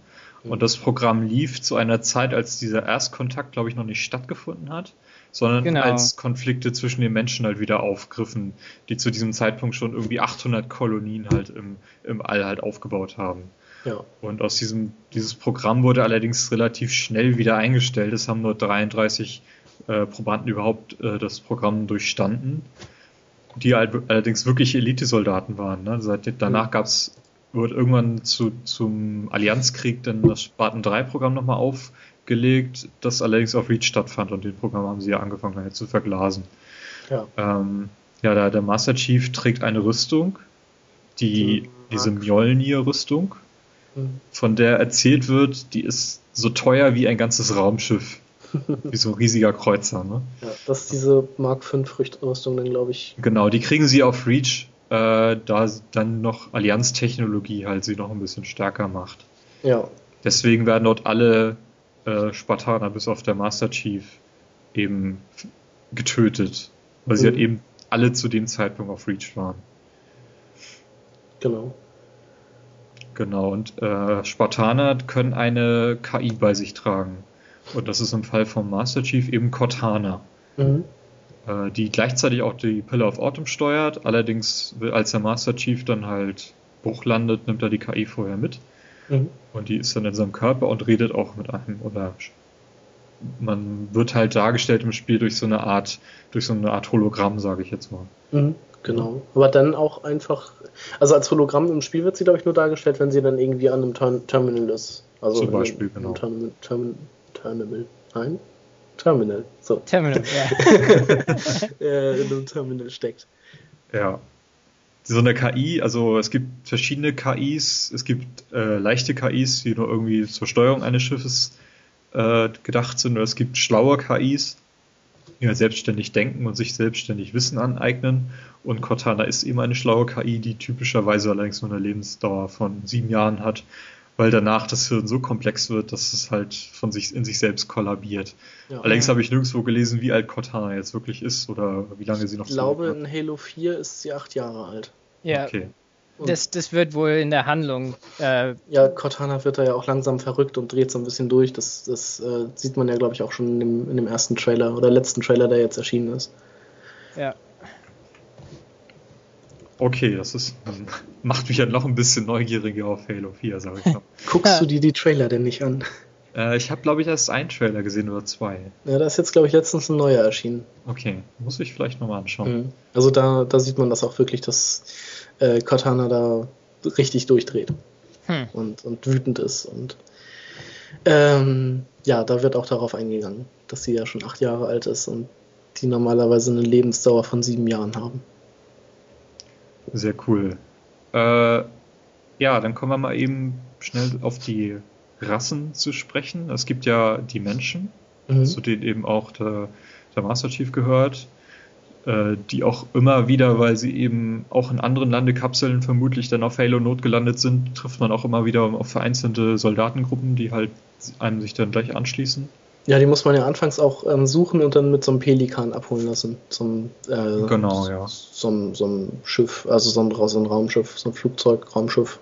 und das Programm lief zu einer Zeit, als dieser Erstkontakt, glaube ich, noch nicht stattgefunden hat sondern genau. als Konflikte zwischen den Menschen halt wieder aufgriffen, die zu diesem Zeitpunkt schon irgendwie 800 Kolonien halt im, im All halt aufgebaut haben. Ja. Und aus diesem, dieses Programm wurde allerdings relativ schnell wieder eingestellt. Es haben nur 33 äh, Probanden überhaupt äh, das Programm durchstanden, die halt allerdings wirklich Elitesoldaten waren. Ne? Seit, danach gab es wird irgendwann zu, zum Allianzkrieg dann das Spartan 3 Programm nochmal auf, gelegt, das allerdings auf Reach stattfand und den Programm haben sie ja angefangen halt zu verglasen. Ja, ähm, ja der, der, Master Chief trägt eine Rüstung, die, diese Mjolnir-Rüstung, mhm. von der erzählt wird, die ist so teuer wie ein ganzes Raumschiff. wie so ein riesiger Kreuzer, ne? Ja, das ist diese Mark 5 Rüstung dann, glaube ich. Genau, die kriegen sie auf Reach, äh, da dann noch Allianz-Technologie halt sie noch ein bisschen stärker macht. Ja. Deswegen werden dort alle äh, Spartaner bis auf der Master Chief eben getötet, weil mhm. sie halt eben alle zu dem Zeitpunkt auf Reach waren. Genau. Genau, und äh, Spartaner können eine KI bei sich tragen. Und das ist im Fall vom Master Chief eben Cortana. Mhm. Äh, die gleichzeitig auch die Pillar of Autumn steuert. Allerdings, als der Master Chief dann halt Bruch landet, nimmt er die KI vorher mit. Mhm. Und die ist dann in seinem Körper und redet auch mit einem. Oder man wird halt dargestellt im Spiel durch so eine Art, durch so eine Art Hologramm, sage ich jetzt mal. Mhm, genau. Aber dann auch einfach, also als Hologramm im Spiel wird sie, glaube ich, nur dargestellt, wenn sie dann irgendwie an einem Ter Terminal ist. Also Zum Beispiel, in, genau. Terminal, Terminal, Terminal, nein? Terminal, so. Terminal, ja. äh, in einem Terminal steckt. Ja so eine KI, also es gibt verschiedene KIs, es gibt äh, leichte KIs, die nur irgendwie zur Steuerung eines Schiffes äh, gedacht sind, oder es gibt schlaue KIs, die halt selbstständig denken und sich selbstständig Wissen aneignen. Und Cortana ist eben eine schlaue KI, die typischerweise allerdings nur eine Lebensdauer von sieben Jahren hat weil danach das Hirn so komplex wird, dass es halt von sich in sich selbst kollabiert. Ja. Allerdings habe ich nirgendwo gelesen, wie alt Cortana jetzt wirklich ist oder wie lange sie noch Ich glaube, in Halo 4 ist sie acht Jahre alt. Ja. Okay. Das, das wird wohl in der Handlung. Äh, ja, Cortana wird da ja auch langsam verrückt und dreht so ein bisschen durch. Das, das äh, sieht man ja, glaube ich, auch schon in dem, in dem ersten Trailer oder letzten Trailer, der jetzt erschienen ist. Ja. Okay, das ist, macht mich ja noch ein bisschen neugieriger auf Halo 4, sag ich mal. Guckst du dir die Trailer denn nicht an? Äh, ich habe, glaube ich, erst einen Trailer gesehen oder zwei. Ja, da ist jetzt, glaube ich, letztens ein neuer erschienen. Okay, muss ich vielleicht nochmal anschauen. Mhm. Also da, da sieht man das auch wirklich, dass äh, Cortana da richtig durchdreht hm. und, und wütend ist. Und ähm, ja, da wird auch darauf eingegangen, dass sie ja schon acht Jahre alt ist und die normalerweise eine Lebensdauer von sieben Jahren haben. Sehr cool. Äh, ja, dann kommen wir mal eben schnell auf die Rassen zu sprechen. Es gibt ja die Menschen, mhm. zu denen eben auch der, der Master Chief gehört, äh, die auch immer wieder, weil sie eben auch in anderen Landekapseln vermutlich dann auf Halo Not gelandet sind, trifft man auch immer wieder auf vereinzelte Soldatengruppen, die halt einem sich dann gleich anschließen. Ja, die muss man ja anfangs auch ähm, suchen und dann mit so einem Pelikan abholen lassen. Zum, äh, genau, ja. So, ein Schiff, also so ein, so ein Raumschiff, so ein Flugzeug, Raumschiff,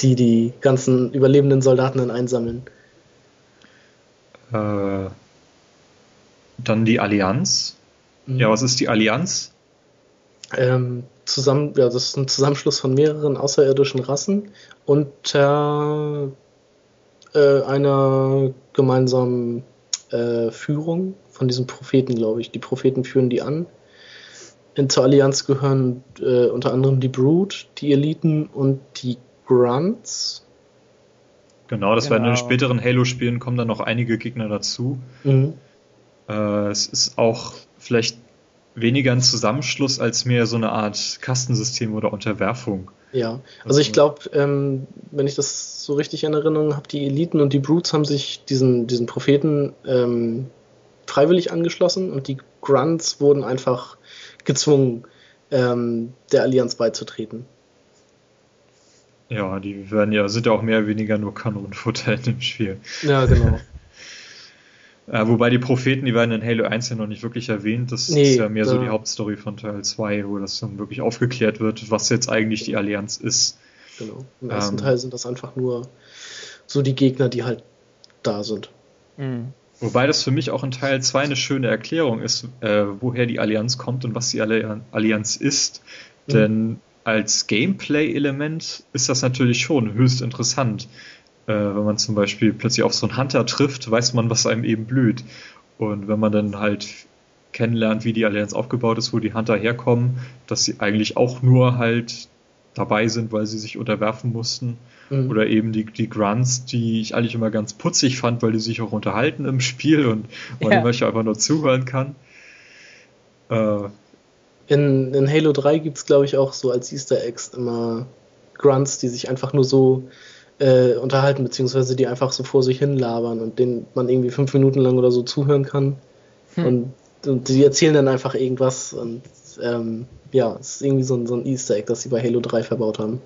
die die ganzen überlebenden Soldaten dann einsammeln. Äh, dann die Allianz. Mhm. Ja, was ist die Allianz? Ähm, zusammen, ja, das ist ein Zusammenschluss von mehreren außerirdischen Rassen unter äh, einer gemeinsamen äh, Führung von diesen Propheten, glaube ich. Die Propheten führen die an. In, zur Allianz gehören äh, unter anderem die Brood, die Eliten und die Grunts. Genau, das genau. werden in den späteren Halo-Spielen kommen dann noch einige Gegner dazu. Mhm. Äh, es ist auch vielleicht weniger ein Zusammenschluss als mehr so eine Art Kastensystem oder Unterwerfung. Ja, also ich glaube, ähm, wenn ich das so richtig in Erinnerung habe, die Eliten und die Brutes haben sich diesen, diesen Propheten ähm, freiwillig angeschlossen und die Grunts wurden einfach gezwungen, ähm, der Allianz beizutreten. Ja, die werden ja, sind ja auch mehr oder weniger nur Kanonenfutter in dem Spiel. Ja, genau. Äh, wobei die Propheten, die werden in Halo 1 ja noch nicht wirklich erwähnt. Das nee, ist ja mehr so die Hauptstory von Teil 2, wo das dann wirklich aufgeklärt wird, was jetzt eigentlich die Allianz ist. Genau. Im ersten ähm, Teil sind das einfach nur so die Gegner, die halt da sind. Mhm. Wobei das für mich auch in Teil 2 eine schöne Erklärung ist, äh, woher die Allianz kommt und was die Allianz ist. Mhm. Denn als Gameplay-Element ist das natürlich schon höchst interessant. Äh, wenn man zum Beispiel plötzlich auf so einen Hunter trifft, weiß man, was einem eben blüht. Und wenn man dann halt kennenlernt, wie die Allianz aufgebaut ist, wo die Hunter herkommen, dass sie eigentlich auch nur halt dabei sind, weil sie sich unterwerfen mussten. Mhm. Oder eben die, die Grunts, die ich eigentlich immer ganz putzig fand, weil die sich auch unterhalten im Spiel und man ja. manchmal einfach nur zuhören kann. Äh, in, in Halo 3 gibt es, glaube ich, auch so als Easter Eggs immer Grunts, die sich einfach nur so äh, unterhalten, beziehungsweise die einfach so vor sich hin labern und denen man irgendwie fünf Minuten lang oder so zuhören kann. Hm. Und, und die erzählen dann einfach irgendwas und ähm, ja, es ist irgendwie so ein, so ein Easter Egg, das sie bei Halo 3 verbaut haben.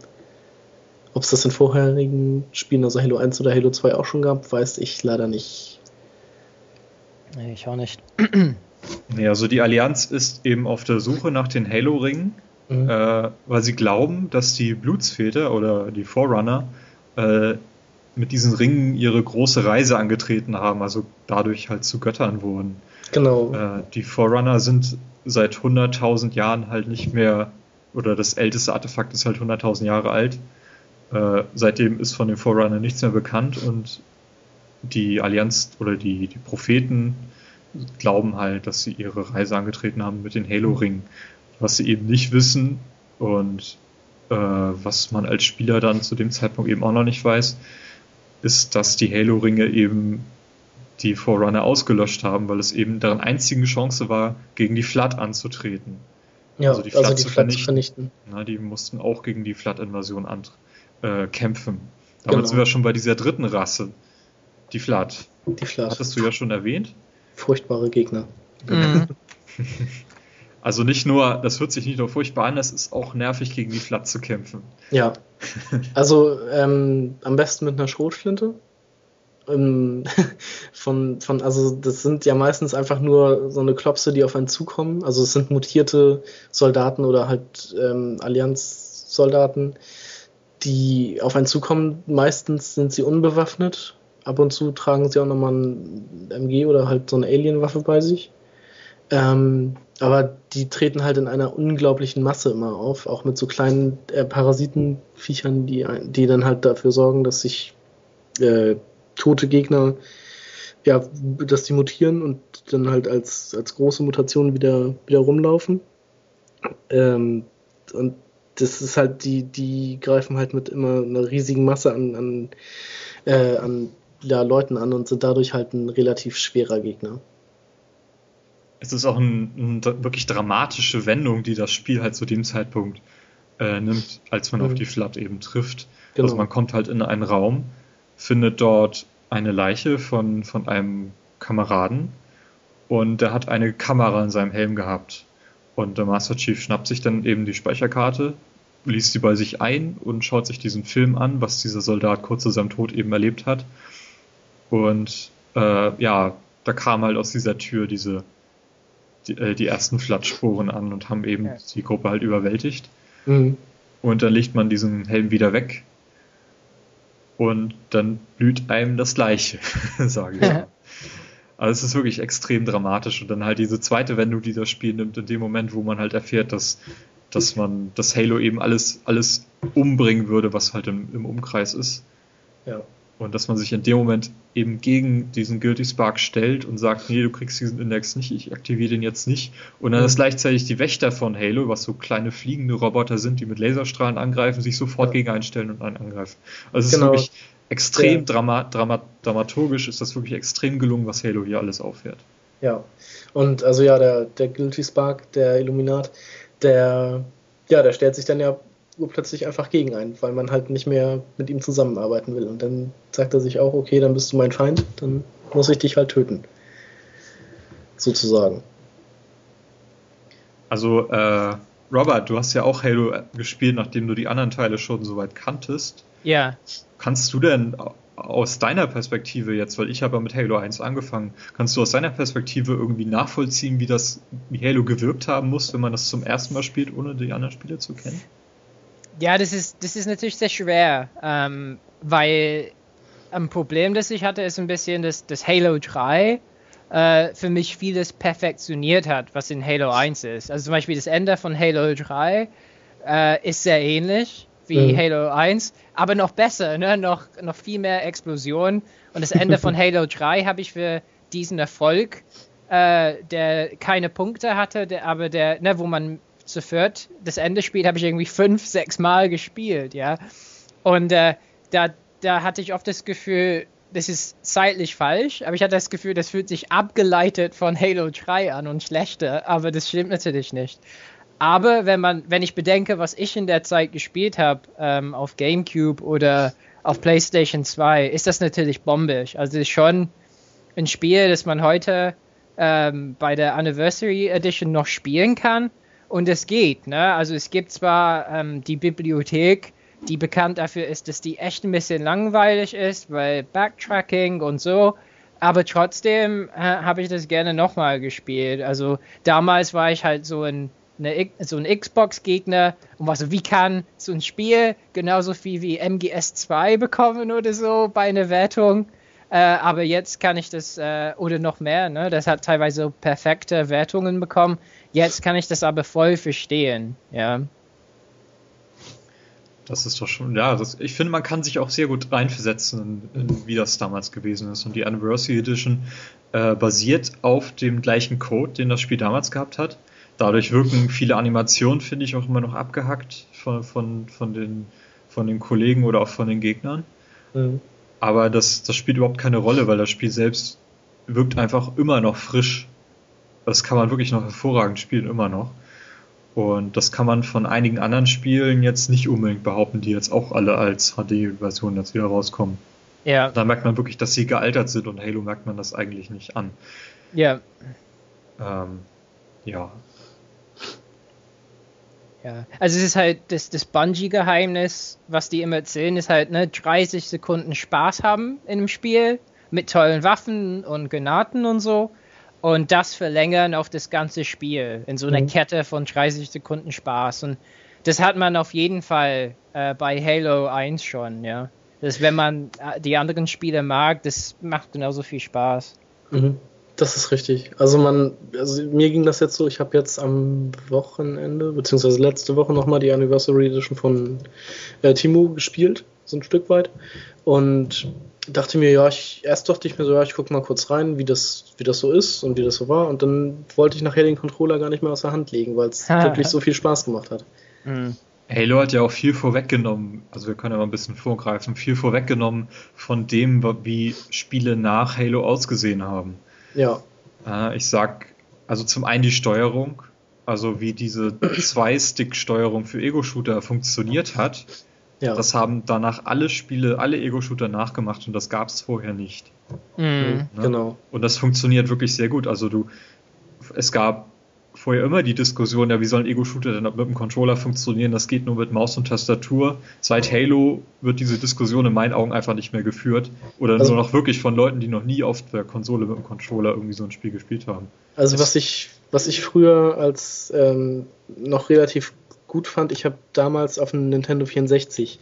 Ob es das in vorherigen Spielen, also Halo 1 oder Halo 2 auch schon gab, weiß ich leider nicht. Nee, ich auch nicht. Nee, also die Allianz ist eben auf der Suche nach den Halo-Ringen, mhm. äh, weil sie glauben, dass die Blutsväter oder die Forerunner äh, mit diesen Ringen ihre große Reise angetreten haben, also dadurch halt zu Göttern wurden. Genau. Äh, die Forerunner sind seit 100.000 Jahren halt nicht mehr, oder das älteste Artefakt ist halt 100.000 Jahre alt. Äh, seitdem ist von den Forerunner nichts mehr bekannt und die Allianz oder die, die Propheten glauben halt, dass sie ihre Reise angetreten haben mit den Halo-Ringen. Was sie eben nicht wissen und was man als Spieler dann zu dem Zeitpunkt eben auch noch nicht weiß, ist, dass die Halo-Ringe eben die Forerunner ausgelöscht haben, weil es eben deren einzige Chance war, gegen die Flood anzutreten. Ja, also die Flood, also die zu, Flood vernichten. zu vernichten. Na, die mussten auch gegen die Flood-Invasion äh, kämpfen. Damit genau. sind wir schon bei dieser dritten Rasse, die Flood. Die Flood. Hattest du ja schon erwähnt. Furchtbare Gegner. Mhm. Also nicht nur, das hört sich nicht nur furchtbar an, es ist auch nervig, gegen die Flat zu kämpfen. Ja. Also ähm, am besten mit einer Schrotflinte. Ähm, von, von, also das sind ja meistens einfach nur so eine Klopse, die auf einen zukommen. Also es sind mutierte Soldaten oder halt ähm, Allianz-Soldaten, die auf einen zukommen. Meistens sind sie unbewaffnet. Ab und zu tragen sie auch nochmal ein MG oder halt so eine Alien-Waffe bei sich. Ähm, aber die treten halt in einer unglaublichen Masse immer auf, auch mit so kleinen äh, Parasitenviechern, die, die dann halt dafür sorgen, dass sich äh, tote Gegner, ja, dass die mutieren und dann halt als, als große Mutation wieder, wieder rumlaufen. Ähm, und das ist halt, die, die greifen halt mit immer einer riesigen Masse an, an, äh, an ja, Leuten an und sind dadurch halt ein relativ schwerer Gegner es ist auch eine ein, wirklich dramatische Wendung, die das Spiel halt zu dem Zeitpunkt äh, nimmt, als man mhm. auf die Flat eben trifft. Genau. Also man kommt halt in einen Raum, findet dort eine Leiche von, von einem Kameraden und der hat eine Kamera in seinem Helm gehabt. Und der Master Chief schnappt sich dann eben die Speicherkarte, liest sie bei sich ein und schaut sich diesen Film an, was dieser Soldat kurz zu seinem Tod eben erlebt hat. Und äh, ja, da kam halt aus dieser Tür diese die, äh, die ersten Flattspuren an und haben eben ja. die Gruppe halt überwältigt. Mhm. Und dann legt man diesen Helm wieder weg und dann blüht einem das Gleiche, sage ich mal. Also es ist wirklich extrem dramatisch und dann halt diese zweite Wendung, die das Spiel nimmt, in dem Moment, wo man halt erfährt, dass, dass man, dass Halo eben alles, alles umbringen würde, was halt im, im Umkreis ist. Ja. Und dass man sich in dem Moment eben gegen diesen Guilty Spark stellt und sagt, nee, du kriegst diesen Index nicht, ich aktiviere den jetzt nicht. Und dann mhm. ist gleichzeitig die Wächter von Halo, was so kleine fliegende Roboter sind, die mit Laserstrahlen angreifen, sich sofort ja. gegen einstellen und einen angreifen. Also es genau. ist wirklich extrem drama drama dramaturgisch, ist das wirklich extrem gelungen, was Halo hier alles aufhört. Ja, und also ja, der, der Guilty Spark, der Illuminat, der, ja, der stellt sich dann ja plötzlich einfach gegen einen, weil man halt nicht mehr mit ihm zusammenarbeiten will. Und dann sagt er sich auch, okay, dann bist du mein Feind, dann muss ich dich halt töten. Sozusagen. Also, äh, Robert, du hast ja auch Halo gespielt, nachdem du die anderen Teile schon soweit kanntest. Ja. Kannst du denn aus deiner Perspektive jetzt, weil ich habe ja mit Halo 1 angefangen, kannst du aus deiner Perspektive irgendwie nachvollziehen, wie das, wie Halo gewirkt haben muss, wenn man das zum ersten Mal spielt, ohne die anderen Spiele zu kennen? Ja, das ist, das ist natürlich sehr schwer, ähm, weil ein Problem, das ich hatte, ist ein bisschen, dass, dass Halo 3 äh, für mich vieles perfektioniert hat, was in Halo 1 ist. Also zum Beispiel das Ende von Halo 3 äh, ist sehr ähnlich wie mhm. Halo 1, aber noch besser, ne? noch, noch viel mehr Explosion. Und das Ende von Halo 3 habe ich für diesen Erfolg, äh, der keine Punkte hatte, der, aber der, ne, wo man zu viert. Das Endespiel habe ich irgendwie fünf, sechs Mal gespielt, ja. Und äh, da, da hatte ich oft das Gefühl, das ist zeitlich falsch, aber ich hatte das Gefühl, das fühlt sich abgeleitet von Halo 3 an und schlechter, aber das stimmt natürlich nicht. Aber wenn man, wenn ich bedenke, was ich in der Zeit gespielt habe, ähm, auf GameCube oder auf PlayStation 2, ist das natürlich bombisch. Also ist schon ein Spiel, das man heute ähm, bei der Anniversary Edition noch spielen kann. Und es geht, ne? Also es gibt zwar ähm, die Bibliothek, die bekannt dafür ist, dass die echt ein bisschen langweilig ist, weil Backtracking und so. Aber trotzdem äh, habe ich das gerne nochmal gespielt. Also damals war ich halt so ein, eine, so ein Xbox-Gegner und war so, wie kann so ein Spiel genauso viel wie MGS 2 bekommen oder so bei einer Wertung? Äh, aber jetzt kann ich das, äh, oder noch mehr, ne? Das hat teilweise perfekte Wertungen bekommen. Jetzt kann ich das aber voll verstehen, ja. Das ist doch schon, ja, das, ich finde, man kann sich auch sehr gut reinversetzen, in, in, wie das damals gewesen ist. Und die Anniversary Edition äh, basiert auf dem gleichen Code, den das Spiel damals gehabt hat. Dadurch wirken viele Animationen, finde ich, auch immer noch abgehackt von, von, von, den, von den Kollegen oder auch von den Gegnern. Mhm. Aber das, das spielt überhaupt keine Rolle, weil das Spiel selbst wirkt einfach immer noch frisch das kann man wirklich noch hervorragend spielen, immer noch. Und das kann man von einigen anderen Spielen jetzt nicht unbedingt behaupten, die jetzt auch alle als HD-Version jetzt wieder rauskommen. Ja. Da merkt man wirklich, dass sie gealtert sind und Halo merkt man das eigentlich nicht an. Ja. Ähm, ja. Ja, also es ist halt das, das Bungie-Geheimnis, was die immer erzählen, ist halt, ne, 30 Sekunden Spaß haben in einem Spiel mit tollen Waffen und Granaten und so und das verlängern auf das ganze Spiel in so einer mhm. Kette von 30 Sekunden Spaß und das hat man auf jeden Fall äh, bei Halo 1 schon, ja. Dass wenn man äh, die anderen Spiele mag, das macht genauso viel Spaß. Mhm. Das ist richtig. Also man, also mir ging das jetzt so, ich habe jetzt am Wochenende, beziehungsweise letzte Woche nochmal die Anniversary Edition von äh, Timo gespielt, so ein Stück weit. Und dachte mir, ja, ich, erst dachte ich mir so, ja, ich gucke mal kurz rein, wie das, wie das so ist und wie das so war. Und dann wollte ich nachher den Controller gar nicht mehr aus der Hand legen, weil es wirklich so viel Spaß gemacht hat. Mhm. Halo hat ja auch viel vorweggenommen, also wir können ja mal ein bisschen vorgreifen, viel vorweggenommen von dem, wie Spiele nach Halo ausgesehen haben. Ja. Äh, ich sag, also zum einen die Steuerung, also wie diese Zwei-Stick-Steuerung für Ego-Shooter funktioniert hat. Ja. Das haben danach alle Spiele, alle Ego-Shooter nachgemacht und das gab es vorher nicht. Mhm, ne? Genau. Und das funktioniert wirklich sehr gut. Also du, es gab vorher immer die Diskussion, ja, wie sollen Ego-Shooter denn mit dem Controller funktionieren? Das geht nur mit Maus und Tastatur. Seit Halo wird diese Diskussion in meinen Augen einfach nicht mehr geführt. Oder also, nur noch wirklich von Leuten, die noch nie auf der Konsole mit dem Controller irgendwie so ein Spiel gespielt haben. Also was ich, was ich früher als ähm, noch relativ gut fand, ich habe damals auf dem Nintendo 64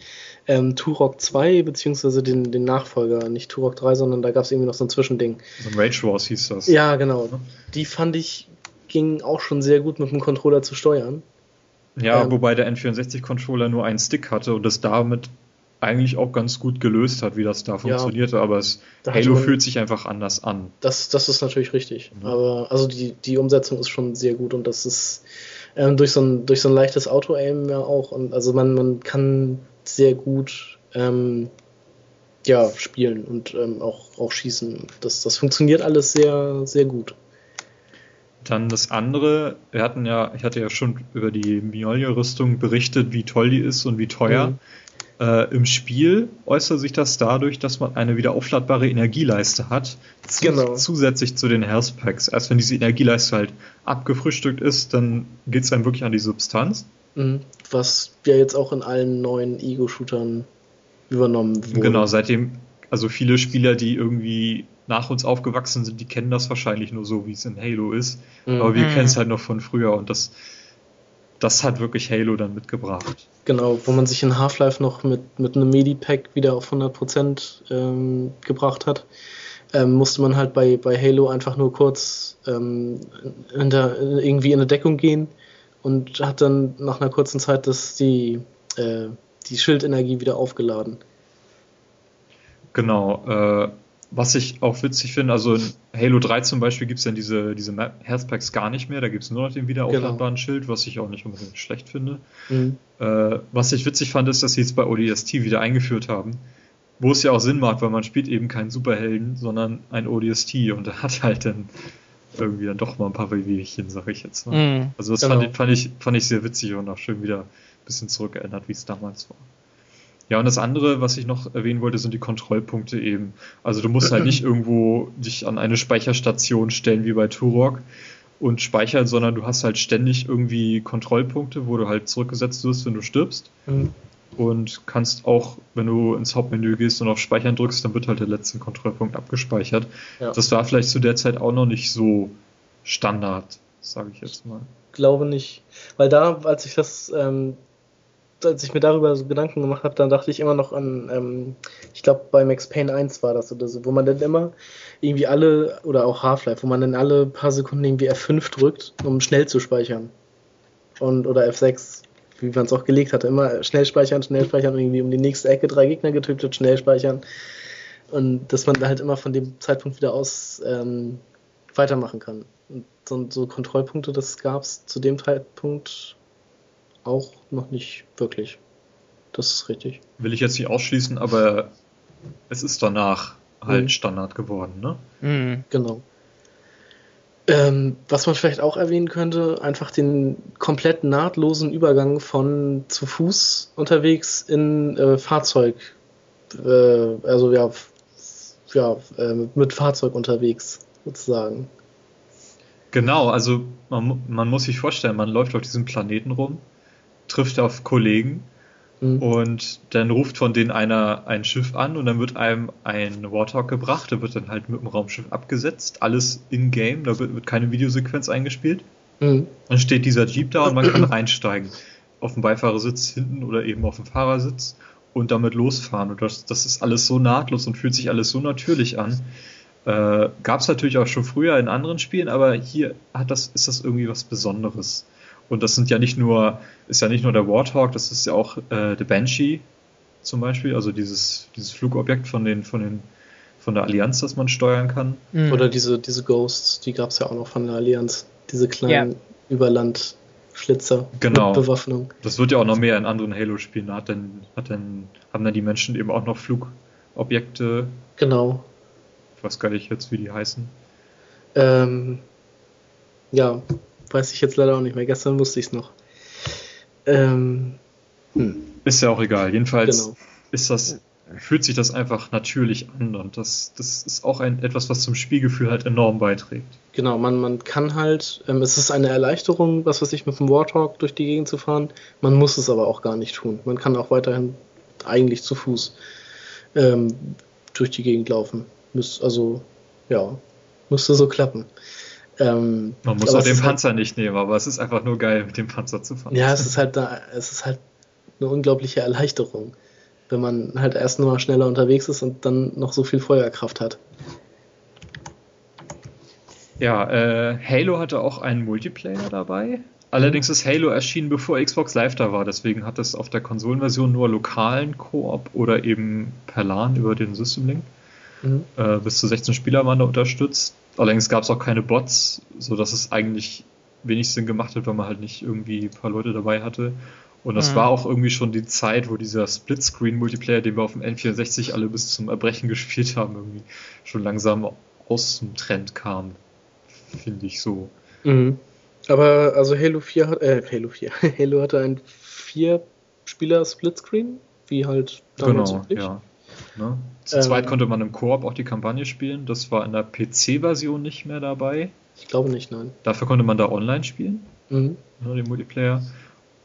ähm, Turok 2, beziehungsweise den, den Nachfolger, nicht Turok 3, sondern da gab es irgendwie noch so ein Zwischending. So ein Rage Wars hieß das. Ja, genau. Die fand ich ging auch schon sehr gut mit dem Controller zu steuern. Ja, ähm, wobei der N64-Controller nur einen Stick hatte und das damit eigentlich auch ganz gut gelöst hat, wie das da funktionierte, ja, aber es, Halo man, fühlt sich einfach anders an. Das, das ist natürlich richtig. Mhm. Aber also die, die Umsetzung ist schon sehr gut und das ist ähm, durch, so ein, durch so ein leichtes Auto-Aim ja auch. Und also man, man kann sehr gut ähm, ja, spielen und ähm, auch, auch schießen. Das, das funktioniert alles sehr, sehr gut. Dann das andere, wir hatten ja, ich hatte ja schon über die Mjolnir-Rüstung berichtet, wie toll die ist und wie teuer. Mhm. Äh, Im Spiel äußert sich das dadurch, dass man eine wieder aufladbare Energieleiste hat, genau. zusätzlich zu den Health Packs. Erst wenn diese Energieleiste halt abgefrühstückt ist, dann geht es einem wirklich an die Substanz. Mhm. Was ja jetzt auch in allen neuen Ego-Shootern übernommen wurde. Genau, seitdem, also viele Spieler, die irgendwie nach uns aufgewachsen sind, die kennen das wahrscheinlich nur so, wie es in Halo ist. Mhm. Aber wir mhm. kennen es halt noch von früher und das, das hat wirklich Halo dann mitgebracht. Genau, wo man sich in Half-Life noch mit, mit einem Medipack wieder auf 100% ähm, gebracht hat, ähm, musste man halt bei, bei Halo einfach nur kurz ähm, in der, irgendwie in eine Deckung gehen und hat dann nach einer kurzen Zeit das, die, äh, die Schildenergie wieder aufgeladen. Genau, äh, was ich auch witzig finde, also in Halo 3 zum Beispiel gibt es dann diese, diese Healthpacks gar nicht mehr, da gibt es nur noch den wiederaufladbaren genau. Schild, was ich auch nicht unbedingt schlecht finde. Mhm. Äh, was ich witzig fand, ist, dass sie jetzt bei ODST wieder eingeführt haben, wo es ja auch Sinn macht, weil man spielt eben keinen Superhelden, sondern ein ODST und da hat halt dann irgendwie dann doch mal ein paar Wehwehchen, sag ich jetzt mal. Mhm, also das genau. fand, ich, fand, ich, fand ich sehr witzig und auch schön wieder ein bisschen zurückerinnert, wie es damals war. Ja, und das andere, was ich noch erwähnen wollte, sind die Kontrollpunkte eben. Also du musst halt nicht irgendwo dich an eine Speicherstation stellen wie bei Turok und speichern, sondern du hast halt ständig irgendwie Kontrollpunkte, wo du halt zurückgesetzt wirst, wenn du stirbst. Mhm. Und kannst auch, wenn du ins Hauptmenü gehst und auf Speichern drückst, dann wird halt der letzte Kontrollpunkt abgespeichert. Ja. Das war vielleicht zu der Zeit auch noch nicht so Standard, sage ich jetzt mal. Glaube nicht. Weil da, als ich das ähm, als ich mir darüber so Gedanken gemacht habe, dann dachte ich immer noch an, ähm, ich glaube bei Max Payne 1 war das oder so, wo man dann immer irgendwie alle, oder auch Half-Life, wo man dann alle paar Sekunden irgendwie F5 drückt, um schnell zu speichern. Und, oder F6, wie man es auch gelegt hatte, immer schnell speichern, schnell speichern irgendwie um die nächste Ecke drei Gegner getötet, schnell speichern. Und dass man halt immer von dem Zeitpunkt wieder aus ähm, weitermachen kann. Und so, so Kontrollpunkte, das gab es zu dem Zeitpunkt auch noch nicht wirklich. Das ist richtig. Will ich jetzt nicht ausschließen, aber es ist danach halt mhm. Standard geworden, ne? Mhm. Genau. Ähm, was man vielleicht auch erwähnen könnte, einfach den komplett nahtlosen Übergang von zu Fuß unterwegs in äh, Fahrzeug, äh, also ja, ja äh, mit Fahrzeug unterwegs sozusagen. Genau, also man, man muss sich vorstellen, man läuft auf diesem Planeten rum trifft auf Kollegen mhm. und dann ruft von denen einer ein Schiff an und dann wird einem ein Warthog gebracht, der wird dann halt mit dem Raumschiff abgesetzt, alles in-game, da wird, wird, keine Videosequenz eingespielt. Mhm. Dann steht dieser Jeep da und man kann reinsteigen. Auf dem Beifahrersitz hinten oder eben auf dem Fahrersitz und damit losfahren. Und das, das ist alles so nahtlos und fühlt sich alles so natürlich an. Äh, Gab es natürlich auch schon früher in anderen Spielen, aber hier hat das, ist das irgendwie was Besonderes. Und das sind ja nicht nur, ist ja nicht nur der Warthog, das ist ja auch äh, der Banshee zum Beispiel, also dieses, dieses Flugobjekt von den, von den, von der Allianz, das man steuern kann. Mhm. Oder diese, diese Ghosts, die gab es ja auch noch von der Allianz. Diese kleinen ja. Überland Schlitzer genau. mit Bewaffnung. Das wird ja auch noch mehr in anderen Halo-Spielen. Hat denn, hat denn, haben dann die Menschen eben auch noch Flugobjekte? Genau. Ich weiß gar nicht jetzt, wie die heißen. Ähm, ja, weiß ich jetzt leider auch nicht mehr. Gestern wusste ich es noch. Ähm, hm. Ist ja auch egal. Jedenfalls genau. ist das fühlt sich das einfach natürlich an und das, das ist auch ein, etwas, was zum Spielgefühl halt enorm beiträgt. Genau, man, man kann halt, ähm, es ist eine Erleichterung, was weiß ich, mit dem Warthog durch die Gegend zu fahren. Man muss es aber auch gar nicht tun. Man kann auch weiterhin eigentlich zu Fuß ähm, durch die Gegend laufen. Müs, also, ja, müsste so klappen. Ähm, man muss auch den halt Panzer halt, nicht nehmen, aber es ist einfach nur geil, mit dem Panzer zu fahren. Ja, es ist halt da, es ist halt eine unglaubliche Erleichterung wenn man halt erst nur schneller unterwegs ist und dann noch so viel Feuerkraft hat. Ja, äh, Halo hatte auch einen Multiplayer dabei. Allerdings ist Halo erschienen, bevor Xbox Live da war. Deswegen hat es auf der Konsolenversion nur lokalen Koop oder eben per LAN über den System Link. Mhm. Äh, bis zu 16 Spieler waren da unterstützt. Allerdings gab es auch keine Bots, sodass es eigentlich wenig Sinn gemacht hat, wenn man halt nicht irgendwie ein paar Leute dabei hatte. Und das mhm. war auch irgendwie schon die Zeit, wo dieser Splitscreen-Multiplayer, den wir auf dem N64 alle bis zum Erbrechen gespielt haben, irgendwie schon langsam aus dem Trend kam. Finde ich so. Mhm. Aber also Halo 4 hat, äh, Halo 4, Halo hatte ein vier Spieler Splitscreen, wie halt damals Genau, üblich. ja. Ne? Zu ähm, zweit konnte man im Koop auch die Kampagne spielen. Das war in der PC-Version nicht mehr dabei. Ich glaube nicht, nein. Dafür konnte man da online spielen. Mhm. Ne, den Multiplayer.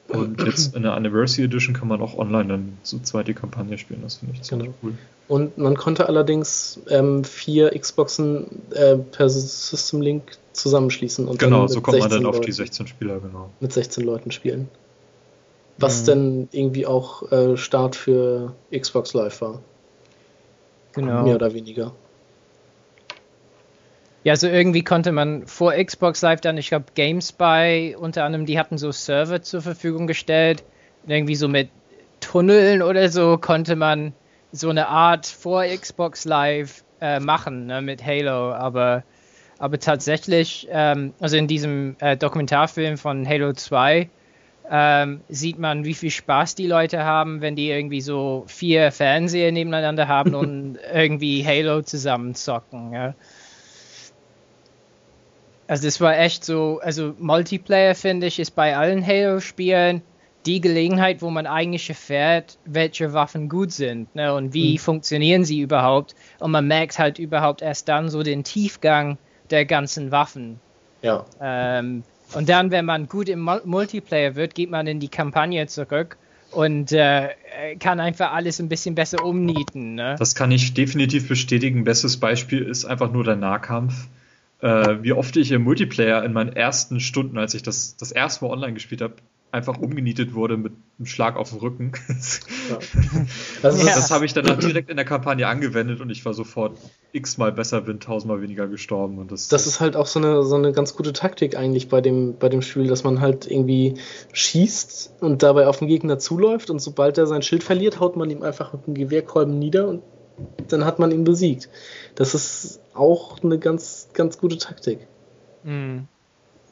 Und jetzt in der Anniversary Edition kann man auch online dann so zweite Kampagne spielen. Das finde ich ziemlich genau. cool. Und man konnte allerdings ähm, vier Xboxen äh, per System Link zusammenschließen. Und genau, so kommt man dann auf Leuten, die 16 Spieler, genau. Mit 16 Leuten spielen. Was mhm. dann irgendwie auch äh, Start für Xbox Live war. Genau. Mehr oder weniger. Ja, also irgendwie konnte man vor Xbox Live dann, ich glaube, GameSpy unter anderem, die hatten so Server zur Verfügung gestellt. Irgendwie so mit Tunneln oder so konnte man so eine Art vor Xbox Live äh, machen ne, mit Halo. Aber, aber tatsächlich, ähm, also in diesem äh, Dokumentarfilm von Halo 2, ähm, sieht man, wie viel Spaß die Leute haben, wenn die irgendwie so vier Fernseher nebeneinander haben und irgendwie Halo zusammen zocken. Ja. Also es war echt so, also Multiplayer finde ich, ist bei allen Halo-Spielen die Gelegenheit, wo man eigentlich erfährt, welche Waffen gut sind ne, und wie mhm. funktionieren sie überhaupt. Und man merkt halt überhaupt erst dann so den Tiefgang der ganzen Waffen. Ja. Ähm, und dann, wenn man gut im Multiplayer wird, geht man in die Kampagne zurück und äh, kann einfach alles ein bisschen besser umnieten. Ne? Das kann ich definitiv bestätigen. Bestes Beispiel ist einfach nur der Nahkampf äh, wie oft ich im Multiplayer in meinen ersten Stunden, als ich das das erste Mal online gespielt habe, einfach umgenietet wurde mit einem Schlag auf den Rücken. Ja. Das, das habe ich dann direkt in der Kampagne angewendet und ich war sofort x-mal besser, bin tausendmal weniger gestorben. Und das, das ist halt auch so eine, so eine ganz gute Taktik eigentlich bei dem, bei dem Spiel, dass man halt irgendwie schießt und dabei auf den Gegner zuläuft und sobald er sein Schild verliert, haut man ihm einfach mit dem Gewehrkolben nieder und dann hat man ihn besiegt. Das ist auch eine ganz, ganz gute Taktik. Mhm.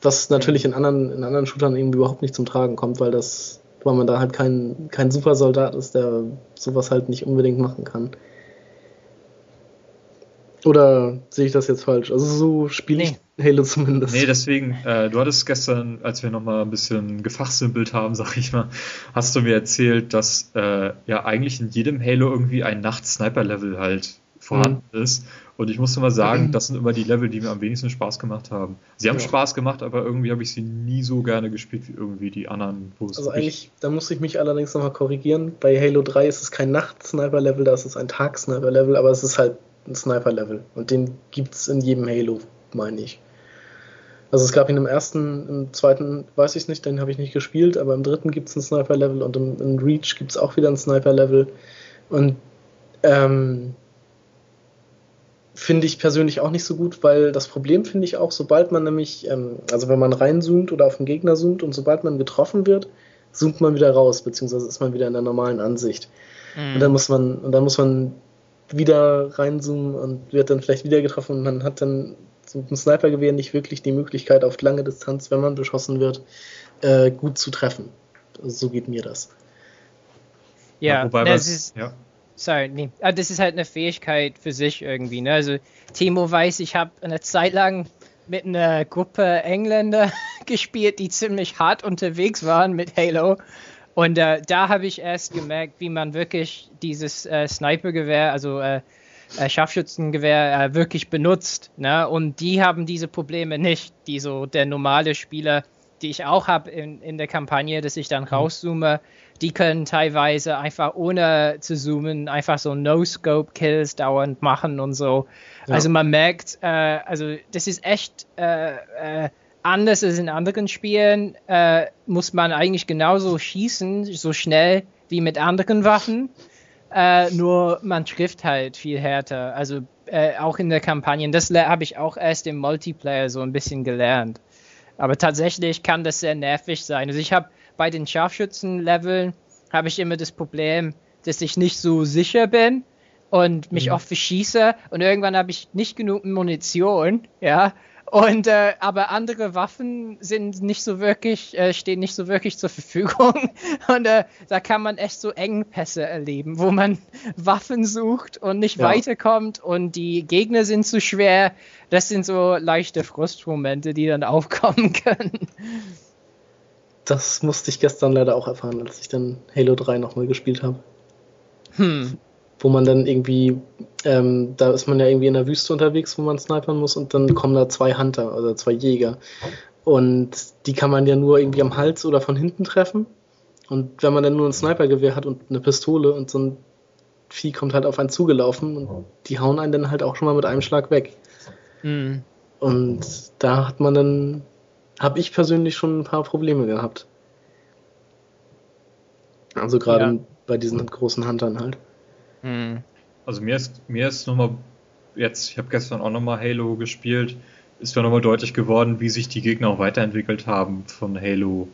Was natürlich in anderen, in anderen Shootern irgendwie überhaupt nicht zum Tragen kommt, weil das, weil man da halt kein, kein Supersoldat ist, der sowas halt nicht unbedingt machen kann. Oder sehe ich das jetzt falsch? Also so spiele ich nee. Halo zumindest. Nee, deswegen, äh, du hattest gestern, als wir nochmal ein bisschen gefachsimpelt haben, sag ich mal, hast du mir erzählt, dass äh, ja eigentlich in jedem Halo irgendwie ein Nacht-Sniper-Level halt vorhanden mhm. ist. Und ich muss immer sagen, das sind immer die Level, die mir am wenigsten Spaß gemacht haben. Sie haben ja. Spaß gemacht, aber irgendwie habe ich sie nie so gerne gespielt wie irgendwie die anderen. Wo es also eigentlich, da muss ich mich allerdings nochmal korrigieren. Bei Halo 3 ist es kein Nacht-Sniper-Level, da ist es ein Tag-Sniper-Level, aber es ist halt ein Sniper-Level. Und den gibt es in jedem Halo, meine ich. Also es gab ihn im ersten, im zweiten weiß ich es nicht, den habe ich nicht gespielt, aber im dritten gibt es ein Sniper-Level und im, im Reach gibt es auch wieder ein Sniper-Level. Und ähm, finde ich persönlich auch nicht so gut, weil das Problem finde ich auch, sobald man nämlich, ähm, also wenn man reinzoomt oder auf den Gegner zoomt und sobald man getroffen wird, zoomt man wieder raus, beziehungsweise ist man wieder in der normalen Ansicht. Mhm. Und dann muss man, und dann muss man wieder reinzoomen und wird dann vielleicht wieder getroffen und man hat dann mit dem Snipergewehr nicht wirklich die Möglichkeit, auf lange Distanz, wenn man beschossen wird, äh, gut zu treffen. So geht mir das. Ja, ja wobei das ist, ja. Sorry, nee, ah, das ist halt eine Fähigkeit für sich irgendwie. Ne? Also Timo weiß, ich habe eine Zeit lang mit einer Gruppe Engländer gespielt, die ziemlich hart unterwegs waren mit Halo. Und äh, da habe ich erst gemerkt, wie man wirklich dieses äh, Snipergewehr, also äh, äh, Scharfschützengewehr äh, wirklich benutzt. Ne? Und die haben diese Probleme nicht, die so der normale Spieler, die ich auch habe in, in der Kampagne, dass ich dann mhm. rauszoome, die können teilweise einfach ohne zu zoomen einfach so No-Scope-Kills dauernd machen und so. Ja. Also man merkt, äh, also das ist echt äh, äh, anders als in anderen Spielen. Äh, muss man eigentlich genauso schießen, so schnell wie mit anderen Waffen. Äh, nur man trifft halt viel härter. Also auch in der Kampagne. Das habe ich auch erst im Multiplayer so ein bisschen gelernt. Aber tatsächlich kann das sehr nervig sein. Also ich habe bei den Scharfschützen-Leveln habe ich immer das Problem, dass ich nicht so sicher bin und mich mhm. oft verschieße und irgendwann habe ich nicht genug Munition, ja, und äh, aber andere Waffen sind nicht so wirklich, äh, stehen nicht so wirklich zur Verfügung. Und äh, da kann man echt so Engpässe erleben, wo man Waffen sucht und nicht ja. weiterkommt und die Gegner sind zu schwer. Das sind so leichte Frustmomente, die dann aufkommen können. Das musste ich gestern leider auch erfahren, als ich dann Halo 3 nochmal gespielt habe. Hm wo man dann irgendwie, ähm, da ist man ja irgendwie in der Wüste unterwegs, wo man snipern muss und dann kommen da zwei Hunter, also zwei Jäger. Und die kann man ja nur irgendwie am Hals oder von hinten treffen. Und wenn man dann nur ein Snipergewehr hat und eine Pistole und so ein Vieh kommt halt auf einen zugelaufen und die hauen einen dann halt auch schon mal mit einem Schlag weg. Mhm. Und da hat man dann, habe ich persönlich schon ein paar Probleme gehabt. Also gerade ja. bei diesen großen Huntern halt. Mhm. Also mir ist, mir ist nochmal, jetzt, ich habe gestern auch nochmal Halo gespielt, ist mir nochmal deutlich geworden, wie sich die Gegner auch weiterentwickelt haben von Halo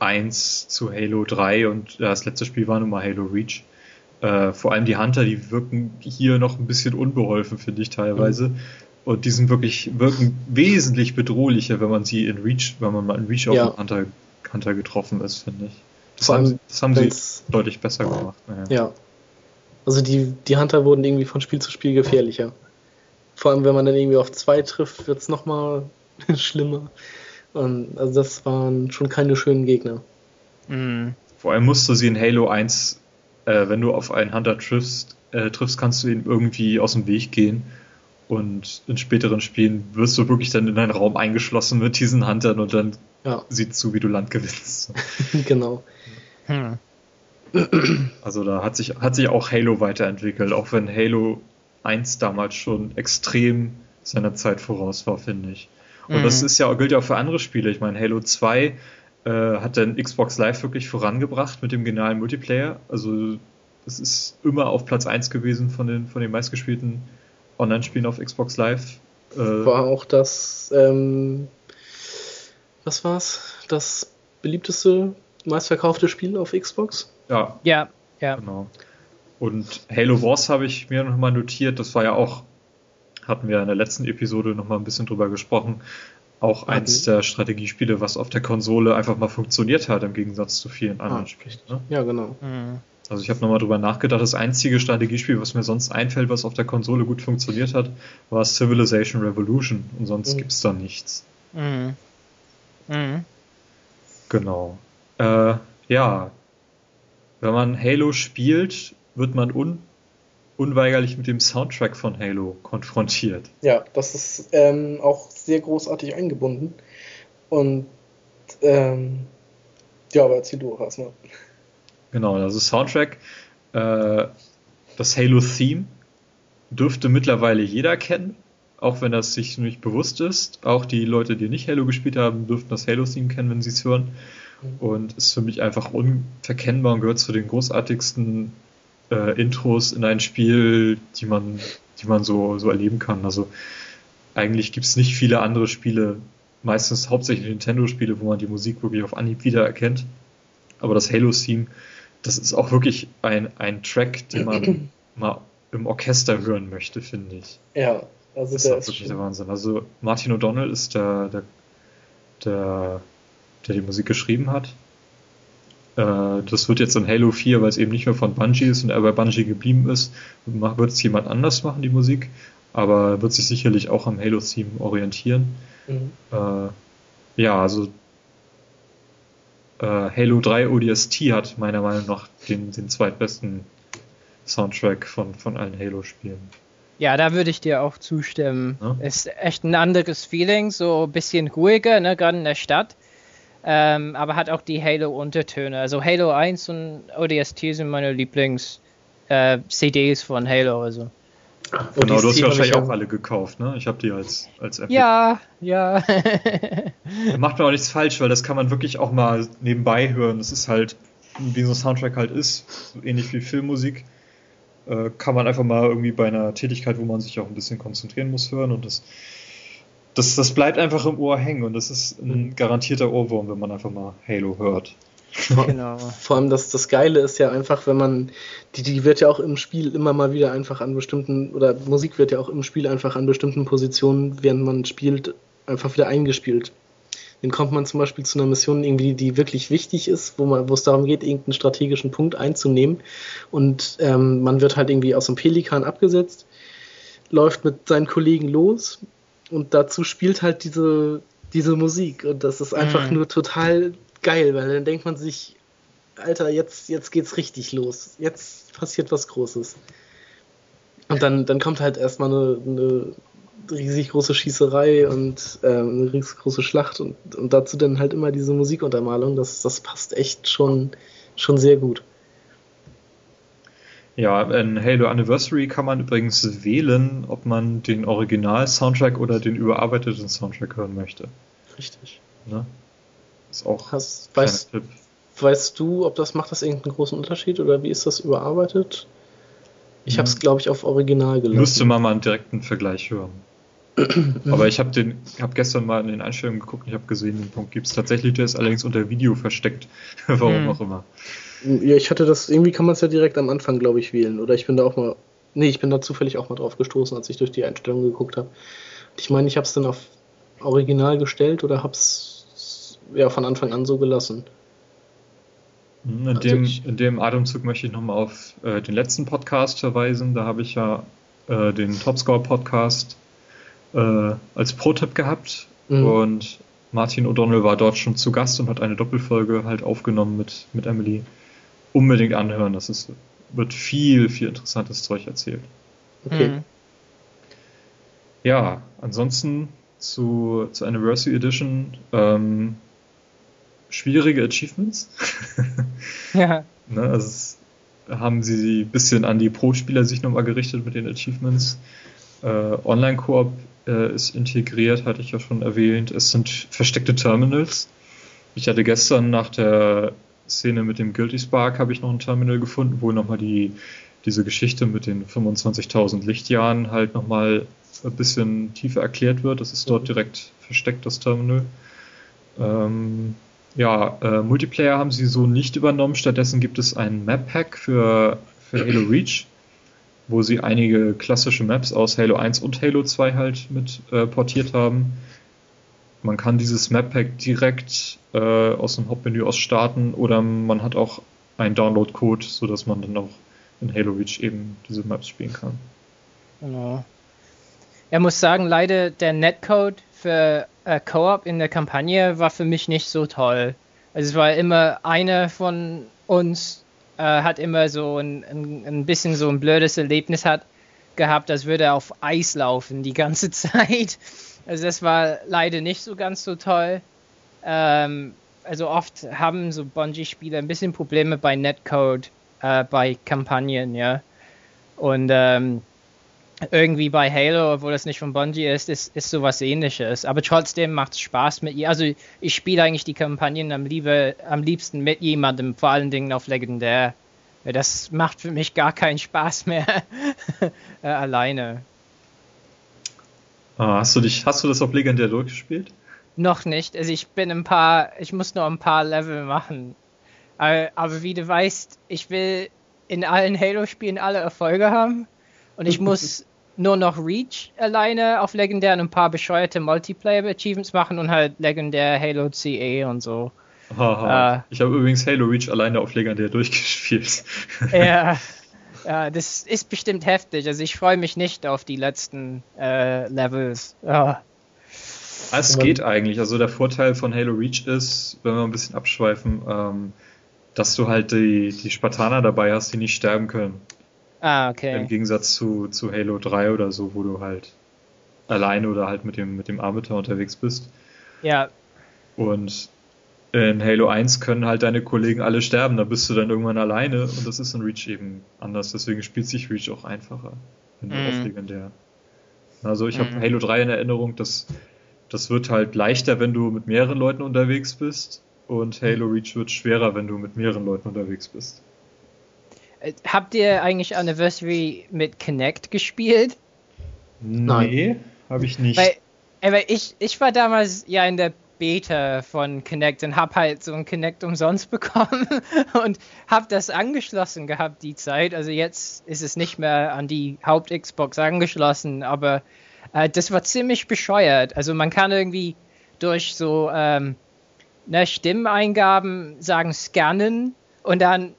1 zu Halo 3 und das letzte Spiel war nun mal Halo Reach. Äh, vor allem die Hunter, die wirken hier noch ein bisschen unbeholfen, finde ich teilweise. Mhm. Und die sind wirklich, wirken wesentlich bedrohlicher, wenn man sie in Reach, wenn man mal in Reach ja. auf einen Hunter, Hunter getroffen ist, finde ich. Das vor haben, das haben sie deutlich besser gemacht. Naja. Ja, also die, die Hunter wurden irgendwie von Spiel zu Spiel gefährlicher. Vor allem, wenn man dann irgendwie auf zwei trifft, wird es nochmal schlimmer. Und also das waren schon keine schönen Gegner. Mhm. Vor allem musst du sie in Halo 1, äh, wenn du auf einen Hunter triffst, äh, triffst, kannst du ihn irgendwie aus dem Weg gehen. Und in späteren Spielen wirst du wirklich dann in einen Raum eingeschlossen mit diesen Huntern und dann ja. sieht zu, wie du Land gewinnst. genau. Hm. Also da hat sich, hat sich auch Halo weiterentwickelt, auch wenn Halo 1 damals schon extrem seiner Zeit voraus war, finde ich. Und mhm. das ist ja, gilt ja auch für andere Spiele. Ich meine, Halo 2 äh, hat dann Xbox Live wirklich vorangebracht mit dem genialen Multiplayer. Also es ist immer auf Platz 1 gewesen von den, von den meistgespielten Online-Spielen auf Xbox Live. Äh, war auch das, ähm, was war's? Das beliebteste, meistverkaufte Spiel auf Xbox? Ja. Ja, ja. Genau. Und Halo Wars habe ich mir nochmal notiert, das war ja auch, hatten wir in der letzten Episode nochmal ein bisschen drüber gesprochen, auch okay. eins der Strategiespiele, was auf der Konsole einfach mal funktioniert hat, im Gegensatz zu vielen anderen ah, Spielen. Ne? Ja, genau. Mhm. Also ich habe nochmal drüber nachgedacht, das einzige Strategiespiel, was mir sonst einfällt, was auf der Konsole gut funktioniert hat, war Civilization Revolution und sonst mhm. gibt es da nichts. Mhm. Mhm. Genau. Äh, ja, wenn man Halo spielt, wird man unweigerlich mit dem Soundtrack von Halo konfrontiert. Ja, das ist ähm, auch sehr großartig eingebunden. Und ähm, ja, aber erzähl du auch erstmal. Genau, also Soundtrack, äh, das Halo-Theme dürfte mittlerweile jeder kennen, auch wenn das sich nicht bewusst ist. Auch die Leute, die nicht Halo gespielt haben, dürften das Halo-Theme kennen, wenn sie es hören. Und ist für mich einfach unverkennbar und gehört zu den großartigsten äh, Intros in ein Spiel, die man, die man so, so erleben kann. Also eigentlich gibt es nicht viele andere Spiele, meistens hauptsächlich Nintendo-Spiele, wo man die Musik wirklich auf Anhieb wiedererkennt. Aber das Halo-Theme, das ist auch wirklich ein, ein Track, den man mal im Orchester hören möchte, finde ich. Ja, also das der ist wirklich der Wahnsinn. Also Martin O'Donnell ist der, der, der, der die Musik geschrieben hat. Äh, das wird jetzt in Halo 4, weil es eben nicht mehr von Bungie ist und er bei Bungie geblieben ist, wird es jemand anders machen, die Musik. Aber wird sich sicherlich auch am Halo-Theme orientieren. Mhm. Äh, ja, also äh, Halo 3 ODST hat meiner Meinung nach den, den zweitbesten Soundtrack von, von allen Halo-Spielen. Ja, da würde ich dir auch zustimmen. Ja? Ist echt ein anderes Feeling, so ein bisschen ruhiger, ne, gerade in der Stadt. Ähm, aber hat auch die Halo-Untertöne. Also Halo 1 und ODST sind meine Lieblings-CDs äh, von Halo. Also. Genau, du hast ja wahrscheinlich auch alle gekauft, ne? Ich habe die als, als App. Ja, ja. Macht man auch nichts falsch, weil das kann man wirklich auch mal nebenbei hören. Das ist halt, wie so ein Soundtrack halt ist, so ähnlich wie Filmmusik. Äh, kann man einfach mal irgendwie bei einer Tätigkeit, wo man sich auch ein bisschen konzentrieren muss, hören und das, das, das bleibt einfach im Ohr hängen und das ist ein mhm. garantierter Ohrwurm, wenn man einfach mal Halo hört. Genau. Vor allem das, das Geile ist ja einfach, wenn man, die, die wird ja auch im Spiel immer mal wieder einfach an bestimmten, oder Musik wird ja auch im Spiel einfach an bestimmten Positionen, während man spielt, einfach wieder eingespielt. Dann kommt man zum Beispiel zu einer Mission irgendwie, die wirklich wichtig ist, wo man, wo es darum geht, irgendeinen strategischen Punkt einzunehmen. Und ähm, man wird halt irgendwie aus dem Pelikan abgesetzt, läuft mit seinen Kollegen los und dazu spielt halt diese, diese Musik. Und das ist einfach mhm. nur total geil, weil dann denkt man sich, Alter, jetzt, jetzt geht's richtig los. Jetzt passiert was Großes. Und dann, dann kommt halt erstmal eine, eine riesig große Schießerei und äh, eine riesig große Schlacht und, und dazu dann halt immer diese Musikuntermalung, das, das passt echt schon, schon sehr gut. Ja, in Halo Anniversary kann man übrigens wählen, ob man den Original-Soundtrack oder den überarbeiteten Soundtrack hören möchte. Richtig. Ne? Ist auch Hast, weißt, Tipp. weißt du, ob das macht das irgendeinen großen Unterschied oder wie ist das überarbeitet? Ich habe es, glaube ich, auf Original gelassen. Müsste man mal einen direkten Vergleich hören. Aber ich habe den, habe gestern mal in den Einstellungen geguckt und ich habe gesehen, den Punkt gibt es tatsächlich, der ist allerdings unter Video versteckt. Warum hm. auch immer. Ja, ich hatte das, irgendwie kann man es ja direkt am Anfang, glaube ich, wählen. Oder ich bin da auch mal, nee, ich bin da zufällig auch mal drauf gestoßen, als ich durch die Einstellungen geguckt habe. Ich meine, ich habe es dann auf Original gestellt oder habe es ja von Anfang an so gelassen. In also dem, in dem Atemzug möchte ich nochmal auf äh, den letzten Podcast verweisen. Da habe ich ja äh, den Topscore-Podcast äh, als Pro-Tipp gehabt. Mhm. Und Martin O'Donnell war dort schon zu Gast und hat eine Doppelfolge halt aufgenommen mit, mit Emily. Unbedingt anhören, das ist, wird viel, viel interessantes Zeug erzählt. Okay. Mhm. Ja, ansonsten zu, zur Anniversary Edition ähm, schwierige Achievements. ja. Ne, also haben sie ein bisschen an die Pro-Spieler sich nochmal gerichtet mit den Achievements. Äh, Online-Koop äh, ist integriert, hatte ich ja schon erwähnt. Es sind versteckte Terminals. Ich hatte gestern nach der Szene mit dem Guilty Spark habe ich noch ein Terminal gefunden, wo nochmal die, diese Geschichte mit den 25.000 Lichtjahren halt nochmal ein bisschen tiefer erklärt wird. Das ist dort mhm. direkt versteckt, das Terminal. Ähm, ja, äh, Multiplayer haben sie so nicht übernommen. Stattdessen gibt es ein Map-Pack für, für Halo Reach wo sie einige klassische Maps aus Halo 1 und Halo 2 halt mit äh, portiert haben. Man kann dieses Map-Pack direkt äh, aus dem Hauptmenü aus starten oder man hat auch einen Download-Code, sodass man dann auch in Halo Reach eben diese Maps spielen kann. Genau. Er muss sagen, leider der Netcode für äh, Co-op in der Kampagne war für mich nicht so toll. Also es war immer einer von uns äh, hat immer so ein, ein, ein bisschen so ein blödes Erlebnis hat gehabt, als würde er auf Eis laufen die ganze Zeit. Also das war leider nicht so ganz so toll. Ähm, also oft haben so Bungie-Spieler ein bisschen Probleme bei Netcode, äh, bei Kampagnen, ja. Und ähm, irgendwie bei Halo, obwohl das nicht von Bungie ist, ist, ist sowas ähnliches. Aber trotzdem macht es Spaß mit ihr. Also ich spiele eigentlich die Kampagnen am, liebe, am liebsten mit jemandem, vor allen Dingen auf Legendär. Das macht für mich gar keinen Spaß mehr äh, alleine. Ah, hast du dich, hast du das auf Legendär durchgespielt? Noch nicht. Also ich bin ein paar, ich muss nur ein paar Level machen. Aber, aber wie du weißt, ich will in allen Halo-Spielen alle Erfolge haben. Und ich muss nur noch Reach alleine auf legendär und ein paar bescheuerte Multiplayer-Achievements machen und halt legendär Halo CE und so. Haha. Äh, ich habe übrigens Halo Reach alleine auf legendär durchgespielt. ja, ja, das ist bestimmt heftig. Also ich freue mich nicht auf die letzten äh, Levels. Ja. Es geht eigentlich. Also der Vorteil von Halo Reach ist, wenn wir ein bisschen abschweifen, ähm, dass du halt die, die Spartaner dabei hast, die nicht sterben können. Ah, okay. Im Gegensatz zu, zu Halo 3 oder so, wo du halt alleine oder halt mit dem, mit dem Arbiter unterwegs bist. Ja. Und in Halo 1 können halt deine Kollegen alle sterben, da bist du dann irgendwann alleine und das ist in Reach eben anders. Deswegen spielt sich Reach auch einfacher, wenn du mm. auf legendär. Also ich mm. habe mhm. Halo 3 in Erinnerung, dass das wird halt leichter, wenn du mit mehreren Leuten unterwegs bist und Halo Reach wird schwerer, wenn du mit mehreren Leuten unterwegs bist. Habt ihr eigentlich Anniversary mit Kinect gespielt? Nee, habe ich nicht. Weil, weil ich, ich war damals ja in der Beta von Kinect und hab halt so ein Kinect umsonst bekommen und hab das angeschlossen gehabt die Zeit. Also jetzt ist es nicht mehr an die Haupt-Xbox angeschlossen, aber äh, das war ziemlich bescheuert. Also man kann irgendwie durch so ähm, ne, Stimmeingaben sagen scannen und dann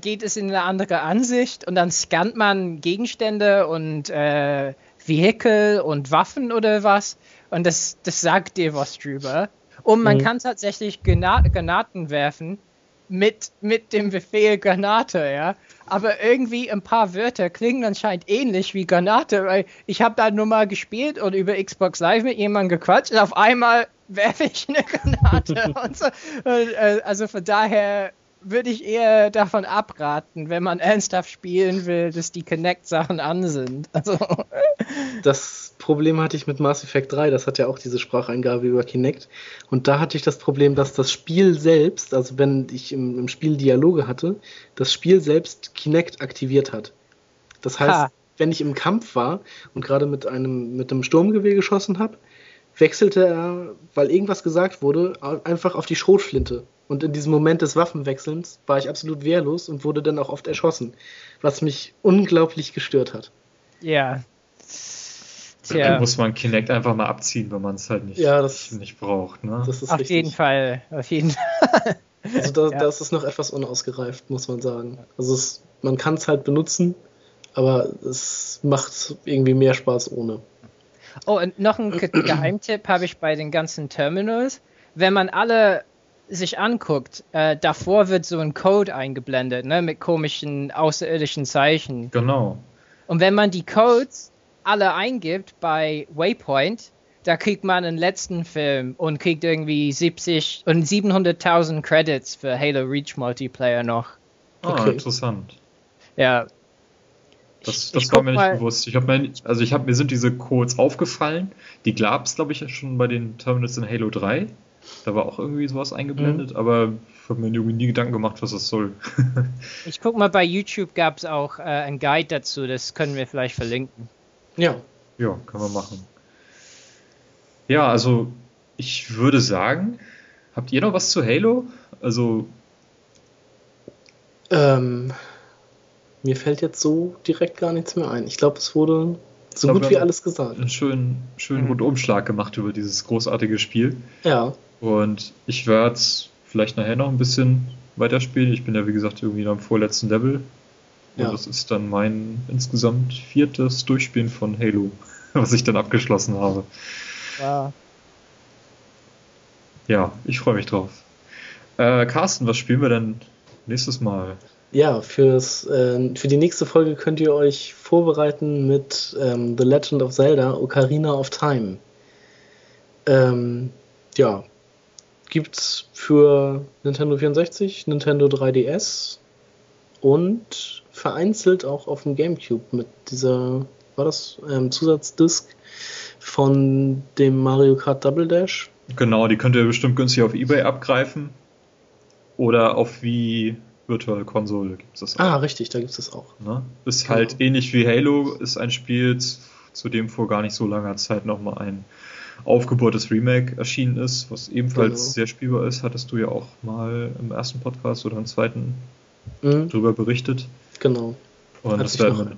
geht es in eine andere Ansicht und dann scannt man Gegenstände und äh, Vehikel und Waffen oder was und das, das sagt dir was drüber. Und man mhm. kann tatsächlich Gena Granaten werfen mit, mit dem Befehl Granate, ja. Aber irgendwie ein paar Wörter klingen anscheinend ähnlich wie Granate, weil ich habe da nur mal gespielt und über Xbox Live mit jemandem gequatscht und auf einmal werfe ich eine Granate. und so. Äh, also von daher würde ich eher davon abraten, wenn man ernsthaft spielen will, dass die Kinect-Sachen an sind. Also. Das Problem hatte ich mit Mass Effect 3, das hat ja auch diese Spracheingabe über Kinect. Und da hatte ich das Problem, dass das Spiel selbst, also wenn ich im, im Spiel Dialoge hatte, das Spiel selbst Kinect aktiviert hat. Das heißt, ha. wenn ich im Kampf war und gerade mit einem, mit einem Sturmgewehr geschossen habe, wechselte er, weil irgendwas gesagt wurde, einfach auf die Schrotflinte. Und in diesem Moment des Waffenwechselns war ich absolut wehrlos und wurde dann auch oft erschossen, was mich unglaublich gestört hat. Ja. Tja. Dann muss man Kinect einfach mal abziehen, wenn man es halt nicht, ja, das, nicht braucht. Ne? auf richtig. jeden Fall, auf jeden Fall. Also da, ja. da ist es noch etwas unausgereift, muss man sagen. Also es, man kann es halt benutzen, aber es macht irgendwie mehr Spaß ohne. Oh, und noch ein Geheimtipp habe ich bei den ganzen Terminals. Wenn man alle sich anguckt, äh, davor wird so ein Code eingeblendet, ne, mit komischen außerirdischen Zeichen. Genau. Und wenn man die Codes alle eingibt bei Waypoint, da kriegt man einen letzten Film und kriegt irgendwie 70 und 700.000 Credits für Halo Reach Multiplayer noch. Ah, okay. interessant. Ja. Das, das war mir nicht bewusst. Ich mir, also ich habe mir sind diese Codes aufgefallen. Die gab es, glaube ich, schon bei den Terminals in Halo 3. Da war auch irgendwie sowas eingeblendet, mhm. aber ich habe mir irgendwie nie Gedanken gemacht, was das soll. ich guck mal, bei YouTube gab es auch äh, ein Guide dazu, das können wir vielleicht verlinken. Ja. Ja, können wir machen. Ja, also ich würde sagen, habt ihr noch was zu Halo? Also. Ähm, mir fällt jetzt so direkt gar nichts mehr ein. Ich glaube, es wurde so gut wie alles gesagt. Einen schönen, schönen mhm. Rundumschlag gemacht über dieses großartige Spiel. Ja. Und ich werde vielleicht nachher noch ein bisschen weiterspielen. Ich bin ja, wie gesagt, irgendwie noch am vorletzten Level. Und ja. das ist dann mein insgesamt viertes Durchspielen von Halo, was ich dann abgeschlossen habe. Ja. Ja, ich freue mich drauf. Äh, Carsten, was spielen wir denn nächstes Mal? Ja, fürs, äh, für die nächste Folge könnt ihr euch vorbereiten mit ähm, The Legend of Zelda Ocarina of Time. Ähm, ja, gibt's für Nintendo 64, Nintendo 3DS und vereinzelt auch auf dem GameCube mit dieser, war das ähm, Zusatzdisc von dem Mario Kart Double Dash? Genau, die könnt ihr bestimmt günstig auf Ebay abgreifen. Oder auf wie Virtual Konsole gibt es das auch. Ah, richtig, da gibt es das auch. Ne? Ist genau. halt ähnlich wie Halo, ist ein Spiel, zu dem vor gar nicht so langer Zeit nochmal ein aufgebohrtes Remake erschienen ist, was ebenfalls genau. sehr spielbar ist, hattest du ja auch mal im ersten Podcast oder im zweiten mhm. drüber berichtet. Genau. Und als das werden wir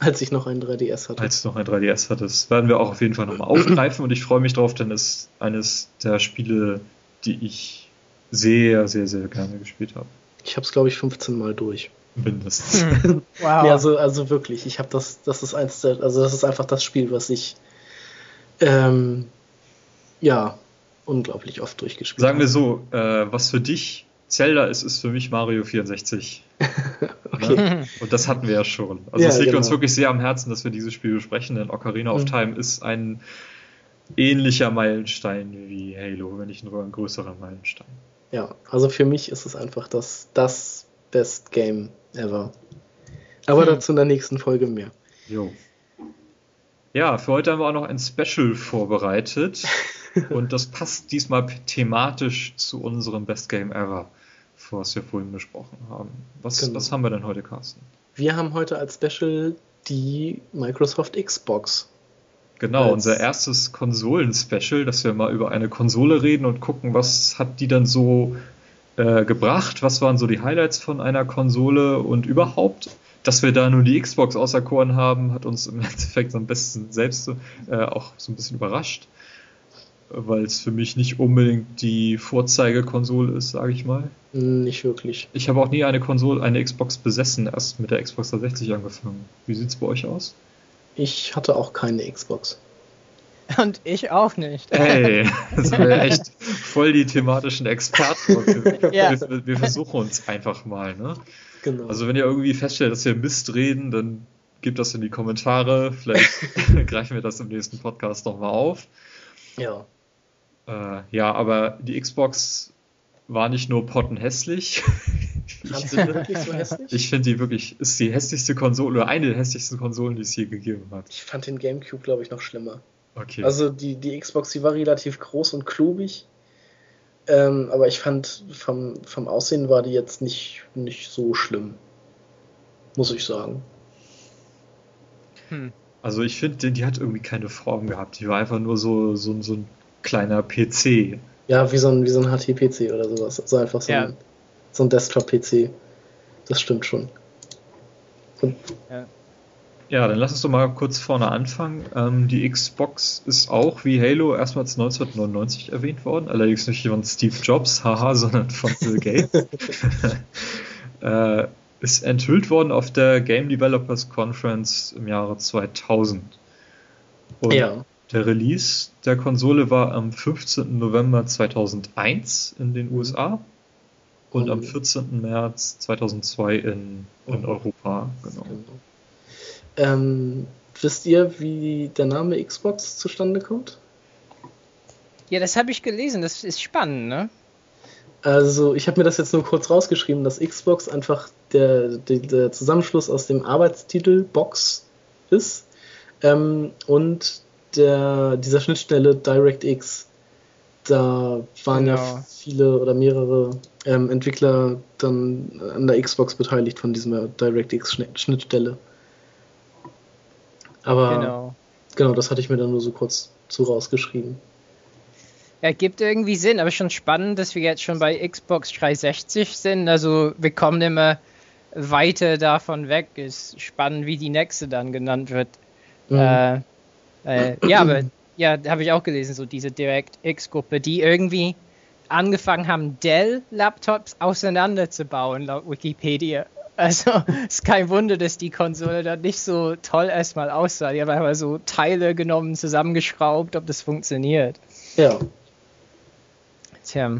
als ich noch ein 3DS hatte. Als du noch ein 3DS hattest. Werden wir auch auf jeden Fall nochmal aufgreifen und ich freue mich drauf, denn es ist eines der Spiele, die ich sehr, sehr, sehr gerne gespielt habe. Ich habe es, glaube ich, 15 Mal durch. Mindestens. wow. Nee, also, also wirklich, ich habe das, das ist eins der, also das ist einfach das Spiel, was ich ähm, ja unglaublich oft durchgespielt habe. Sagen wir so, äh, was für dich Zelda ist, ist für mich Mario 64. okay. Ne? Und das hatten wir ja schon. Also ja, es liegt genau. uns wirklich sehr am Herzen, dass wir dieses Spiel besprechen, denn Ocarina of mhm. Time ist ein ähnlicher Meilenstein wie Halo, wenn nicht nur ein größerer Meilenstein. Ja, also für mich ist es einfach das, das Best Game ever. Aber hm. dazu in der nächsten Folge mehr. Jo. Ja, für heute haben wir auch noch ein Special vorbereitet. und das passt diesmal thematisch zu unserem Best Game Ever, was wir vorhin besprochen haben. Was, genau. was haben wir denn heute, Carsten? Wir haben heute als Special die Microsoft Xbox. Genau, unser erstes Konsolen-Special, dass wir mal über eine Konsole reden und gucken, was hat die dann so äh, gebracht, was waren so die Highlights von einer Konsole und überhaupt, dass wir da nur die Xbox auserkoren haben, hat uns im Endeffekt am besten selbst äh, auch so ein bisschen überrascht, weil es für mich nicht unbedingt die Vorzeigekonsole ist, sage ich mal. Nicht wirklich. Ich habe auch nie eine Konsole, eine Xbox besessen, erst mit der Xbox 360 angefangen. Wie sieht es bei euch aus? Ich hatte auch keine Xbox. Und ich auch nicht. Ey, das sind wir echt voll die thematischen Experten. Wir, ja. wir, wir, versuchen uns einfach mal, ne? Genau. Also wenn ihr irgendwie feststellt, dass wir Mist reden, dann gebt das in die Kommentare. Vielleicht greifen wir das im nächsten Podcast nochmal auf. Ja. Äh, ja, aber die Xbox war nicht nur pottenhässlich. Fandest du wirklich so hässlich? Ich finde die wirklich, ist die hässlichste Konsole oder eine der hässlichsten Konsolen, die es je gegeben hat. Ich fand den Gamecube, glaube ich, noch schlimmer. Okay. Also die, die Xbox, die war relativ groß und klobig. Ähm, aber ich fand, vom, vom Aussehen war die jetzt nicht, nicht so schlimm. Muss ich sagen. Hm. Also ich finde, die hat irgendwie keine Form gehabt. Die war einfach nur so, so, so ein kleiner PC. Ja, wie so ein, wie so ein HT-PC oder sowas. Also einfach so ja. ein so ein Desktop-PC. Das stimmt schon. Und ja. ja. dann lass uns doch mal kurz vorne anfangen. Ähm, die Xbox ist auch wie Halo erstmals 1999 erwähnt worden, allerdings nicht von Steve Jobs, haha, sondern von Bill Gates. äh, ist enthüllt worden auf der Game Developers Conference im Jahre 2000. Und ja. der Release der Konsole war am 15. November 2001 in den USA und am 14. März 2002 in, in Europa. Genau. genau. Ähm, wisst ihr, wie der Name Xbox zustande kommt? Ja, das habe ich gelesen. Das ist spannend, ne? Also, ich habe mir das jetzt nur kurz rausgeschrieben, dass Xbox einfach der, der, der Zusammenschluss aus dem Arbeitstitel Box ist ähm, und der, dieser Schnittstelle DirectX da waren genau. ja viele oder mehrere ähm, Entwickler dann an der Xbox beteiligt von dieser DirectX-Schnittstelle. Aber genau. genau, das hatte ich mir dann nur so kurz zu rausgeschrieben. Ja, gibt irgendwie Sinn, aber schon spannend, dass wir jetzt schon bei Xbox 360 sind. Also wir kommen immer weiter davon weg. Ist spannend, wie die nächste dann genannt wird. Mhm. Äh, äh, ja, aber ja, habe ich auch gelesen, so diese DirectX-Gruppe, die irgendwie angefangen haben, Dell-Laptops auseinanderzubauen, laut Wikipedia. Also ist kein Wunder, dass die Konsole dann nicht so toll erstmal aussah. Die haben einfach so Teile genommen, zusammengeschraubt, ob das funktioniert. Ja. Tja.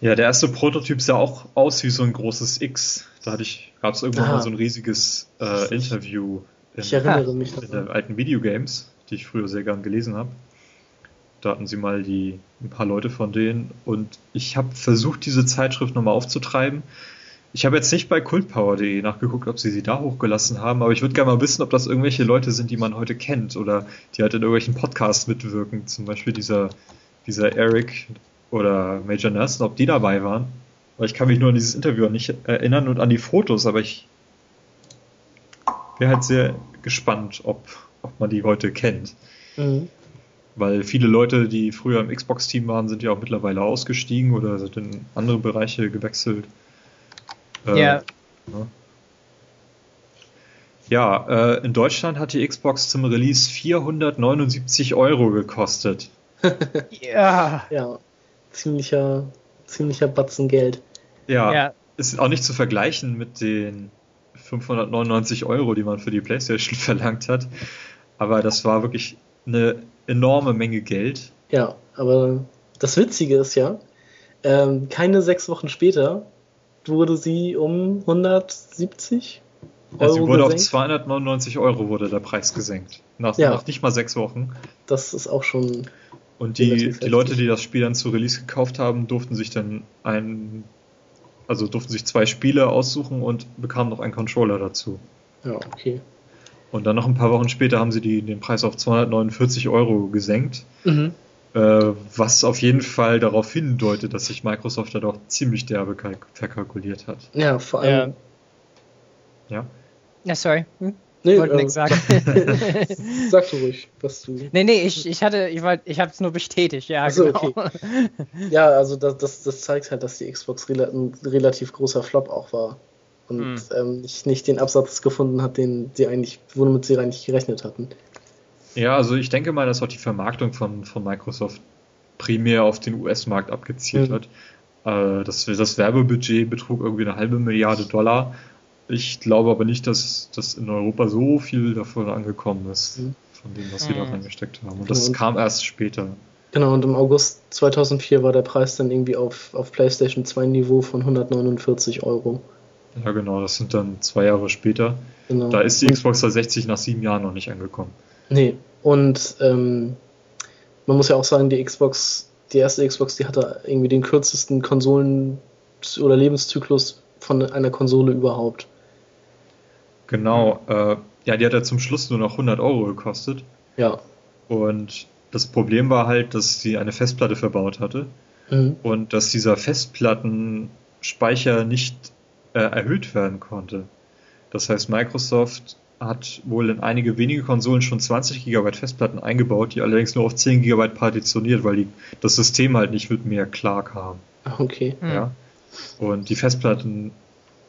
Ja, der erste Prototyp sah auch aus wie so ein großes X. Da hatte ich, gab es irgendwann Ah. mal so ein riesiges äh, Interview in, Ich erinnere mich in daran. den alten Videogames, die ich früher sehr gern gelesen habe. Da hatten sie mal die ein paar Leute von denen und ich habe versucht, diese Zeitschrift nochmal aufzutreiben. Ich habe jetzt nicht bei cultpower.de nachgeguckt, ob sie sie da hochgelassen haben, aber ich würde gerne mal wissen, ob das irgendwelche Leute sind, die man heute kennt oder die halt in irgendwelchen Podcasts mitwirken. Zum Beispiel dieser, dieser Eric oder Major Nelson, ob die dabei waren. Weil ich kann mich nur an dieses Interview nicht erinnern und an die Fotos, aber ich wäre halt sehr gespannt, ob, ob man die heute kennt. Mhm. Weil viele Leute, die früher im Xbox-Team waren, sind ja auch mittlerweile ausgestiegen oder sind in andere Bereiche gewechselt. Äh, Ja. Ja, äh, in Deutschland hat die Xbox zum Release 479 Euro gekostet. Ja. Ja, ziemlicher, ziemlicher Batzen Geld. Ja, Ja. ist auch nicht zu vergleichen mit den 599 Euro, die man für die PlayStation verlangt hat. Aber das war wirklich eine enorme Menge Geld. Ja, aber das Witzige ist ja, ähm, keine sechs Wochen später wurde sie um 170 Ja, Euro sie wurde auf gesenkt. 299 Euro wurde der Preis gesenkt. Nach, Ja. nach nicht mal sechs Wochen. Das ist auch schon. Und die, die Leute, die das Spiel dann zu Release gekauft haben, durften sich dann ein, also durften sich zwei Spiele aussuchen und bekamen noch einen Controller dazu. Ja, okay. Und dann noch ein paar Wochen später haben sie die, den Preis auf 249 Euro gesenkt, Mhm. äh, was auf jeden Fall darauf hindeutet, dass sich Microsoft da doch ziemlich derbe kalk- verkalkuliert hat. Ja, vor allem. Ja. Ja, sorry. Hm? Nee, wollte äh, nichts sagen. Sag du ruhig, was du. nee, nee, ich, ich hatte, ich wollte, ich habe es nur bestätigt, ja, Ach so, genau. okay. Ja, also das, das, das zeigt halt, dass die Xbox rela ein relativ großer Flop auch war. Und Hm. ähm, nicht, nicht den Absatz gefunden hat, den sie eigentlich, womit sie eigentlich gerechnet hatten. Ja, also ich denke mal, dass auch die Vermarktung von, von Microsoft primär auf den US-Markt abgezielt Mhm. hat. Äh, das, das Werbebudget betrug irgendwie eine halbe Milliarde Dollar. Ich glaube aber nicht, dass, dass in Europa so viel davon angekommen ist, Mhm. von dem, was sie da Mhm. reingesteckt haben. Und das Genau. kam erst später. Genau, und im August 2004 war der Preis dann irgendwie auf, auf PlayStation 2 Niveau von 149 Euro. Ja, genau, das sind dann zwei Jahre später. Genau. Da ist die Xbox 360 nach sieben Jahren noch nicht angekommen. Nee, und ähm, man muss ja auch sagen, die Xbox, die erste Xbox, die hatte irgendwie den kürzesten Konsolen- oder Lebenszyklus von einer Konsole überhaupt. Genau, äh, ja, die hat ja zum Schluss nur noch 100 Euro gekostet. Ja. Und das Problem war halt, dass sie eine Festplatte verbaut hatte. Mhm. und dass dieser Festplattenspeicher nicht äh, erhöht werden konnte. Das heißt, Microsoft hat wohl in einige wenige Konsolen schon 20 GB Festplatten eingebaut, die allerdings nur auf 10 GB partitioniert, weil die, das System halt nicht mit mehr klar kam. Ah, Okay. Hm. Ja? Und die Festplatten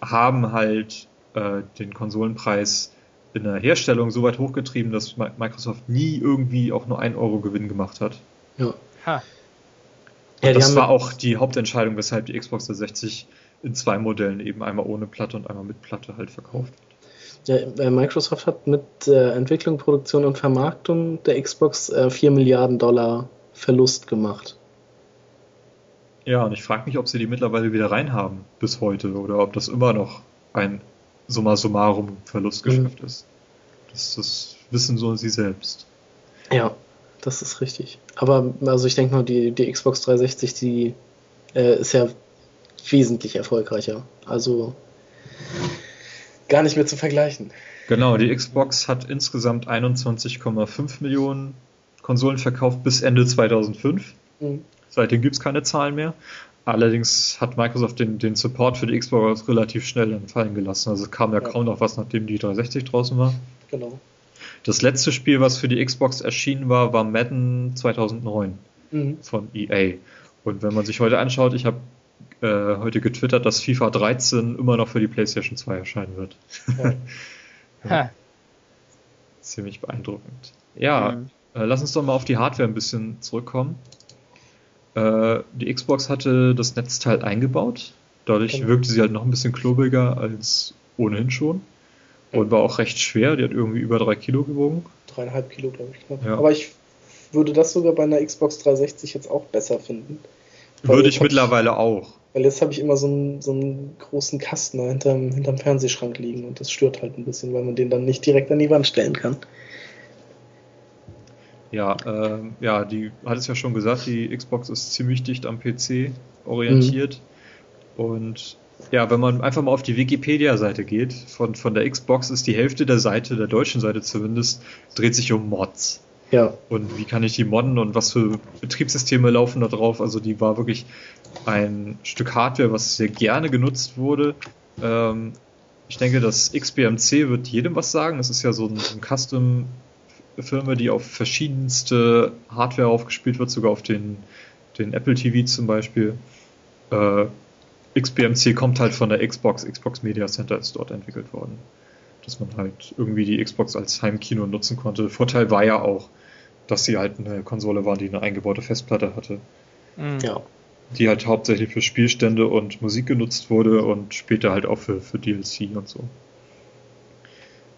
haben halt äh, den Konsolenpreis in der Herstellung so weit hochgetrieben, dass Mi- Microsoft nie irgendwie auch nur 1 Euro Gewinn gemacht hat. Ja. Ha. Ja, das war auch die Hauptentscheidung, weshalb die Xbox 360 in zwei Modellen eben einmal ohne Platte und einmal mit Platte halt verkauft wird. Ja, äh, Microsoft hat mit äh, Entwicklung, Produktion und Vermarktung der Xbox äh, 4 Milliarden Dollar Verlust gemacht. Ja, und ich frage mich, ob sie die mittlerweile wieder reinhaben bis heute oder ob das immer noch ein summa summarum Verlustgeschäft Mhm. ist. Das, das wissen so sie selbst. Ja, das ist richtig. Aber also ich denke mal, die, die Xbox 360, die äh, ist ja wesentlich erfolgreicher. Also gar nicht mehr zu vergleichen. Genau, die Xbox hat insgesamt 21,5 Millionen Konsolen verkauft bis Ende 2005. Mhm. Seitdem gibt es keine Zahlen mehr. Allerdings hat Microsoft den, den Support für die Xbox relativ schnell entfallen gelassen. Also es kam ja, Ja. kaum noch was, nachdem die 360 draußen war. Genau. Das letzte Spiel, was für die Xbox erschienen war, war Madden 2009 Mhm. von EA. Und wenn man sich heute anschaut, ich habe äh, heute getwittert, dass FIFA 13 immer noch für die PlayStation 2 erscheinen wird. Ja. Ha. Ziemlich beeindruckend. Ja, Mhm. äh, lass uns doch mal auf die Hardware ein bisschen zurückkommen. Äh, die Xbox hatte das Netzteil eingebaut. Dadurch Genau. wirkte sie halt noch ein bisschen klobiger als ohnehin schon. Und war auch recht schwer. Die hat irgendwie über drei Kilo gewogen. Dreieinhalb Kilo, glaube ich. Ja. Aber ich würde das sogar bei einer Xbox 360 jetzt auch besser finden. Würde ich mittlerweile auch. Weil jetzt habe ich immer so einen, so einen großen Kasten da hinterm, hinterm Fernsehschrank liegen und das stört halt ein bisschen, weil man den dann nicht direkt an die Wand stellen kann. Ja, äh, ja, die hat es ja schon gesagt, die Xbox ist ziemlich dicht am PC orientiert. Mhm. Und ja, wenn man einfach mal auf die Wikipedia-Seite geht, von, von der Xbox ist die Hälfte der Seite, der deutschen Seite zumindest, dreht sich um Mods. Ja. Und wie kann ich die modden und was für Betriebssysteme laufen da drauf? Also die war wirklich ein Stück Hardware, was sehr gerne genutzt wurde. Ähm, ich denke, das XBMC wird jedem was sagen. Es ist ja so ein, ein Custom-Firma, die auf verschiedenste Hardware aufgespielt wird, sogar auf den, den Apple TV zum Beispiel. Äh, XBMC kommt halt von der Xbox. Xbox Media Center ist dort entwickelt worden. Dass man halt irgendwie die Xbox als Heimkino nutzen konnte. Vorteil war ja auch, dass sie halt eine Konsole war, die eine eingebaute Festplatte hatte. Mhm. Ja. Die halt hauptsächlich für Spielstände und Musik genutzt wurde und später halt auch für, für DLC und so.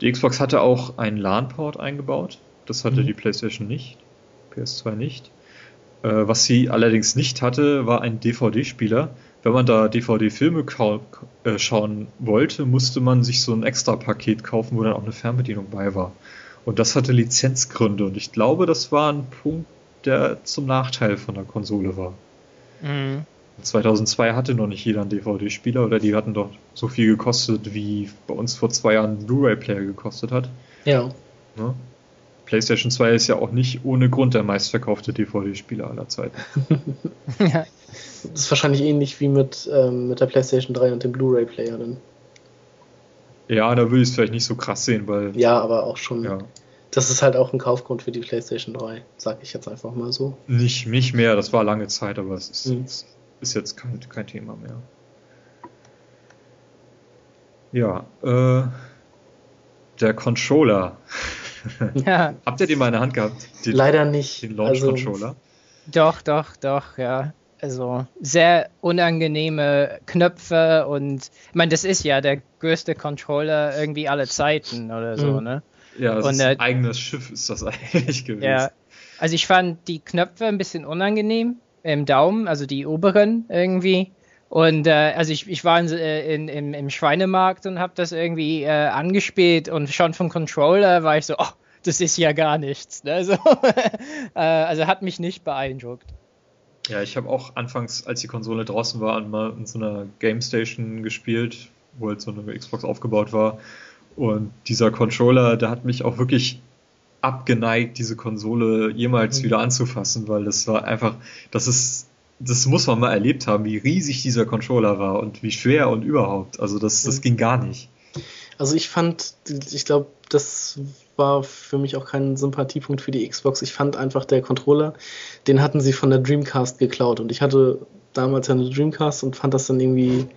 Die Xbox hatte auch einen LAN-Port eingebaut. Das hatte mhm. die PlayStation nicht. PS2 nicht. Äh, was sie allerdings nicht hatte, war ein DVD-Spieler. Wenn man da DVD-Filme äh, schauen wollte, musste man sich so ein extra Paket kaufen, wo dann auch eine Fernbedienung bei war. Und das hatte Lizenzgründe. Und ich glaube, das war ein Punkt, der zum Nachteil von der Konsole war. Mhm. 2002 hatte noch nicht jeder einen DVD-Spieler oder die hatten doch so viel gekostet, wie bei uns vor zwei Jahren ein Blu-ray-Player gekostet hat. Ja. Ne? PlayStation 2 ist ja auch nicht ohne Grund der meistverkaufte DVD-Spieler aller Zeiten. ja. Das ist wahrscheinlich ähnlich wie mit, ähm, mit der PlayStation 3 und dem Blu-ray-Player dann. Ja, da würde ich es vielleicht nicht so krass sehen, weil. Ja, aber auch schon. Ja. Das ist halt auch ein Kaufgrund für die PlayStation 3, sag ich jetzt einfach mal so. Nicht, nicht mehr, das war lange Zeit, aber es ist, mhm. ist jetzt kein, kein Thema mehr. Ja, äh, der Controller. Ja. Habt ihr den mal in der Hand gehabt? Den, Leider nicht. Den Launch-Controller? Also, doch, doch, doch, ja. Also sehr unangenehme Knöpfe und ich meine, das ist ja der größte Controller irgendwie aller Zeiten oder so, mhm. ne? Ja, das und, ist äh, eigenes Schiff ist das eigentlich gewesen. Ja, also ich fand die Knöpfe ein bisschen unangenehm im Daumen, also die oberen irgendwie. Und äh, also ich, ich war in, äh, in, in, im Schweinemarkt und habe das irgendwie äh, angespielt und schon vom Controller war ich so, oh, das ist ja gar nichts. Ne? So, äh, also hat mich nicht beeindruckt. Ja, ich habe auch anfangs, als die Konsole draußen war, mal in so einer Game Station gespielt, wo halt so eine Xbox aufgebaut war. Und dieser Controller, der hat mich auch wirklich abgeneigt, diese Konsole jemals mhm. wieder anzufassen, weil das war einfach, das ist, das muss man mal erlebt haben, wie riesig dieser Controller war und wie schwer und überhaupt. Also das, das mhm. ging gar nicht. Also ich fand, ich glaube, das war für mich auch kein Sympathiepunkt für die Xbox. Ich fand einfach der Controller, den hatten sie von der Dreamcast geklaut und ich hatte damals eine Dreamcast und fand das dann irgendwie,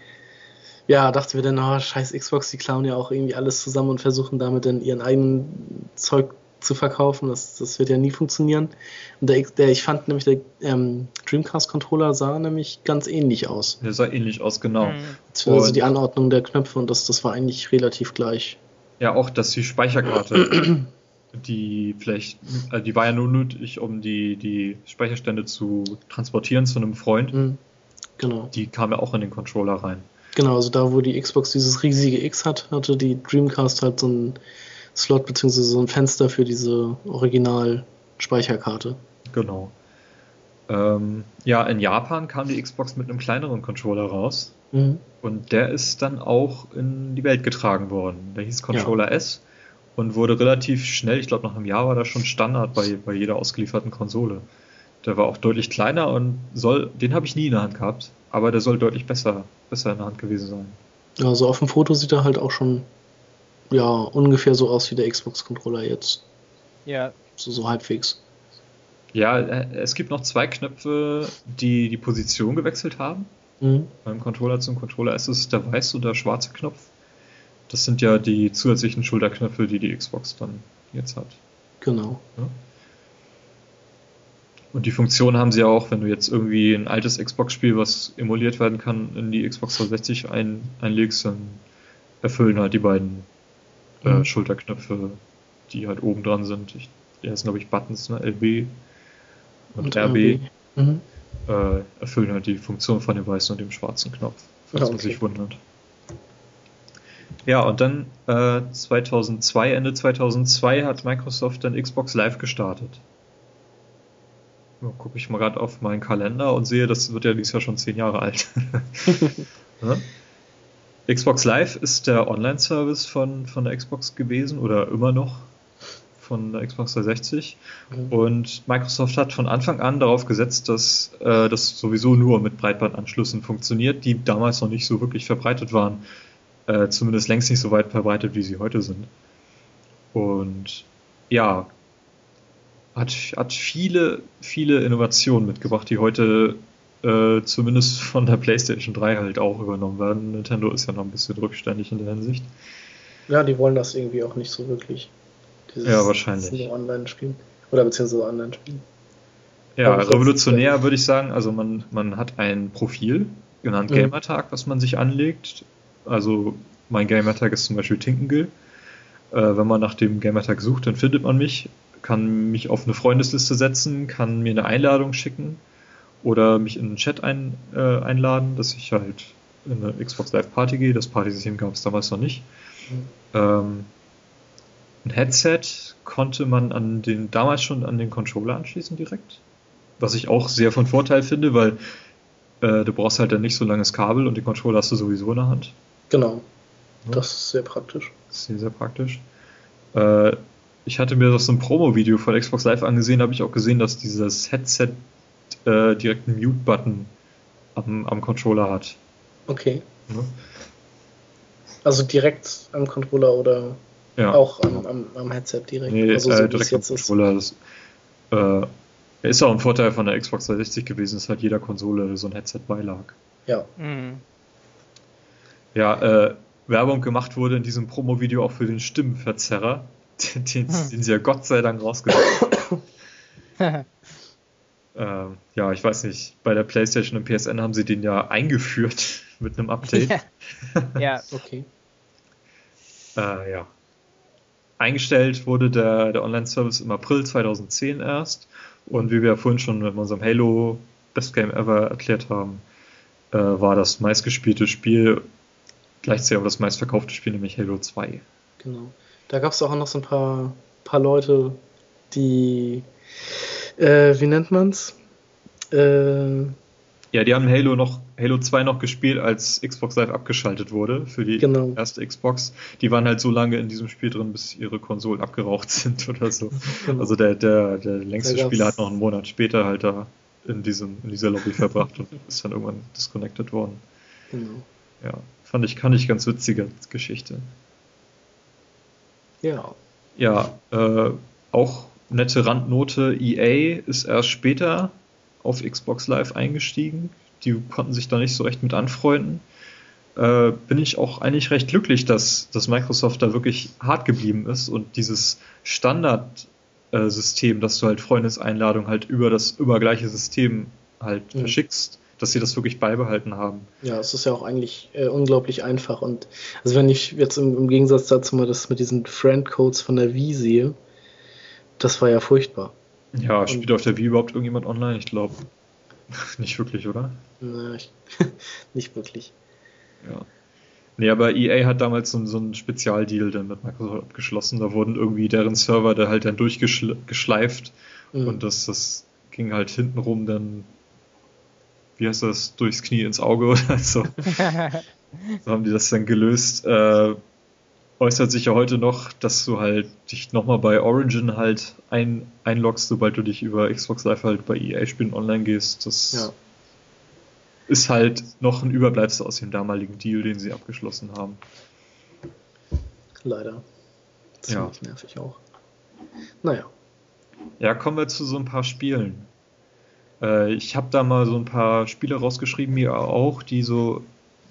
ja, dachte mir dann, oh, scheiß Xbox, die klauen ja auch irgendwie alles zusammen und versuchen damit dann ihren eigenen Zeug zu verkaufen. Das, das wird ja nie funktionieren. Und der, der ich fand nämlich, der ähm, Dreamcast-Controller sah nämlich ganz ähnlich aus. Der sah ähnlich aus, genau. Mhm. Also die Anordnung der Knöpfe und das, das war eigentlich relativ gleich. Ja, auch, dass die Speicherkarte, die vielleicht, also die war ja nur nötig, um die, die Speicherstände zu transportieren zu einem Freund. Mhm. Genau. Die kam ja auch in den Controller rein. Genau, also da, wo die Xbox dieses riesige X hat, hatte die Dreamcast halt so ein Slot bzw. so ein Fenster für diese Original-Speicherkarte. Genau. Ähm, ja, in Japan kam die Xbox mit einem kleineren Controller raus. Mhm. Und der ist dann auch in die Welt getragen worden. Der hieß Controller ja. S und wurde relativ schnell, ich glaube nach einem Jahr war das schon Standard bei, bei jeder ausgelieferten Konsole. Der war auch deutlich kleiner und soll, den habe ich nie in der Hand gehabt, aber der soll deutlich besser, besser in der Hand gewesen sein. Ja, so auf dem Foto sieht er halt auch schon ja, ungefähr so aus wie der Xbox-Controller jetzt. Ja. So, so halbwegs. Ja, äh, es gibt noch zwei Knöpfe, die die Position gewechselt haben. Mhm. Beim Controller zum Controller ist es der weiße und der schwarze Knopf. Das sind ja die zusätzlichen Schulterknöpfe, die die Xbox dann jetzt hat. Genau. Ja? Und die Funktion haben sie ja auch, wenn du jetzt irgendwie ein altes Xbox-Spiel, was emuliert werden kann, in die Xbox 360 ein, einlegst, dann erfüllen halt die beiden äh, mhm. Schulterknöpfe, die halt oben dran sind. Ich, die heißen, glaube ich, Buttons, ne? LB und, und RB. RB. Mhm. äh, erfüllen halt die Funktion von dem weißen und dem schwarzen Knopf, falls okay. man sich wundert. Ja, und dann äh, 2002, Ende 2002 hat Microsoft dann Xbox Live gestartet. Ja, Gucke ich mal gerade auf meinen Kalender und sehe, das wird ja dieses Jahr schon zehn Jahre alt. ja? Xbox Live ist der Online-Service von, von der Xbox gewesen oder immer noch von der Xbox 360. Mhm. Und Microsoft hat von Anfang an darauf gesetzt, dass äh, das sowieso nur mit Breitbandanschlüssen funktioniert, die damals noch nicht so wirklich verbreitet waren. Äh, zumindest längst nicht so weit verbreitet, wie sie heute sind. Und ja, hat, hat viele, viele Innovationen mitgebracht, die heute äh, zumindest von der PlayStation 3 halt auch übernommen werden. Nintendo ist ja noch ein bisschen rückständig in der Hinsicht. Ja, die wollen das irgendwie auch nicht so wirklich. Dieses, ja, wahrscheinlich. Online-Spielen. Oder beziehungsweise Online-Spielen. Ja, revolutionär würde ich sagen. Also man, man hat ein Profil, genannt mhm. Gamertag, was man sich anlegt. Also mein Gamertag ist zum Beispiel Tinkengill. Äh, wenn man nach dem Gamertag sucht, dann findet man mich, kann mich auf eine Freundesliste setzen, kann mir eine Einladung schicken oder mich in einen Chat ein, äh, einladen, dass ich halt in eine Xbox Live Party gehe. Das Partysystem gab es damals noch nicht. Mhm. Ähm, ein Headset konnte man an den, damals schon an den Controller anschließen direkt. Was ich auch sehr von Vorteil finde, weil äh, du brauchst halt dann nicht so langes Kabel und den Controller hast du sowieso in der Hand. Genau. Ja. Das ist sehr praktisch. Sehr, sehr praktisch. Äh, ich hatte mir das so ein Promo-Video von Xbox Live angesehen, habe ich auch gesehen, dass dieses Headset äh, direkt einen Mute-Button am, am Controller hat. Okay. Ja. Also direkt am Controller oder ja. auch am, am, am, Headset direkt? Nee, also so, äh, direkt am Controller. Das, äh, ist auch ein Vorteil von der Xbox 360 gewesen, dass halt jeder Konsole so ein Headset beilag. Ja. Mhm. Ja, äh, Werbung gemacht wurde in diesem Promo-Video auch für den Stimmenverzerrer, den, den, hm. den sie ja Gott sei Dank rausgebracht haben. äh, ja, ich weiß nicht, bei der PlayStation und PSN haben sie den ja eingeführt mit einem Update. Ja, ja okay. äh, ja. Eingestellt wurde der, der Online-Service im April 2010 erst. Und wie wir ja vorhin schon mit unserem Halo Best Game Ever erklärt haben, äh, war das meistgespielte Spiel gleichzeitig auch das meistverkaufte Spiel, nämlich Halo 2. Genau. Da gab es auch noch so ein paar, paar Leute, die, äh, wie nennt man's? Äh, ja, die haben Halo noch, Halo 2 noch gespielt, als Xbox Live abgeschaltet wurde für die genau. erste Xbox. Die waren halt so lange in diesem Spiel drin, bis ihre Konsolen abgeraucht sind oder so. Genau. Also der, der, der längste Spieler hat noch einen Monat später halt da in, diesem, in dieser Lobby verbracht und ist dann irgendwann disconnected worden. Genau. Ja, fand ich, kann ich ganz witzige Geschichte. Ja. Ja, äh, auch nette Randnote, EA ist erst später auf Xbox Live eingestiegen. Die konnten sich da nicht so recht mit anfreunden. Äh, bin ich auch eigentlich recht glücklich, dass, dass Microsoft da wirklich hart geblieben ist und dieses Standardsystem, äh, dass du halt Freundeseinladung halt über das übergleiche System halt mhm. verschickst, dass sie das wirklich beibehalten haben. Ja, es ist ja auch eigentlich äh, unglaublich einfach und also wenn ich jetzt im, im Gegensatz dazu mal das mit diesen Friend-Codes von der Wii sehe, das war ja furchtbar. Ja, und spielt auf der Wii überhaupt irgendjemand online? Ich glaube nicht wirklich, oder? Nein, nicht wirklich. Ja. Nee, aber EA hat damals so, so einen Spezialdeal dann mit Microsoft abgeschlossen. Da wurden irgendwie deren Server da halt dann durchgeschleift mhm. und das, das ging halt hintenrum dann, wie heißt das, durchs Knie ins Auge oder so. so haben die das dann gelöst. Äh, äußert sich ja heute noch, dass du halt dich nochmal bei Origin halt ein, einloggst, sobald du dich über Xbox Live halt bei EA-Spielen online gehst. Das ja. ist halt noch ein Überbleibsel aus dem damaligen Deal, den sie abgeschlossen haben. Leider. Ziemlich ja. nervig auch. Naja. Ja, kommen wir zu so ein paar Spielen. Äh, ich habe da mal so ein paar Spiele rausgeschrieben, mir auch, die so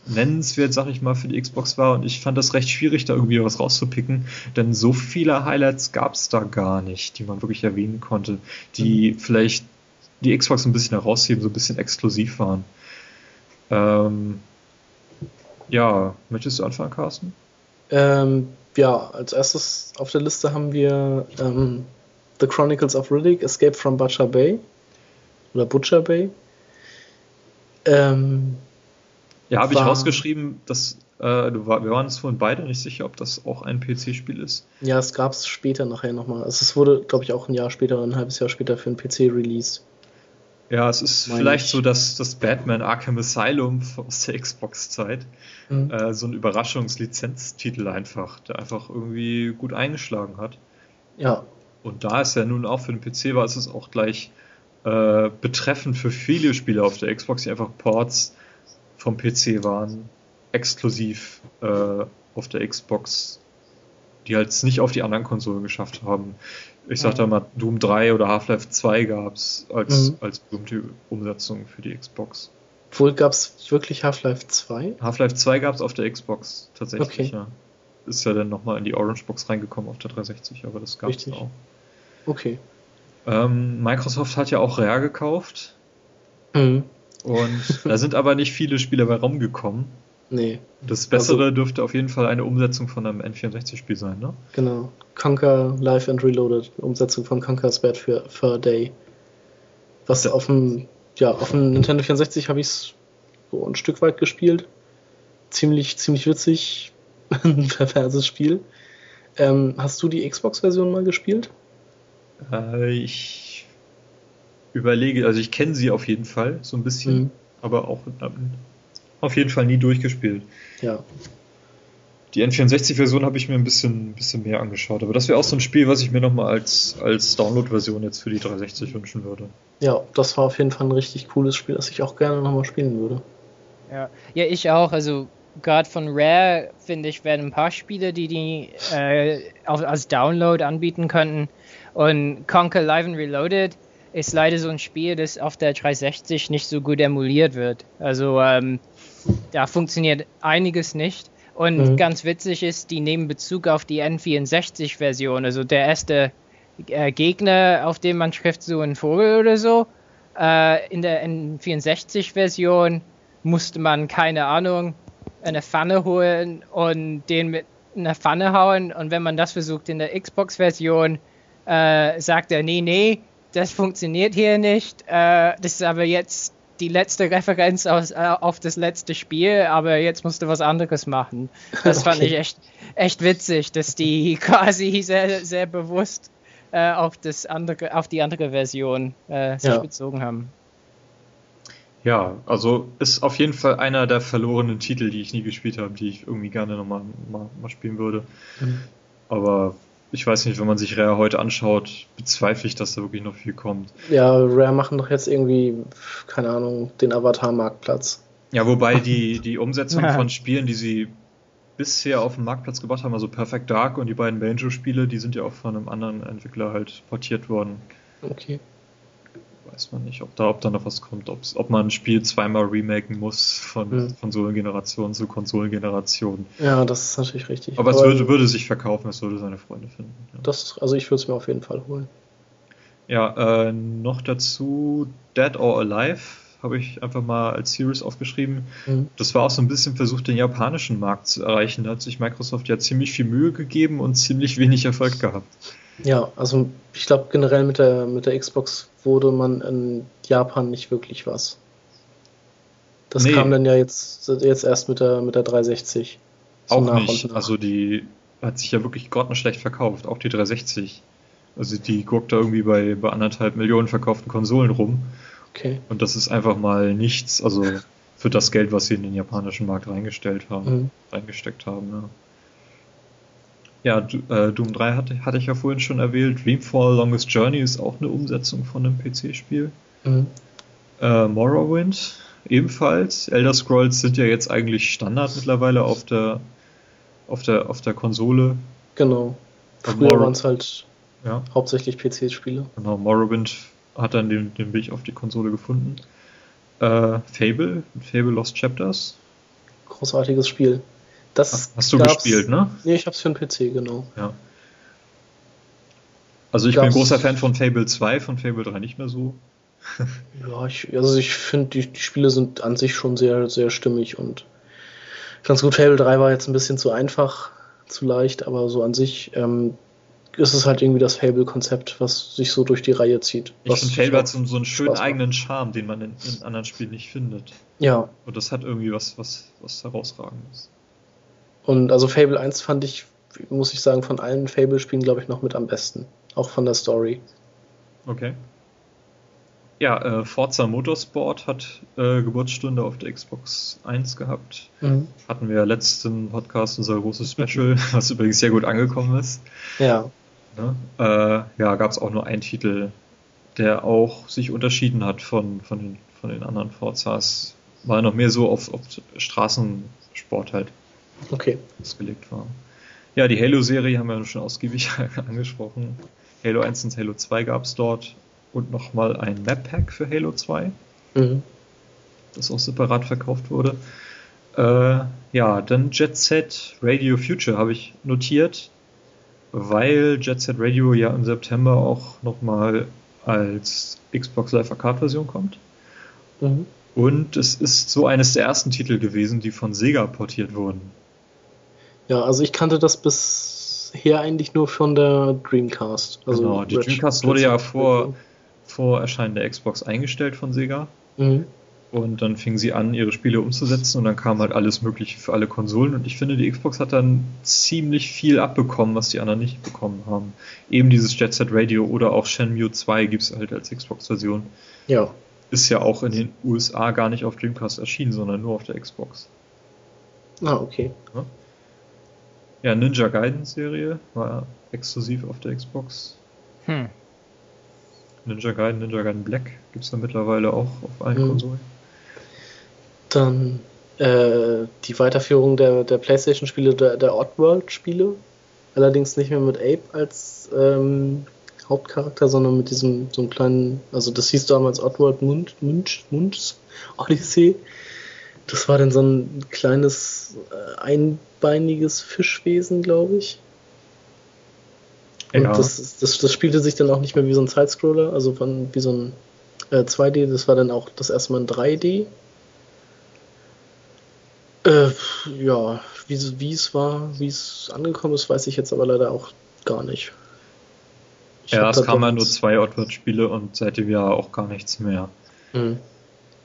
nennenswert, sag ich mal, für die Xbox war. Und ich fand das recht schwierig, da irgendwie was rauszupicken, denn so viele Highlights gab es da gar nicht, die man wirklich erwähnen konnte, die mhm. vielleicht die Xbox ein bisschen herausheben, so ein bisschen exklusiv waren. Ähm, ja, möchtest du anfangen, Carsten? Ähm, ja, als erstes auf der Liste haben wir ähm, The Chronicles of Riddick, Escape from Butcher Bay oder Butcher Bay. Ähm, Ja, habe ich rausgeschrieben, dass äh, war, wir waren uns vorhin beide nicht sicher, ob das auch ein PC-Spiel ist. ja, es gab es später nachher nochmal. Also es wurde, glaube ich, auch ein Jahr später oder ein halbes Jahr später für einen PC released. Ja, es ist Meine vielleicht ich. so das, das Batman Arkham Asylum aus der Xbox-Zeit. Mhm. Äh, so ein Überraschungslizenztitel einfach, der einfach irgendwie gut eingeschlagen hat. Ja, Und da es ja nun auch für den PC war, ist es auch gleich äh, betreffend für viele Spiele auf der Xbox, die einfach Ports vom PC waren, exklusiv äh, auf der Xbox, die halt es nicht auf die anderen Konsolen geschafft haben. Ich sag Mhm. da mal, Doom 3 oder Half-Life 2 gab es als, Mhm. als berühmte Umsetzung für die Xbox. wohl gab es wirklich Half-Life 2. Half-Life 2 gab es auf der Xbox tatsächlich, Okay. ja. Ist ja dann nochmal in die Orange Box reingekommen auf der 360, aber das gab es auch. Okay. Ähm, Microsoft hat ja auch Rare gekauft Mhm. Und da sind aber nicht viele Spiele bei rumgekommen. Nee, Das Bessere Also- dürfte auf jeden Fall eine Umsetzung von einem N64-Spiel sein, ne? genau. Conquer Live and Reloaded, Umsetzung von Conquer's Bad für, für Day. Was Ja. auf dem, ja, auf dem Nintendo 64 habe ich es so ein Stück weit gespielt. Ziemlich, ziemlich witzig. ein perverses Spiel. Ähm, hast du die Xbox-Version mal gespielt? Äh, ich überlege, also ich kenne sie auf jeden Fall, so ein bisschen, Mhm. aber auch ähm, auf jeden Fall nie durchgespielt. Ja. Die N64-Version habe ich mir ein bisschen, bisschen mehr angeschaut, aber das wäre auch so ein Spiel, was ich mir nochmal als, als Download-Version jetzt für die 360 wünschen würde. Ja, das war auf jeden Fall ein richtig cooles Spiel, das ich auch gerne nochmal spielen würde. Ja, ja ich auch. Also gerade von Rare finde ich, werden ein paar Spiele, die die äh, auf, als Download anbieten könnten. Und Conquer Live and Reloaded ist leider so ein Spiel, das auf der 360 nicht so gut emuliert wird. Also ähm, da funktioniert einiges nicht. Und Mhm. ganz witzig ist, die nehmen Bezug auf die N64-Version. Also der erste äh, Gegner, auf den man trifft, so ein Vogel oder so. Äh, in der N64-Version musste man, keine Ahnung, eine Pfanne holen und den mit einer Pfanne hauen. Und wenn man das versucht in der Xbox-Version, äh, sagt er, nee, nee, das funktioniert hier nicht. Äh, das ist aber jetzt die letzte Referenz aus, äh, auf das letzte Spiel, aber jetzt musst du was anderes machen. Das fand Okay. ich echt, echt witzig, dass die quasi sehr, sehr bewusst äh, auf, das andere, auf die andere Version äh, sich Ja. bezogen haben. Ja, also ist auf jeden Fall einer der verlorenen Titel, die ich nie gespielt habe, die ich irgendwie gerne nochmal mal, mal spielen würde. Mhm. Aber ich weiß nicht, wenn man sich Rare heute anschaut, bezweifle ich, dass da wirklich noch viel kommt. Ja, Rare machen doch jetzt irgendwie, keine Ahnung, den Avatar-Marktplatz. Ja, wobei die, die Umsetzung Ja. von Spielen, die sie bisher auf den Marktplatz gebracht haben, also Perfect Dark und die beiden Banjo-Spiele, die sind ja auch von einem anderen Entwickler halt portiert worden. Okay. Weiß man nicht, ob da, ob da noch was kommt, ob man ein Spiel zweimal remaken muss von Mhm. Konsolengeneration zu Konsolengeneration. Ja, das ist natürlich richtig. Aber es würde, würde sich verkaufen, es würde seine Freunde finden. Ja, Das, also ich würde es mir auf jeden Fall holen. ja äh, noch dazu Dead or Alive habe ich einfach mal als Series aufgeschrieben. Mhm. Das war auch so ein bisschen versucht, den japanischen Markt zu erreichen. Da hat sich Microsoft ja ziemlich viel Mühe gegeben und ziemlich wenig Erfolg gehabt. Ja, also ich glaube generell mit der, mit der Xbox wurde man in Japan nicht wirklich was. Das Nee. kam dann ja jetzt, jetzt erst mit der, mit der 360. so auch nach nicht. Also die hat sich ja wirklich grottenschlecht verkauft, auch die 360. Also die guckt da irgendwie bei, bei anderthalb Millionen verkauften Konsolen rum. okay. Und das ist einfach mal nichts, also für das Geld, was sie in den japanischen Markt reingestellt haben, Mhm. reingesteckt haben. Ja, ja äh, Doom 3 hatte, hatte ich ja vorhin schon erwähnt. Dreamfall Longest Journey ist auch eine Umsetzung von einem PC-Spiel. Mhm. Äh, Morrowind ebenfalls. Elder Scrolls sind ja jetzt eigentlich Standard mittlerweile auf der auf der auf der Konsole. Genau. Früher waren es halt Ja, hauptsächlich PC-Spiele. genau. Morrowind hat dann den, den Weg auf die Konsole gefunden. Äh, Fable, Fable Lost Chapters. Großartiges Spiel. Das Hast, hast du gespielt, ne? Nee, ich hab's für den PC, genau. Ja. Also ich bin Gab's- großer Fan von Fable 2, von Fable 3 nicht mehr so. Ja, ich, also ich finde, die, die Spiele sind an sich schon sehr, sehr stimmig und ganz gut. Fable 3 war jetzt ein bisschen zu einfach, zu leicht, aber so an sich ähm, ist es halt irgendwie das Fable-Konzept, was sich so durch die Reihe zieht. Ich finde Fable hat so, so einen schönen eigenen Charme, den man in, in, anderen Spielen nicht findet. Ja. Und das hat irgendwie was, was, was herausragendes. Und also Fable 1 fand ich, muss ich sagen, von allen Fable-Spielen, glaube ich, noch mit am besten. Auch von der Story. Okay. Ja, äh, Forza Motorsport hat äh, Geburtsstunde auf der Xbox 1 gehabt. Mhm. Hatten wir letzten Podcast unser großes Special, was übrigens sehr gut angekommen ist. Ja. Ne? Äh, ja, gab es auch nur einen Titel, der auch sich unterschieden hat von, von, den, von den anderen Forzas. War noch mehr so auf, auf Straßensport halt okay. ausgelegt war. Ja, die Halo-Serie haben wir schon ausgiebig angesprochen. Halo 1 und Halo 2 gab es dort und nochmal ein Map-Pack für Halo 2, mhm. das auch separat verkauft wurde. Äh, ja, dann Jet Set Radio Future habe ich notiert, weil Jet Set Radio ja im September auch nochmal als Xbox Live Arcade Version kommt. Mhm. Und es ist so eines der ersten Titel gewesen, die von Sega portiert wurden. Ja, also ich kannte das bisher eigentlich nur von der Dreamcast. Also genau, die Red Dreamcast wurde ja vor, vor Erscheinen der Xbox eingestellt von Sega. Mhm. Und dann fingen sie an, ihre Spiele umzusetzen und dann kam halt alles Mögliche für alle Konsolen. Und ich finde, die Xbox hat dann ziemlich viel abbekommen, was die anderen nicht bekommen haben. Eben dieses Jet Set Radio oder auch Shenmue 2 gibt es halt als Xbox-Version. Ja. Ist ja auch in den USA gar nicht auf Dreamcast erschienen, sondern nur auf der Xbox. Ah, okay. Ja, ja Ninja Gaiden Serie war exklusiv auf der Xbox. Hm. Ninja Gaiden, Ninja Gaiden Black gibt es da mittlerweile auch auf allen mhm. Konsolen. Dann äh, die Weiterführung der, der PlayStation-Spiele, der, der Oddworld-Spiele. Allerdings nicht mehr mit Ape als ähm, Hauptcharakter, sondern mit diesem so einem kleinen, also das hieß damals Oddworld Mund, Mund, Mund Odyssey. Das war dann so ein kleines äh, einbeiniges Fischwesen, glaube ich. Und ja. das, das, das spielte sich dann auch nicht mehr wie so ein Sidescroller, also von, wie so ein äh, 2D, das war dann auch das erste Mal ein 3D. Äh, ja, wie, es war, wie es angekommen ist, weiß ich jetzt aber leider auch gar nicht. Ich ja, es kamen ja nur zwei Oddworld-Spiele und seitdem ja auch gar nichts mehr. Mhm.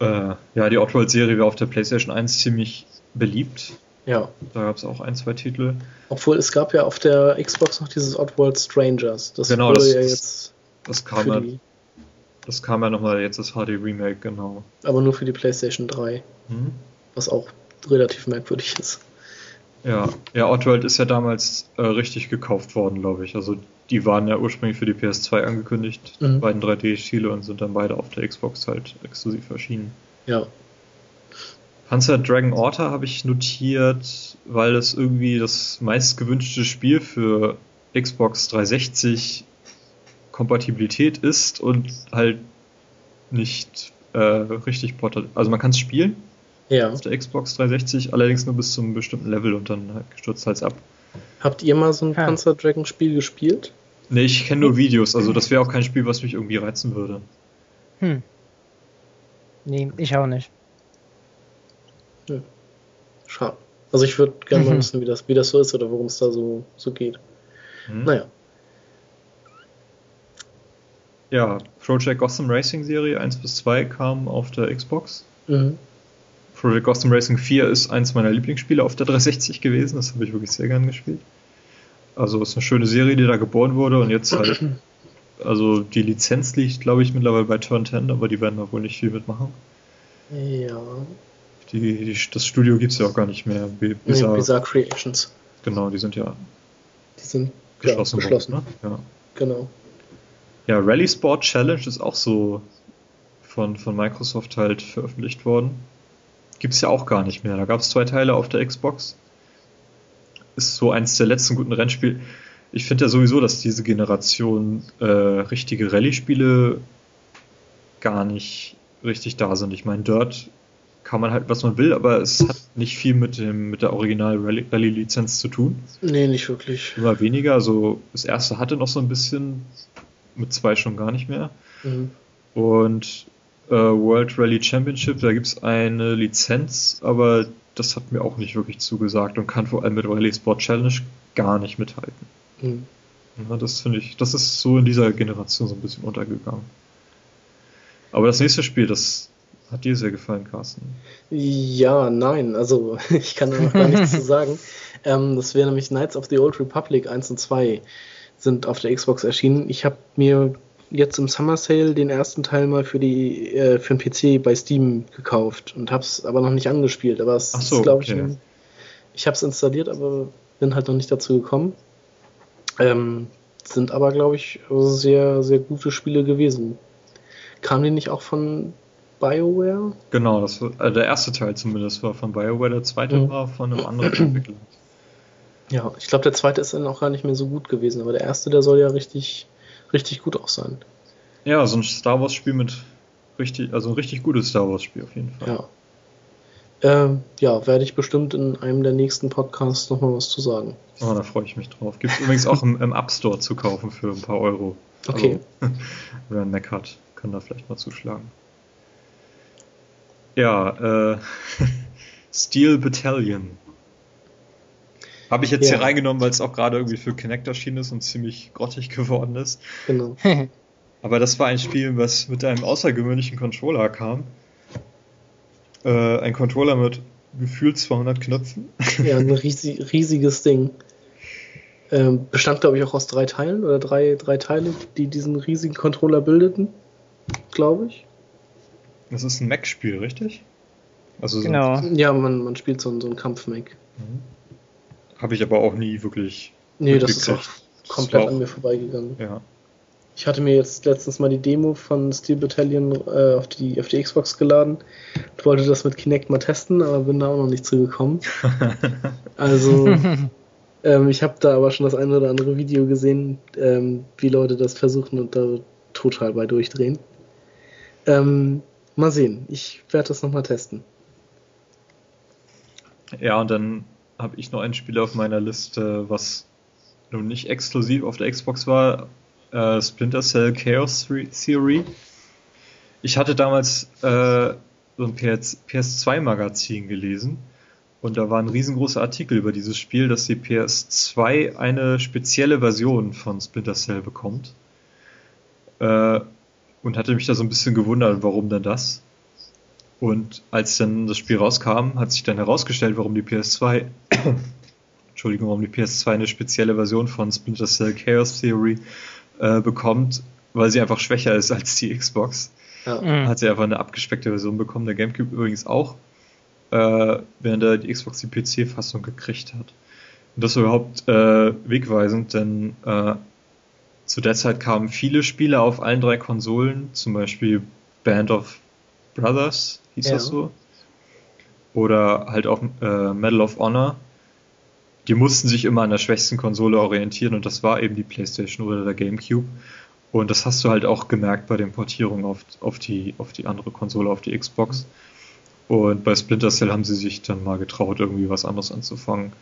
Äh, ja, die Oddworld-Serie war auf der PlayStation 1 ziemlich beliebt. Ja. Da gab es auch ein, zwei Titel. Obwohl es gab ja auf der Xbox noch dieses Oddworld Strangers. Das genau, das, ja jetzt. Das kam ja, das kam ja nochmal jetzt das HD Remake, genau. Aber nur für die PlayStation 3. Mhm. Was auch relativ merkwürdig ist. Ja, ja, Oddworld ist ja damals äh, richtig gekauft worden, glaube ich. Also die waren ja ursprünglich für die PS2 angekündigt, mhm. die beiden 3D-Spiele und sind dann beide auf der Xbox halt exklusiv erschienen. Ja. Panzer Dragon Orta habe ich notiert, weil das irgendwie das meistgewünschte Spiel für Xbox 360 Kompatibilität ist und halt nicht äh, richtig portal. Also man kann es spielen ja. auf der Xbox 360, allerdings nur bis zu einem bestimmten Level und dann halt stürzt halt ab. Habt ihr mal so ein ja. Panzer Dragon Spiel gespielt? Nee, ich kenne nur Videos, also das wäre auch kein Spiel, was mich irgendwie reizen würde. Hm. Nee, ich auch nicht. Ja. Schade. Also ich würde gerne mal wissen, wie das, wie das so ist oder worum es da so, so geht. Mhm. Naja. Ja, Project Gotham Racing Serie 1 bis 2 kam auf der Xbox. Mhm. Project Gotham Racing 4 ist eins meiner Lieblingsspiele auf der 360 gewesen. Das habe ich wirklich sehr gern gespielt. Also es ist eine schöne Serie, die da geboren wurde und jetzt halt. Also die Lizenz liegt, glaube ich, mittlerweile bei Turn 10, aber die werden da wohl nicht viel mitmachen. Ja. Die, die, das Studio gibt es ja auch gar nicht mehr. Bizarre, nee, Bizarre Creations. Genau, die sind ja die sind geschlossen. Ja, geschlossen. Worden, ne? ja. Genau. Ja, Rally Sport Challenge ist auch so von, von Microsoft halt veröffentlicht worden. Gibt es ja auch gar nicht mehr. Da gab es zwei Teile auf der Xbox. Ist so eins der letzten guten Rennspiele. Ich finde ja sowieso, dass diese Generation äh, richtige Rallye-Spiele gar nicht richtig da sind. Ich meine, Dirt kann man halt, was man will, aber es hat nicht viel mit, dem, mit der Original-Rallye-Lizenz zu tun. Nee, nicht wirklich. Immer weniger. Also das erste hatte noch so ein bisschen, mit zwei schon gar nicht mehr. Mhm. Und äh, World Rally Championship, da gibt es eine Lizenz, aber das hat mir auch nicht wirklich zugesagt und kann vor allem mit Rally Sport Challenge gar nicht mithalten. Mhm. Ja, das finde ich, das ist so in dieser Generation so ein bisschen untergegangen. Aber das nächste Spiel, das hat dir sehr gefallen, Carsten. Ja, nein, also ich kann da noch gar nichts zu sagen. Ähm, das wäre nämlich Knights of the Old Republic 1 und 2 sind auf der Xbox erschienen. Ich habe mir jetzt im Summer Sale den ersten Teil mal für die äh, für den PC bei Steam gekauft und habe es aber noch nicht angespielt. Aber es so, ist, glaube okay. ich, ein, ich habe es installiert, aber bin halt noch nicht dazu gekommen. Ähm, sind aber, glaube ich, sehr, sehr gute Spiele gewesen. Kamen die nicht auch von BioWare? Genau, das war, also der erste Teil zumindest war von BioWare, der zweite Mhm. war von einem anderen Entwickler. Ja, ich glaube, der zweite ist dann auch gar nicht mehr so gut gewesen, aber der erste, der soll ja richtig, richtig gut auch sein. Ja, so ein Star Wars Spiel mit richtig, also ein richtig gutes Star Wars Spiel auf jeden Fall. Ja. Ähm, ja, werde ich bestimmt in einem der nächsten Podcasts nochmal was zu sagen. Oh, da freue ich mich drauf. Gibt es übrigens auch im, im App Store zu kaufen für ein paar Euro. Okay. Also, wer einen Mac hat, kann da vielleicht mal zuschlagen. Ja, äh, Steel Battalion. Habe ich jetzt Ja. hier reingenommen, weil es auch gerade irgendwie für Kinect erschienen ist und ziemlich grottig geworden ist. Genau. Aber das war ein Spiel, was mit einem außergewöhnlichen Controller kam. Äh, ein Controller mit gefühlt 200 Knöpfen. Ja, ein riesig, riesiges Ding. Ähm, bestand, glaube ich, auch aus drei Teilen oder drei, drei Teile, die diesen riesigen Controller bildeten. Glaube ich. Das ist ein Mac-Spiel, richtig? Also so- genau. Ja, man, man spielt so, einen- so einen Kampf-Mac. Habe ich aber auch nie wirklich. Nee, das ist auch komplett war an auch- mir vorbeigegangen. Ja. Ich hatte mir jetzt letztens mal die Demo von Steel Battalion äh, auf, die, auf die Xbox geladen und wollte das mit Kinect mal testen, aber bin da auch noch nicht zugekommen. Also, ähm, ich habe da aber schon das eine oder andere Video gesehen, ähm, wie Leute das versuchen und da total bei durchdrehen. Ähm, mal sehen, ich werde das nochmal testen. ja, und dann habe ich noch ein Spiel auf meiner Liste, was nun nicht exklusiv auf der Xbox war. Äh, Splinter Cell Chaos Theory. Ich hatte damals äh, so ein PS, PS2-Magazin gelesen und da war ein riesengroßer Artikel über dieses Spiel, dass die PS2 eine spezielle Version von Splinter Cell bekommt. Äh, und hatte mich da so ein bisschen gewundert, warum denn das? Und als dann das Spiel rauskam, hat sich dann herausgestellt, warum die PS2, Entschuldigung, warum die PS2 eine spezielle Version von Splinter Cell Chaos Theory äh, bekommt, weil sie einfach schwächer ist als die Xbox. Ja. Mhm. Hat sie einfach eine abgespeckte Version bekommen, der GameCube übrigens auch, äh, während er die Xbox die PC-Fassung gekriegt hat. Und das war überhaupt äh, wegweisend, denn äh, zu der Zeit kamen viele Spiele auf allen drei Konsolen, zum Beispiel Band of Brothers, hieß Ja. das so. Oder halt auch äh, Medal of Honor. Die mussten sich immer an der schwächsten Konsole orientieren und das war eben die PlayStation oder der GameCube. Und das hast du halt auch gemerkt bei den Portierungen auf, auf, die, auf die andere Konsole, auf die Xbox. Und bei Splinter Cell haben sie sich dann mal getraut, irgendwie was anderes anzufangen.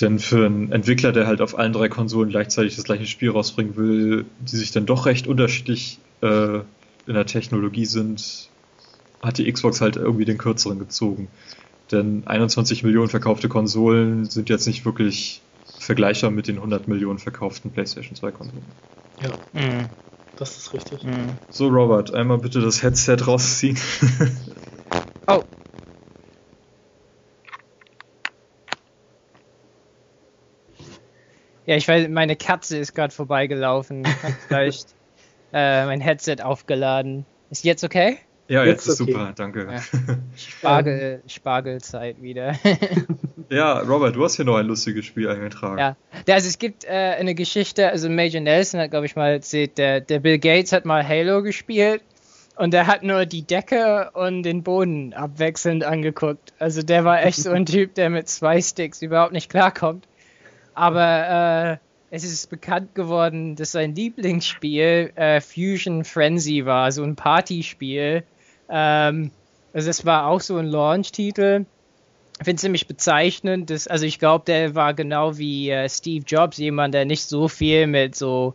Denn für einen Entwickler, der halt auf allen drei Konsolen gleichzeitig das gleiche Spiel rausbringen will, die sich dann doch recht unterschiedlich äh, in der Technologie sind, hat die Xbox halt irgendwie den kürzeren gezogen. Denn 21 Millionen verkaufte Konsolen sind jetzt nicht wirklich vergleichbar mit den 100 Millionen verkauften PlayStation 2 Konsolen. ja, Mhm. das ist richtig. Mhm. So, Robert, einmal bitte das Headset rausziehen. Oh. Ja, ich weiß, meine Katze ist gerade vorbeigelaufen. Hat vielleicht äh, mein Headset aufgeladen. Ist jetzt okay? Ja, jetzt, Jetzt ist okay. super, danke. Ja. Spargel, Spargelzeit wieder. Ja. Robert, du hast hier noch ein lustiges Spiel eingetragen. Ja, also es gibt äh, eine Geschichte, also Major Nelson hat, glaube ich, mal erzählt, der, der Bill Gates hat mal Halo gespielt und der hat nur die Decke und den Boden abwechselnd angeguckt. Also der war echt so ein Typ, der mit zwei Sticks überhaupt nicht klarkommt. Aber äh, es ist bekannt geworden, dass sein Lieblingsspiel äh, Fusion Frenzy war, so ein Partyspiel. Ähm, also es war auch so ein Launch-Titel. Ich finde es ziemlich bezeichnend, dass, also ich glaube, der war genau wie äh, Steve Jobs, jemand, der nicht so viel mit so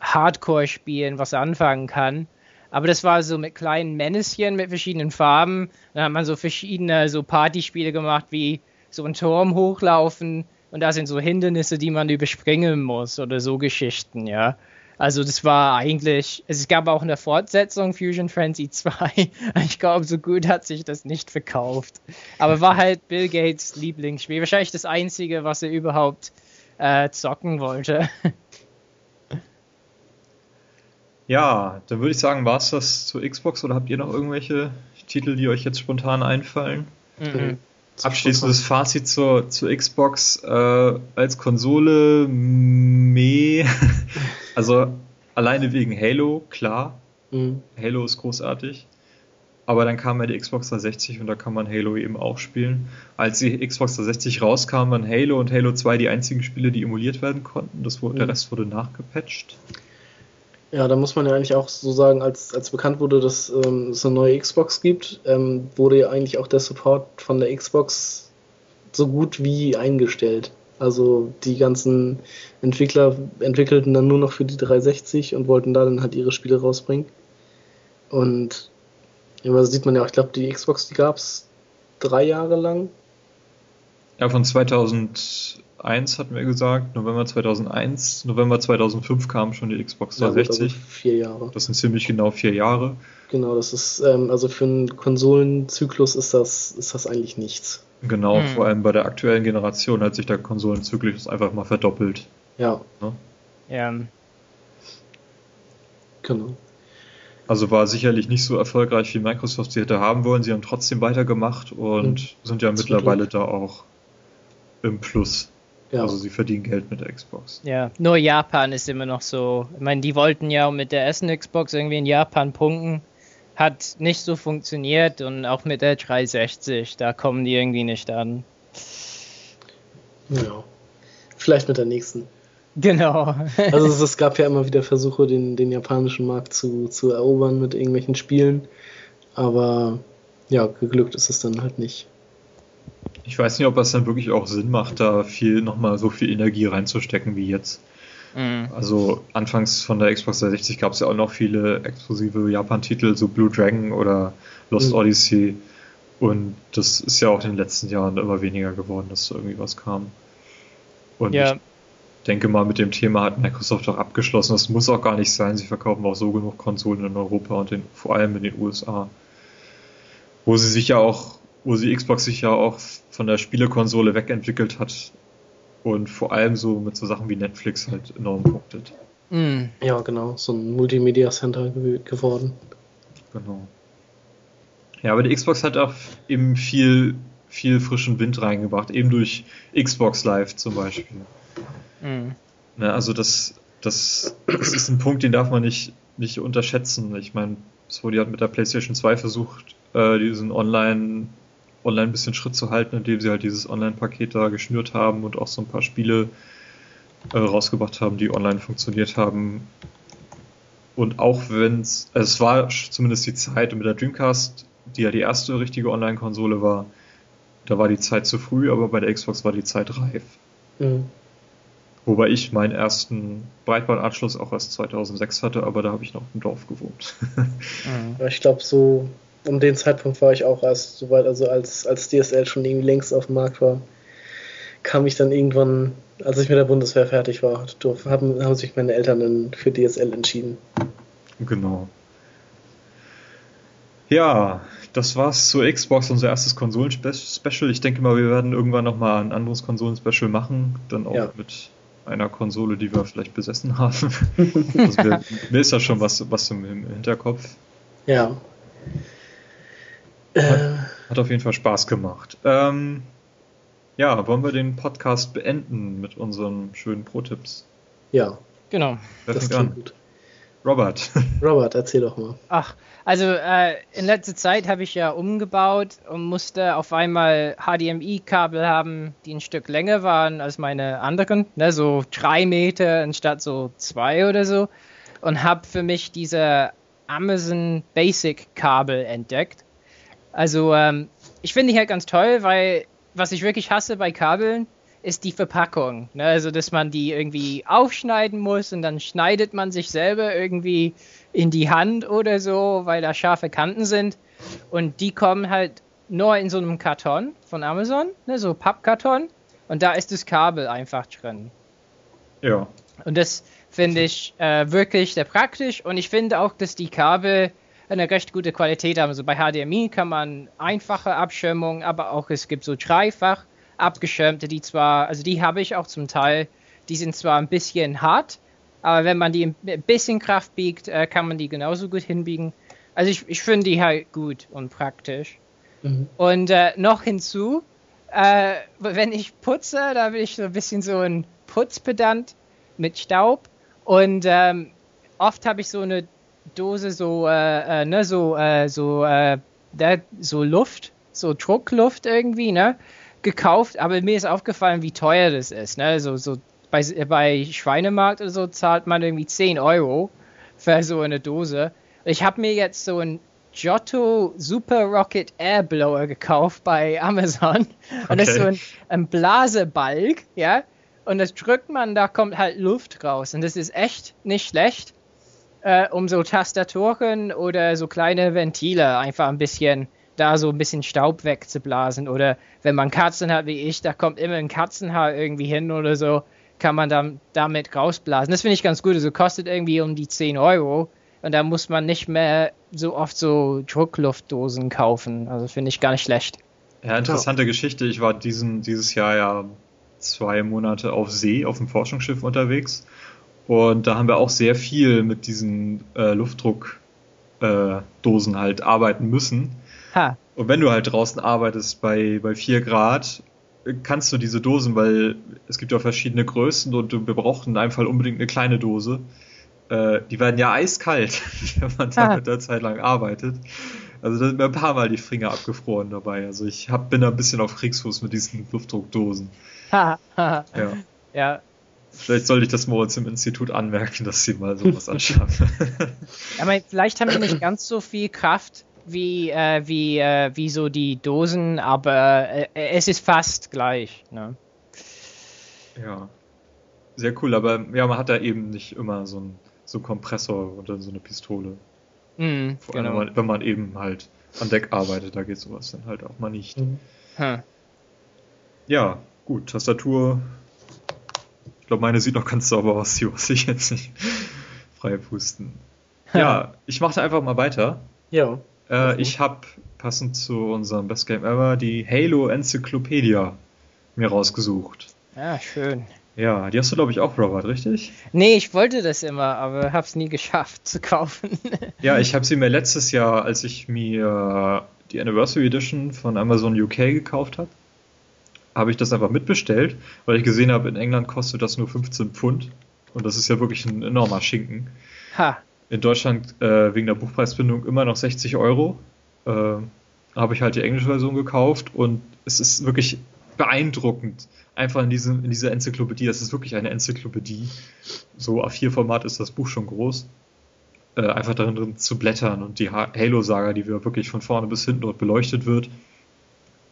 Hardcore-Spielen was anfangen kann. Aber das war so mit kleinen Männchen mit verschiedenen Farben. Dann hat man so verschiedene so Partyspiele gemacht, wie so einen Turm hochlaufen, und da sind so Hindernisse, die man überspringen muss oder so Geschichten, ja. Also das war eigentlich, es gab auch eine Fortsetzung, Fusion Frenzy 2. Ich glaube, so gut hat sich das nicht verkauft. Aber war halt Bill Gates Lieblingsspiel. Wahrscheinlich das einzige, was er überhaupt äh, zocken wollte. Ja, dann würde ich sagen, war es das zur Xbox oder habt ihr noch irgendwelche Titel, die euch jetzt spontan einfallen? Mhm. Abschließendes Fazit zur, zur Xbox äh, als Konsole, meh. also alleine wegen Halo, klar. Mhm. Halo ist großartig. Aber dann kam ja die Xbox 360 und da kann man Halo eben auch spielen. Als die Xbox 360 rauskam, waren Halo und Halo 2 die einzigen Spiele, die emuliert werden konnten. Das wurde, mhm. Der Rest wurde nachgepatcht. Ja, da muss man ja eigentlich auch so sagen, als, als bekannt wurde, dass ähm, es eine neue Xbox gibt, ähm, wurde ja eigentlich auch der Support von der Xbox so gut wie eingestellt. Also die ganzen Entwickler entwickelten dann nur noch für die 360 und wollten da dann halt ihre Spiele rausbringen. Und ja, sieht man ja ich glaube, die Xbox, die gab es drei Jahre lang. Ja, von 2000 2001 hatten wir gesagt, November 2001, November 2005 kam schon die Xbox 360. Ja, also vier Jahre. Das sind ziemlich genau vier Jahre. Genau, das ist, ähm, also für einen Konsolenzyklus ist das, ist das eigentlich nichts. Genau, hm. vor allem bei der aktuellen Generation hat sich der Konsolenzyklus einfach mal verdoppelt. Ja. Ne? Ja. Genau. Also war sicherlich nicht so erfolgreich, wie Microsoft sie hätte haben wollen. Sie haben trotzdem weitergemacht und hm. sind ja mittlerweile da auch im Plus. Ja. Also sie verdienen Geld mit der Xbox. Ja, nur Japan ist immer noch so. Ich meine, die wollten ja mit der Essen Xbox irgendwie in Japan punkten. Hat nicht so funktioniert und auch mit der 360, da kommen die irgendwie nicht an. Ja. Vielleicht mit der nächsten. Genau. also es, es, gab ja immer wieder Versuche, den, den japanischen Markt zu, zu erobern mit irgendwelchen Spielen. Aber ja, geglückt ist es dann halt nicht. Ich weiß nicht, ob es dann wirklich auch Sinn macht, da viel nochmal so viel Energie reinzustecken wie jetzt. Mhm. Also anfangs von der Xbox 360 gab es ja auch noch viele exklusive Japan-Titel, so Blue Dragon oder Lost mhm. Odyssey. Und das ist ja auch in den letzten Jahren immer weniger geworden, dass so irgendwie was kam. Und ja. ich denke mal, mit dem Thema hat Microsoft auch abgeschlossen. Das muss auch gar nicht sein. Sie verkaufen auch so genug Konsolen in Europa und in, vor allem in den USA. Wo sie sich ja auch wo sie Xbox sich ja auch von der Spielekonsole wegentwickelt hat und vor allem so mit so Sachen wie Netflix halt enorm punktet. Mm. Ja, genau, so ein Multimedia Center geworden. Genau. Ja, aber die Xbox hat auch eben viel, viel frischen Wind reingebracht, eben durch Xbox Live zum Beispiel. Mm. Ja, also das, das, das ist ein Punkt, den darf man nicht, nicht unterschätzen. Ich meine, Sony hat mit der PlayStation 2 versucht, äh, diesen Online online ein bisschen Schritt zu halten, indem sie halt dieses Online-Paket da geschnürt haben und auch so ein paar Spiele äh, rausgebracht haben, die online funktioniert haben. Und auch wenn es, also es war zumindest die Zeit mit der Dreamcast, die ja die erste richtige Online-Konsole war, da war die Zeit zu früh, aber bei der Xbox war die Zeit reif. Mhm. Wobei ich meinen ersten Breitbandanschluss auch erst 2006 hatte, aber da habe ich noch im Dorf gewohnt. Mhm. Ich glaube, so um den Zeitpunkt war ich auch erst soweit, also als, als DSL schon irgendwie längst auf dem Markt war, kam ich dann irgendwann, als ich mit der Bundeswehr fertig war, haben, haben sich meine Eltern dann für DSL entschieden. Genau. Ja, das war's zur Xbox, unser erstes Konsolen-Special. Ich denke mal, wir werden irgendwann nochmal ein anderes Konsolen-Special machen, dann auch ja. mit einer Konsole, die wir vielleicht besessen haben. also wir, mir ist ja schon was, was im Hinterkopf. Ja. Hat, äh. hat auf jeden Fall Spaß gemacht. Ähm, ja, wollen wir den Podcast beenden mit unseren schönen Pro-Tipps? Ja. Genau. Wer das fängt an? Gut. Robert. Robert, erzähl doch mal. Ach, also äh, in letzter Zeit habe ich ja umgebaut und musste auf einmal HDMI-Kabel haben, die ein Stück länger waren als meine anderen, ne, so drei Meter anstatt so zwei oder so. Und habe für mich diese Amazon Basic-Kabel entdeckt. Also, ähm, ich finde die halt ganz toll, weil was ich wirklich hasse bei Kabeln ist die Verpackung. Ne? Also, dass man die irgendwie aufschneiden muss und dann schneidet man sich selber irgendwie in die Hand oder so, weil da scharfe Kanten sind. Und die kommen halt nur in so einem Karton von Amazon, ne? so Pappkarton. und da ist das Kabel einfach drin. Ja. Und das finde ich äh, wirklich sehr praktisch und ich finde auch, dass die Kabel eine recht gute Qualität haben. Also bei HDMI kann man einfache Abschirmung, aber auch es gibt so dreifach abgeschirmte, die zwar, also die habe ich auch zum Teil, die sind zwar ein bisschen hart, aber wenn man die ein bisschen Kraft biegt, äh, kann man die genauso gut hinbiegen. Also ich, ich finde die halt gut und praktisch. Mhm. Und äh, noch hinzu, äh, wenn ich putze, da bin ich so ein bisschen so ein Putzpedant mit Staub. Und ähm, oft habe ich so eine Dose so, äh, äh, ne, so, äh, so, äh, so Luft, so Druckluft irgendwie, ne, gekauft. Aber mir ist aufgefallen, wie teuer das ist, ne, so, so bei, bei Schweinemarkt oder so zahlt man irgendwie 10 Euro für so eine Dose. Ich habe mir jetzt so ein Giotto Super Rocket Air Blower gekauft bei Amazon. Und das ist so ein, ein Blasebalg, ja. Und das drückt man, da kommt halt Luft raus. Und das ist echt nicht schlecht, äh, um so Tastaturen oder so kleine Ventile einfach ein bisschen da so ein bisschen Staub wegzublasen. Oder wenn man Katzen hat wie ich, da kommt immer ein Katzenhaar irgendwie hin oder so, kann man dann damit rausblasen. Das finde ich ganz gut. Also kostet irgendwie um die 10 Euro. Und da muss man nicht mehr so oft so Druckluftdosen kaufen. Also finde ich gar nicht schlecht. Ja, interessante. Geschichte. Ich war diesen, dieses Jahr ja zwei Monate auf See, auf dem Forschungsschiff unterwegs. Und da haben wir auch sehr viel mit diesen äh, Luftdruckdosen äh, halt arbeiten müssen. Ha. Und wenn du halt draußen arbeitest bei, bei 4 Grad, kannst du diese Dosen, weil es gibt ja verschiedene Größen und wir brauchen in einem Fall unbedingt eine kleine Dose äh, die werden ja eiskalt, wenn man da mit der Zeit lang arbeitet. Also da sind mir ein paar Mal die Finger abgefroren dabei. Also ich hab, bin da ein bisschen auf Kriegsfuß mit diesen Luftdruckdosen. ja. ja. Vielleicht sollte ich das mal uns im Institut anmerken, dass sie mal sowas anschaffen. Aber vielleicht haben die nicht ganz so viel Kraft wie, äh, wie, äh, wie so die Dosen, aber äh, es ist fast gleich. Ne? Ja. Sehr cool, aber ja, man hat da eben nicht immer so ein so ein Kompressor und dann so eine Pistole. Mhm, Vor allem, genau. wenn man eben halt an Deck arbeitet, da geht sowas dann halt auch mal nicht. Mhm. Ja, gut, Tastatur. Ich glaube, meine sieht noch ganz sauber aus, die muss ich jetzt nicht frei pusten. Ja, ich mache einfach mal weiter. Ja. Äh, ich habe passend zu unserem Best Game Ever die Halo Enzyklopädia mir rausgesucht. Ja, schön. Ja, die hast du, glaube ich, auch, Robert, richtig? Nee, ich wollte das immer, aber habe es nie geschafft zu kaufen. ja, ich habe sie mir letztes Jahr, als ich mir die Anniversary Edition von Amazon UK gekauft habe, habe ich das einfach mitbestellt, weil ich gesehen habe, in England kostet das nur 15 Pfund. Und das ist ja wirklich ein enormer Schinken. Ha. In Deutschland äh, wegen der Buchpreisbindung immer noch 60 Euro. Äh, habe ich halt die englische Version gekauft und es ist wirklich beeindruckend, einfach in, diesem, in dieser Enzyklopädie, das ist wirklich eine Enzyklopädie, so A4-Format ist das Buch schon groß, äh, einfach darin drin zu blättern und die Halo-Saga, die wir wirklich von vorne bis hinten dort beleuchtet wird.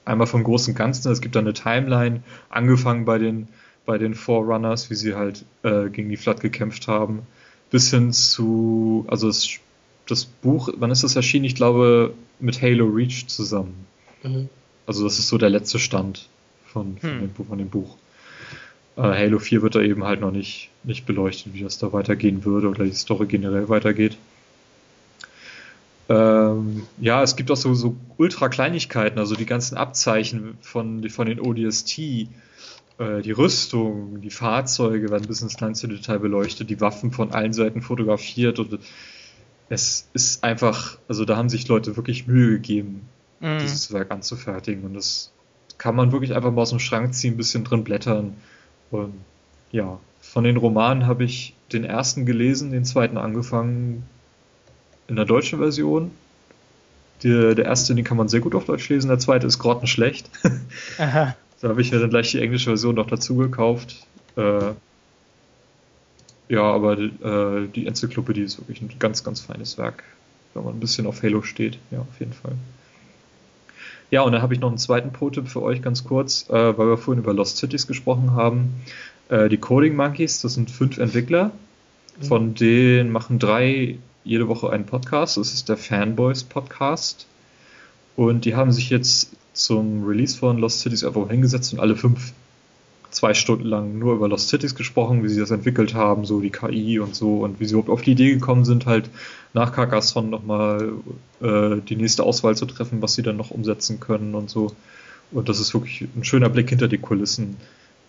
Einmal vom großen Ganzen, es gibt da eine Timeline, angefangen bei den, bei den Forerunners, wie sie halt äh, gegen die Flood gekämpft haben, bis hin zu, also das, das Buch, wann ist das erschienen? Ich glaube, mit Halo Reach zusammen. Mhm. Also das ist so der letzte Stand von, von, hm. dem, von dem Buch. Äh, Halo 4 wird da eben halt noch nicht, nicht beleuchtet, wie das da weitergehen würde oder die Story generell weitergeht. Ähm, ja, es gibt auch so, so ultra Kleinigkeiten, also die ganzen Abzeichen von, von den ODST, äh, die Rüstung, die Fahrzeuge werden bis ins kleinste Detail beleuchtet, die Waffen von allen Seiten fotografiert und es ist einfach, also da haben sich Leute wirklich Mühe gegeben, mhm. dieses Werk anzufertigen und das kann man wirklich einfach mal aus dem Schrank ziehen, ein bisschen drin blättern. Und ja, von den Romanen habe ich den ersten gelesen, den zweiten angefangen in der deutschen Version. Der, der erste, den kann man sehr gut auf Deutsch lesen, der zweite ist grottenschlecht. Aha. Da habe ich mir dann gleich die englische Version noch dazu gekauft. Äh, ja, aber äh, die Enzyklopädie ist wirklich ein ganz, ganz feines Werk, wenn man ein bisschen auf Halo steht. Ja, auf jeden Fall. Ja, und dann habe ich noch einen zweiten Pro-Tipp für euch ganz kurz, äh, weil wir vorhin über Lost Cities gesprochen haben. Äh, die Coding Monkeys, das sind fünf Entwickler, mhm. von denen machen drei jede Woche einen Podcast. Das ist der Fanboys Podcast. Und die haben sich jetzt zum Release von Lost Cities einfach hingesetzt und alle fünf zwei Stunden lang nur über Lost Cities gesprochen, wie sie das entwickelt haben, so die KI und so und wie sie überhaupt auf die Idee gekommen sind, halt nach Carcassonne nochmal äh, die nächste Auswahl zu treffen, was sie dann noch umsetzen können und so. Und das ist wirklich ein schöner Blick hinter die Kulissen.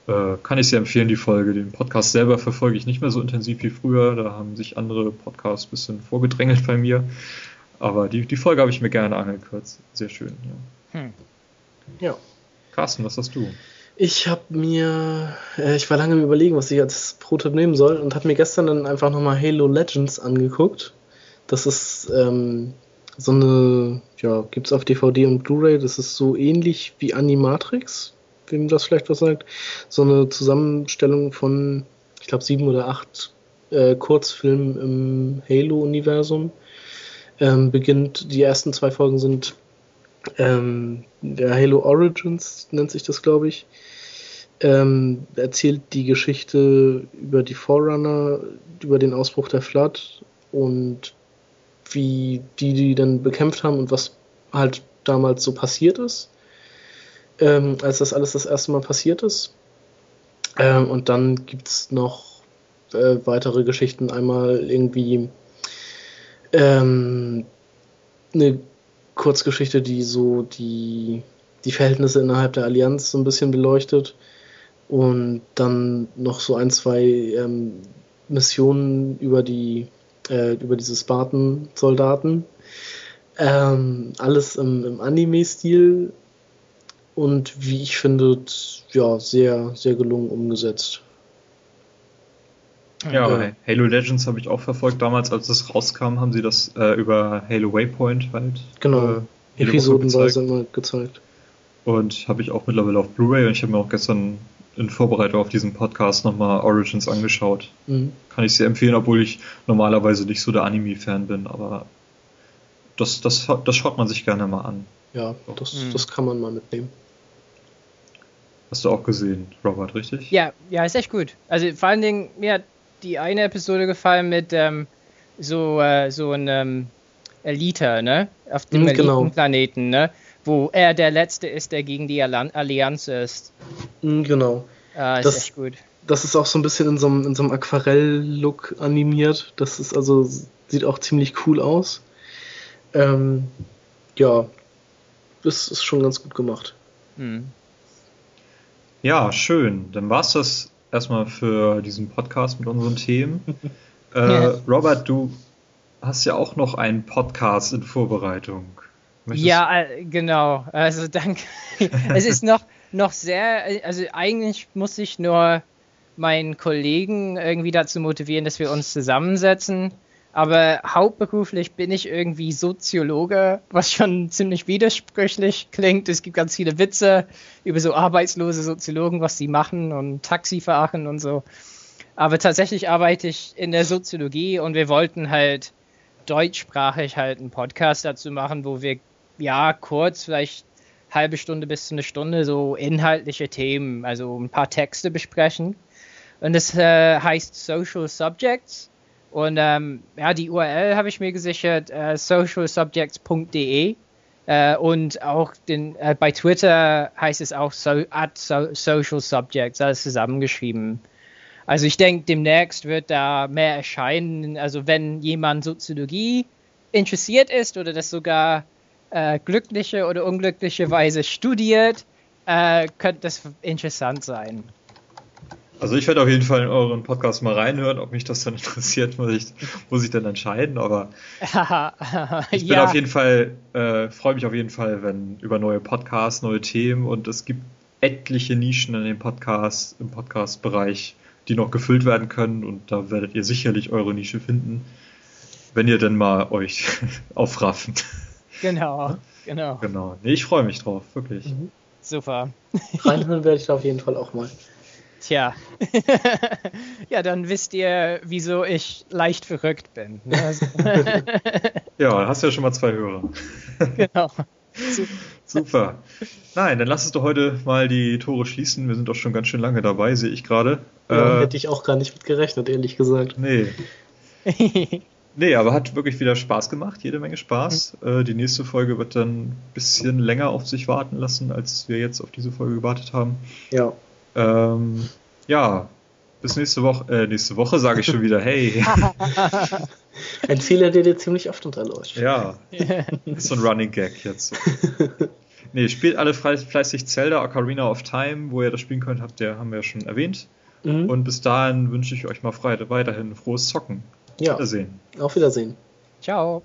Äh, kann ich sehr empfehlen, die Folge. Den Podcast selber verfolge ich nicht mehr so intensiv wie früher. Da haben sich andere Podcasts ein bisschen vorgedrängelt bei mir. Aber die, die Folge habe ich mir gerne angekürzt. Sehr schön, ja. Hm. Ja. Carsten, was hast du? Ich habe mir, äh, ich war lange im Überlegen, was ich als Prototyp nehmen soll und habe mir gestern dann einfach nochmal Halo Legends angeguckt. Das ist ähm, so eine, ja, gibt's auf DVD und Blu-ray. Das ist so ähnlich wie Animatrix, wem das vielleicht was sagt. So eine Zusammenstellung von, ich glaube, sieben oder acht äh, Kurzfilmen im Halo-Universum. Ähm, beginnt, die ersten zwei Folgen sind ähm, der Halo Origins, nennt sich das, glaube ich. Ähm, erzählt die Geschichte über die Forerunner, über den Ausbruch der Flood und wie die die dann bekämpft haben und was halt damals so passiert ist, ähm, als das alles das erste Mal passiert ist. Ähm, und dann gibt es noch äh, weitere Geschichten. Einmal irgendwie ähm, eine Kurzgeschichte, die so die, die Verhältnisse innerhalb der Allianz so ein bisschen beleuchtet. Und dann noch so ein, zwei ähm, Missionen über die äh, über diese Spartan-Soldaten. Ähm, alles im, im Anime-Stil und wie ich finde, ja, sehr, sehr gelungen umgesetzt. Ja, äh, Halo Legends habe ich auch verfolgt. Damals, als es rauskam, haben sie das äh, über Halo Waypoint halt. Genau, äh, episodenweise immer gezeigt. Und habe ich auch mittlerweile auf Blu-ray und ich habe mir auch gestern in Vorbereitung auf diesen Podcast nochmal Origins angeschaut. Mhm. Kann ich sehr empfehlen, obwohl ich normalerweise nicht so der Anime-Fan bin, aber das, das, das schaut man sich gerne mal an. Ja, das, mhm. das kann man mal mitnehmen. Hast du auch gesehen, Robert, richtig? Ja, ja, ist echt gut. Also vor allen Dingen, mir hat die eine Episode gefallen mit ähm, so, äh, so einem ähm, Elite, ne? Auf dem mhm, genau. Planeten, ne? wo er der Letzte ist, der gegen die Allianz ist. Mhm, genau. Ah, ist das, echt gut. Das ist auch so ein bisschen in so einem, in so einem Aquarell-Look animiert. Das ist also, sieht auch ziemlich cool aus. Ähm, ja, das ist schon ganz gut gemacht. Hm. Ja, schön. Dann war es das erstmal für diesen Podcast mit unseren Themen. äh, Robert, du hast ja auch noch einen Podcast in Vorbereitung. Möchtest ja, äh, genau. Also danke. es ist noch, noch sehr, also eigentlich muss ich nur meinen Kollegen irgendwie dazu motivieren, dass wir uns zusammensetzen. Aber hauptberuflich bin ich irgendwie Soziologe, was schon ziemlich widersprüchlich klingt. Es gibt ganz viele Witze über so arbeitslose Soziologen, was sie machen und Taxifahren und so. Aber tatsächlich arbeite ich in der Soziologie und wir wollten halt deutschsprachig halt einen Podcast dazu machen, wo wir ja, kurz, vielleicht halbe Stunde bis zu eine Stunde, so inhaltliche Themen, also ein paar Texte besprechen. Und das äh, heißt Social Subjects. Und ähm, ja, die URL habe ich mir gesichert, äh, socialsubjects.de. Äh, und auch den, äh, bei Twitter heißt es auch so, at so, Social Subjects, alles zusammengeschrieben. Also ich denke, demnächst wird da mehr erscheinen. Also wenn jemand Soziologie interessiert ist oder das sogar äh, glückliche oder unglückliche Weise studiert, äh, könnte das interessant sein. Also ich werde auf jeden Fall in euren Podcast mal reinhören, ob mich das dann interessiert, muss ich, muss ich dann entscheiden, aber ich bin ja. auf jeden Fall, äh, freue mich auf jeden Fall, wenn über neue Podcasts, neue Themen und es gibt etliche Nischen in dem Podcast, im Podcast-Bereich, die noch gefüllt werden können und da werdet ihr sicherlich eure Nische finden, wenn ihr denn mal euch aufraffen. Genau, genau. Genau. Nee, ich freue mich drauf, wirklich. Mhm. Super. Reinhören werde ich da auf jeden Fall auch mal. Tja. ja, dann wisst ihr, wieso ich leicht verrückt bin. Ne? Also ja, hast ja schon mal zwei Hörer. genau. Super. Super. Nein, dann lass uns doch heute mal die Tore schließen. Wir sind doch schon ganz schön lange dabei, sehe ich gerade. Ja, äh, hätte ich auch gar nicht mit gerechnet, ehrlich gesagt. Nee. Nee, aber hat wirklich wieder Spaß gemacht, jede Menge Spaß. Mhm. Äh, die nächste Folge wird dann ein bisschen länger auf sich warten lassen, als wir jetzt auf diese Folge gewartet haben. Ja. Ähm, ja, bis nächste Woche. Äh, nächste Woche sage ich schon wieder, hey. Ein Fehler, der dir ziemlich oft unterläuft. Ja, ist so ein Running Gag jetzt. Nee, spielt alle fleißig Zelda Ocarina of Time, wo ihr das spielen könnt, habt ihr, haben wir ja schon erwähnt. Mhm. Und bis dahin wünsche ich euch mal frei, weiterhin frohes Zocken. Ja. Wiedersehen. Auf Wiedersehen. Ciao.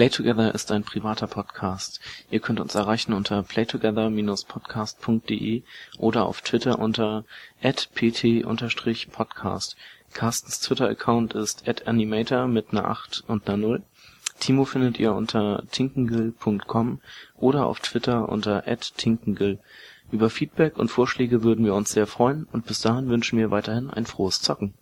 Playtogether ist ein privater Podcast. Ihr könnt uns erreichen unter playtogether-podcast.de oder auf Twitter unter pt-podcast. Carstens Twitter-Account ist @animator mit einer 8 und einer 0. Timo findet ihr unter tinkengill.com oder auf Twitter unter @tinkengill. Über Feedback und Vorschläge würden wir uns sehr freuen und bis dahin wünschen wir weiterhin ein frohes Zocken.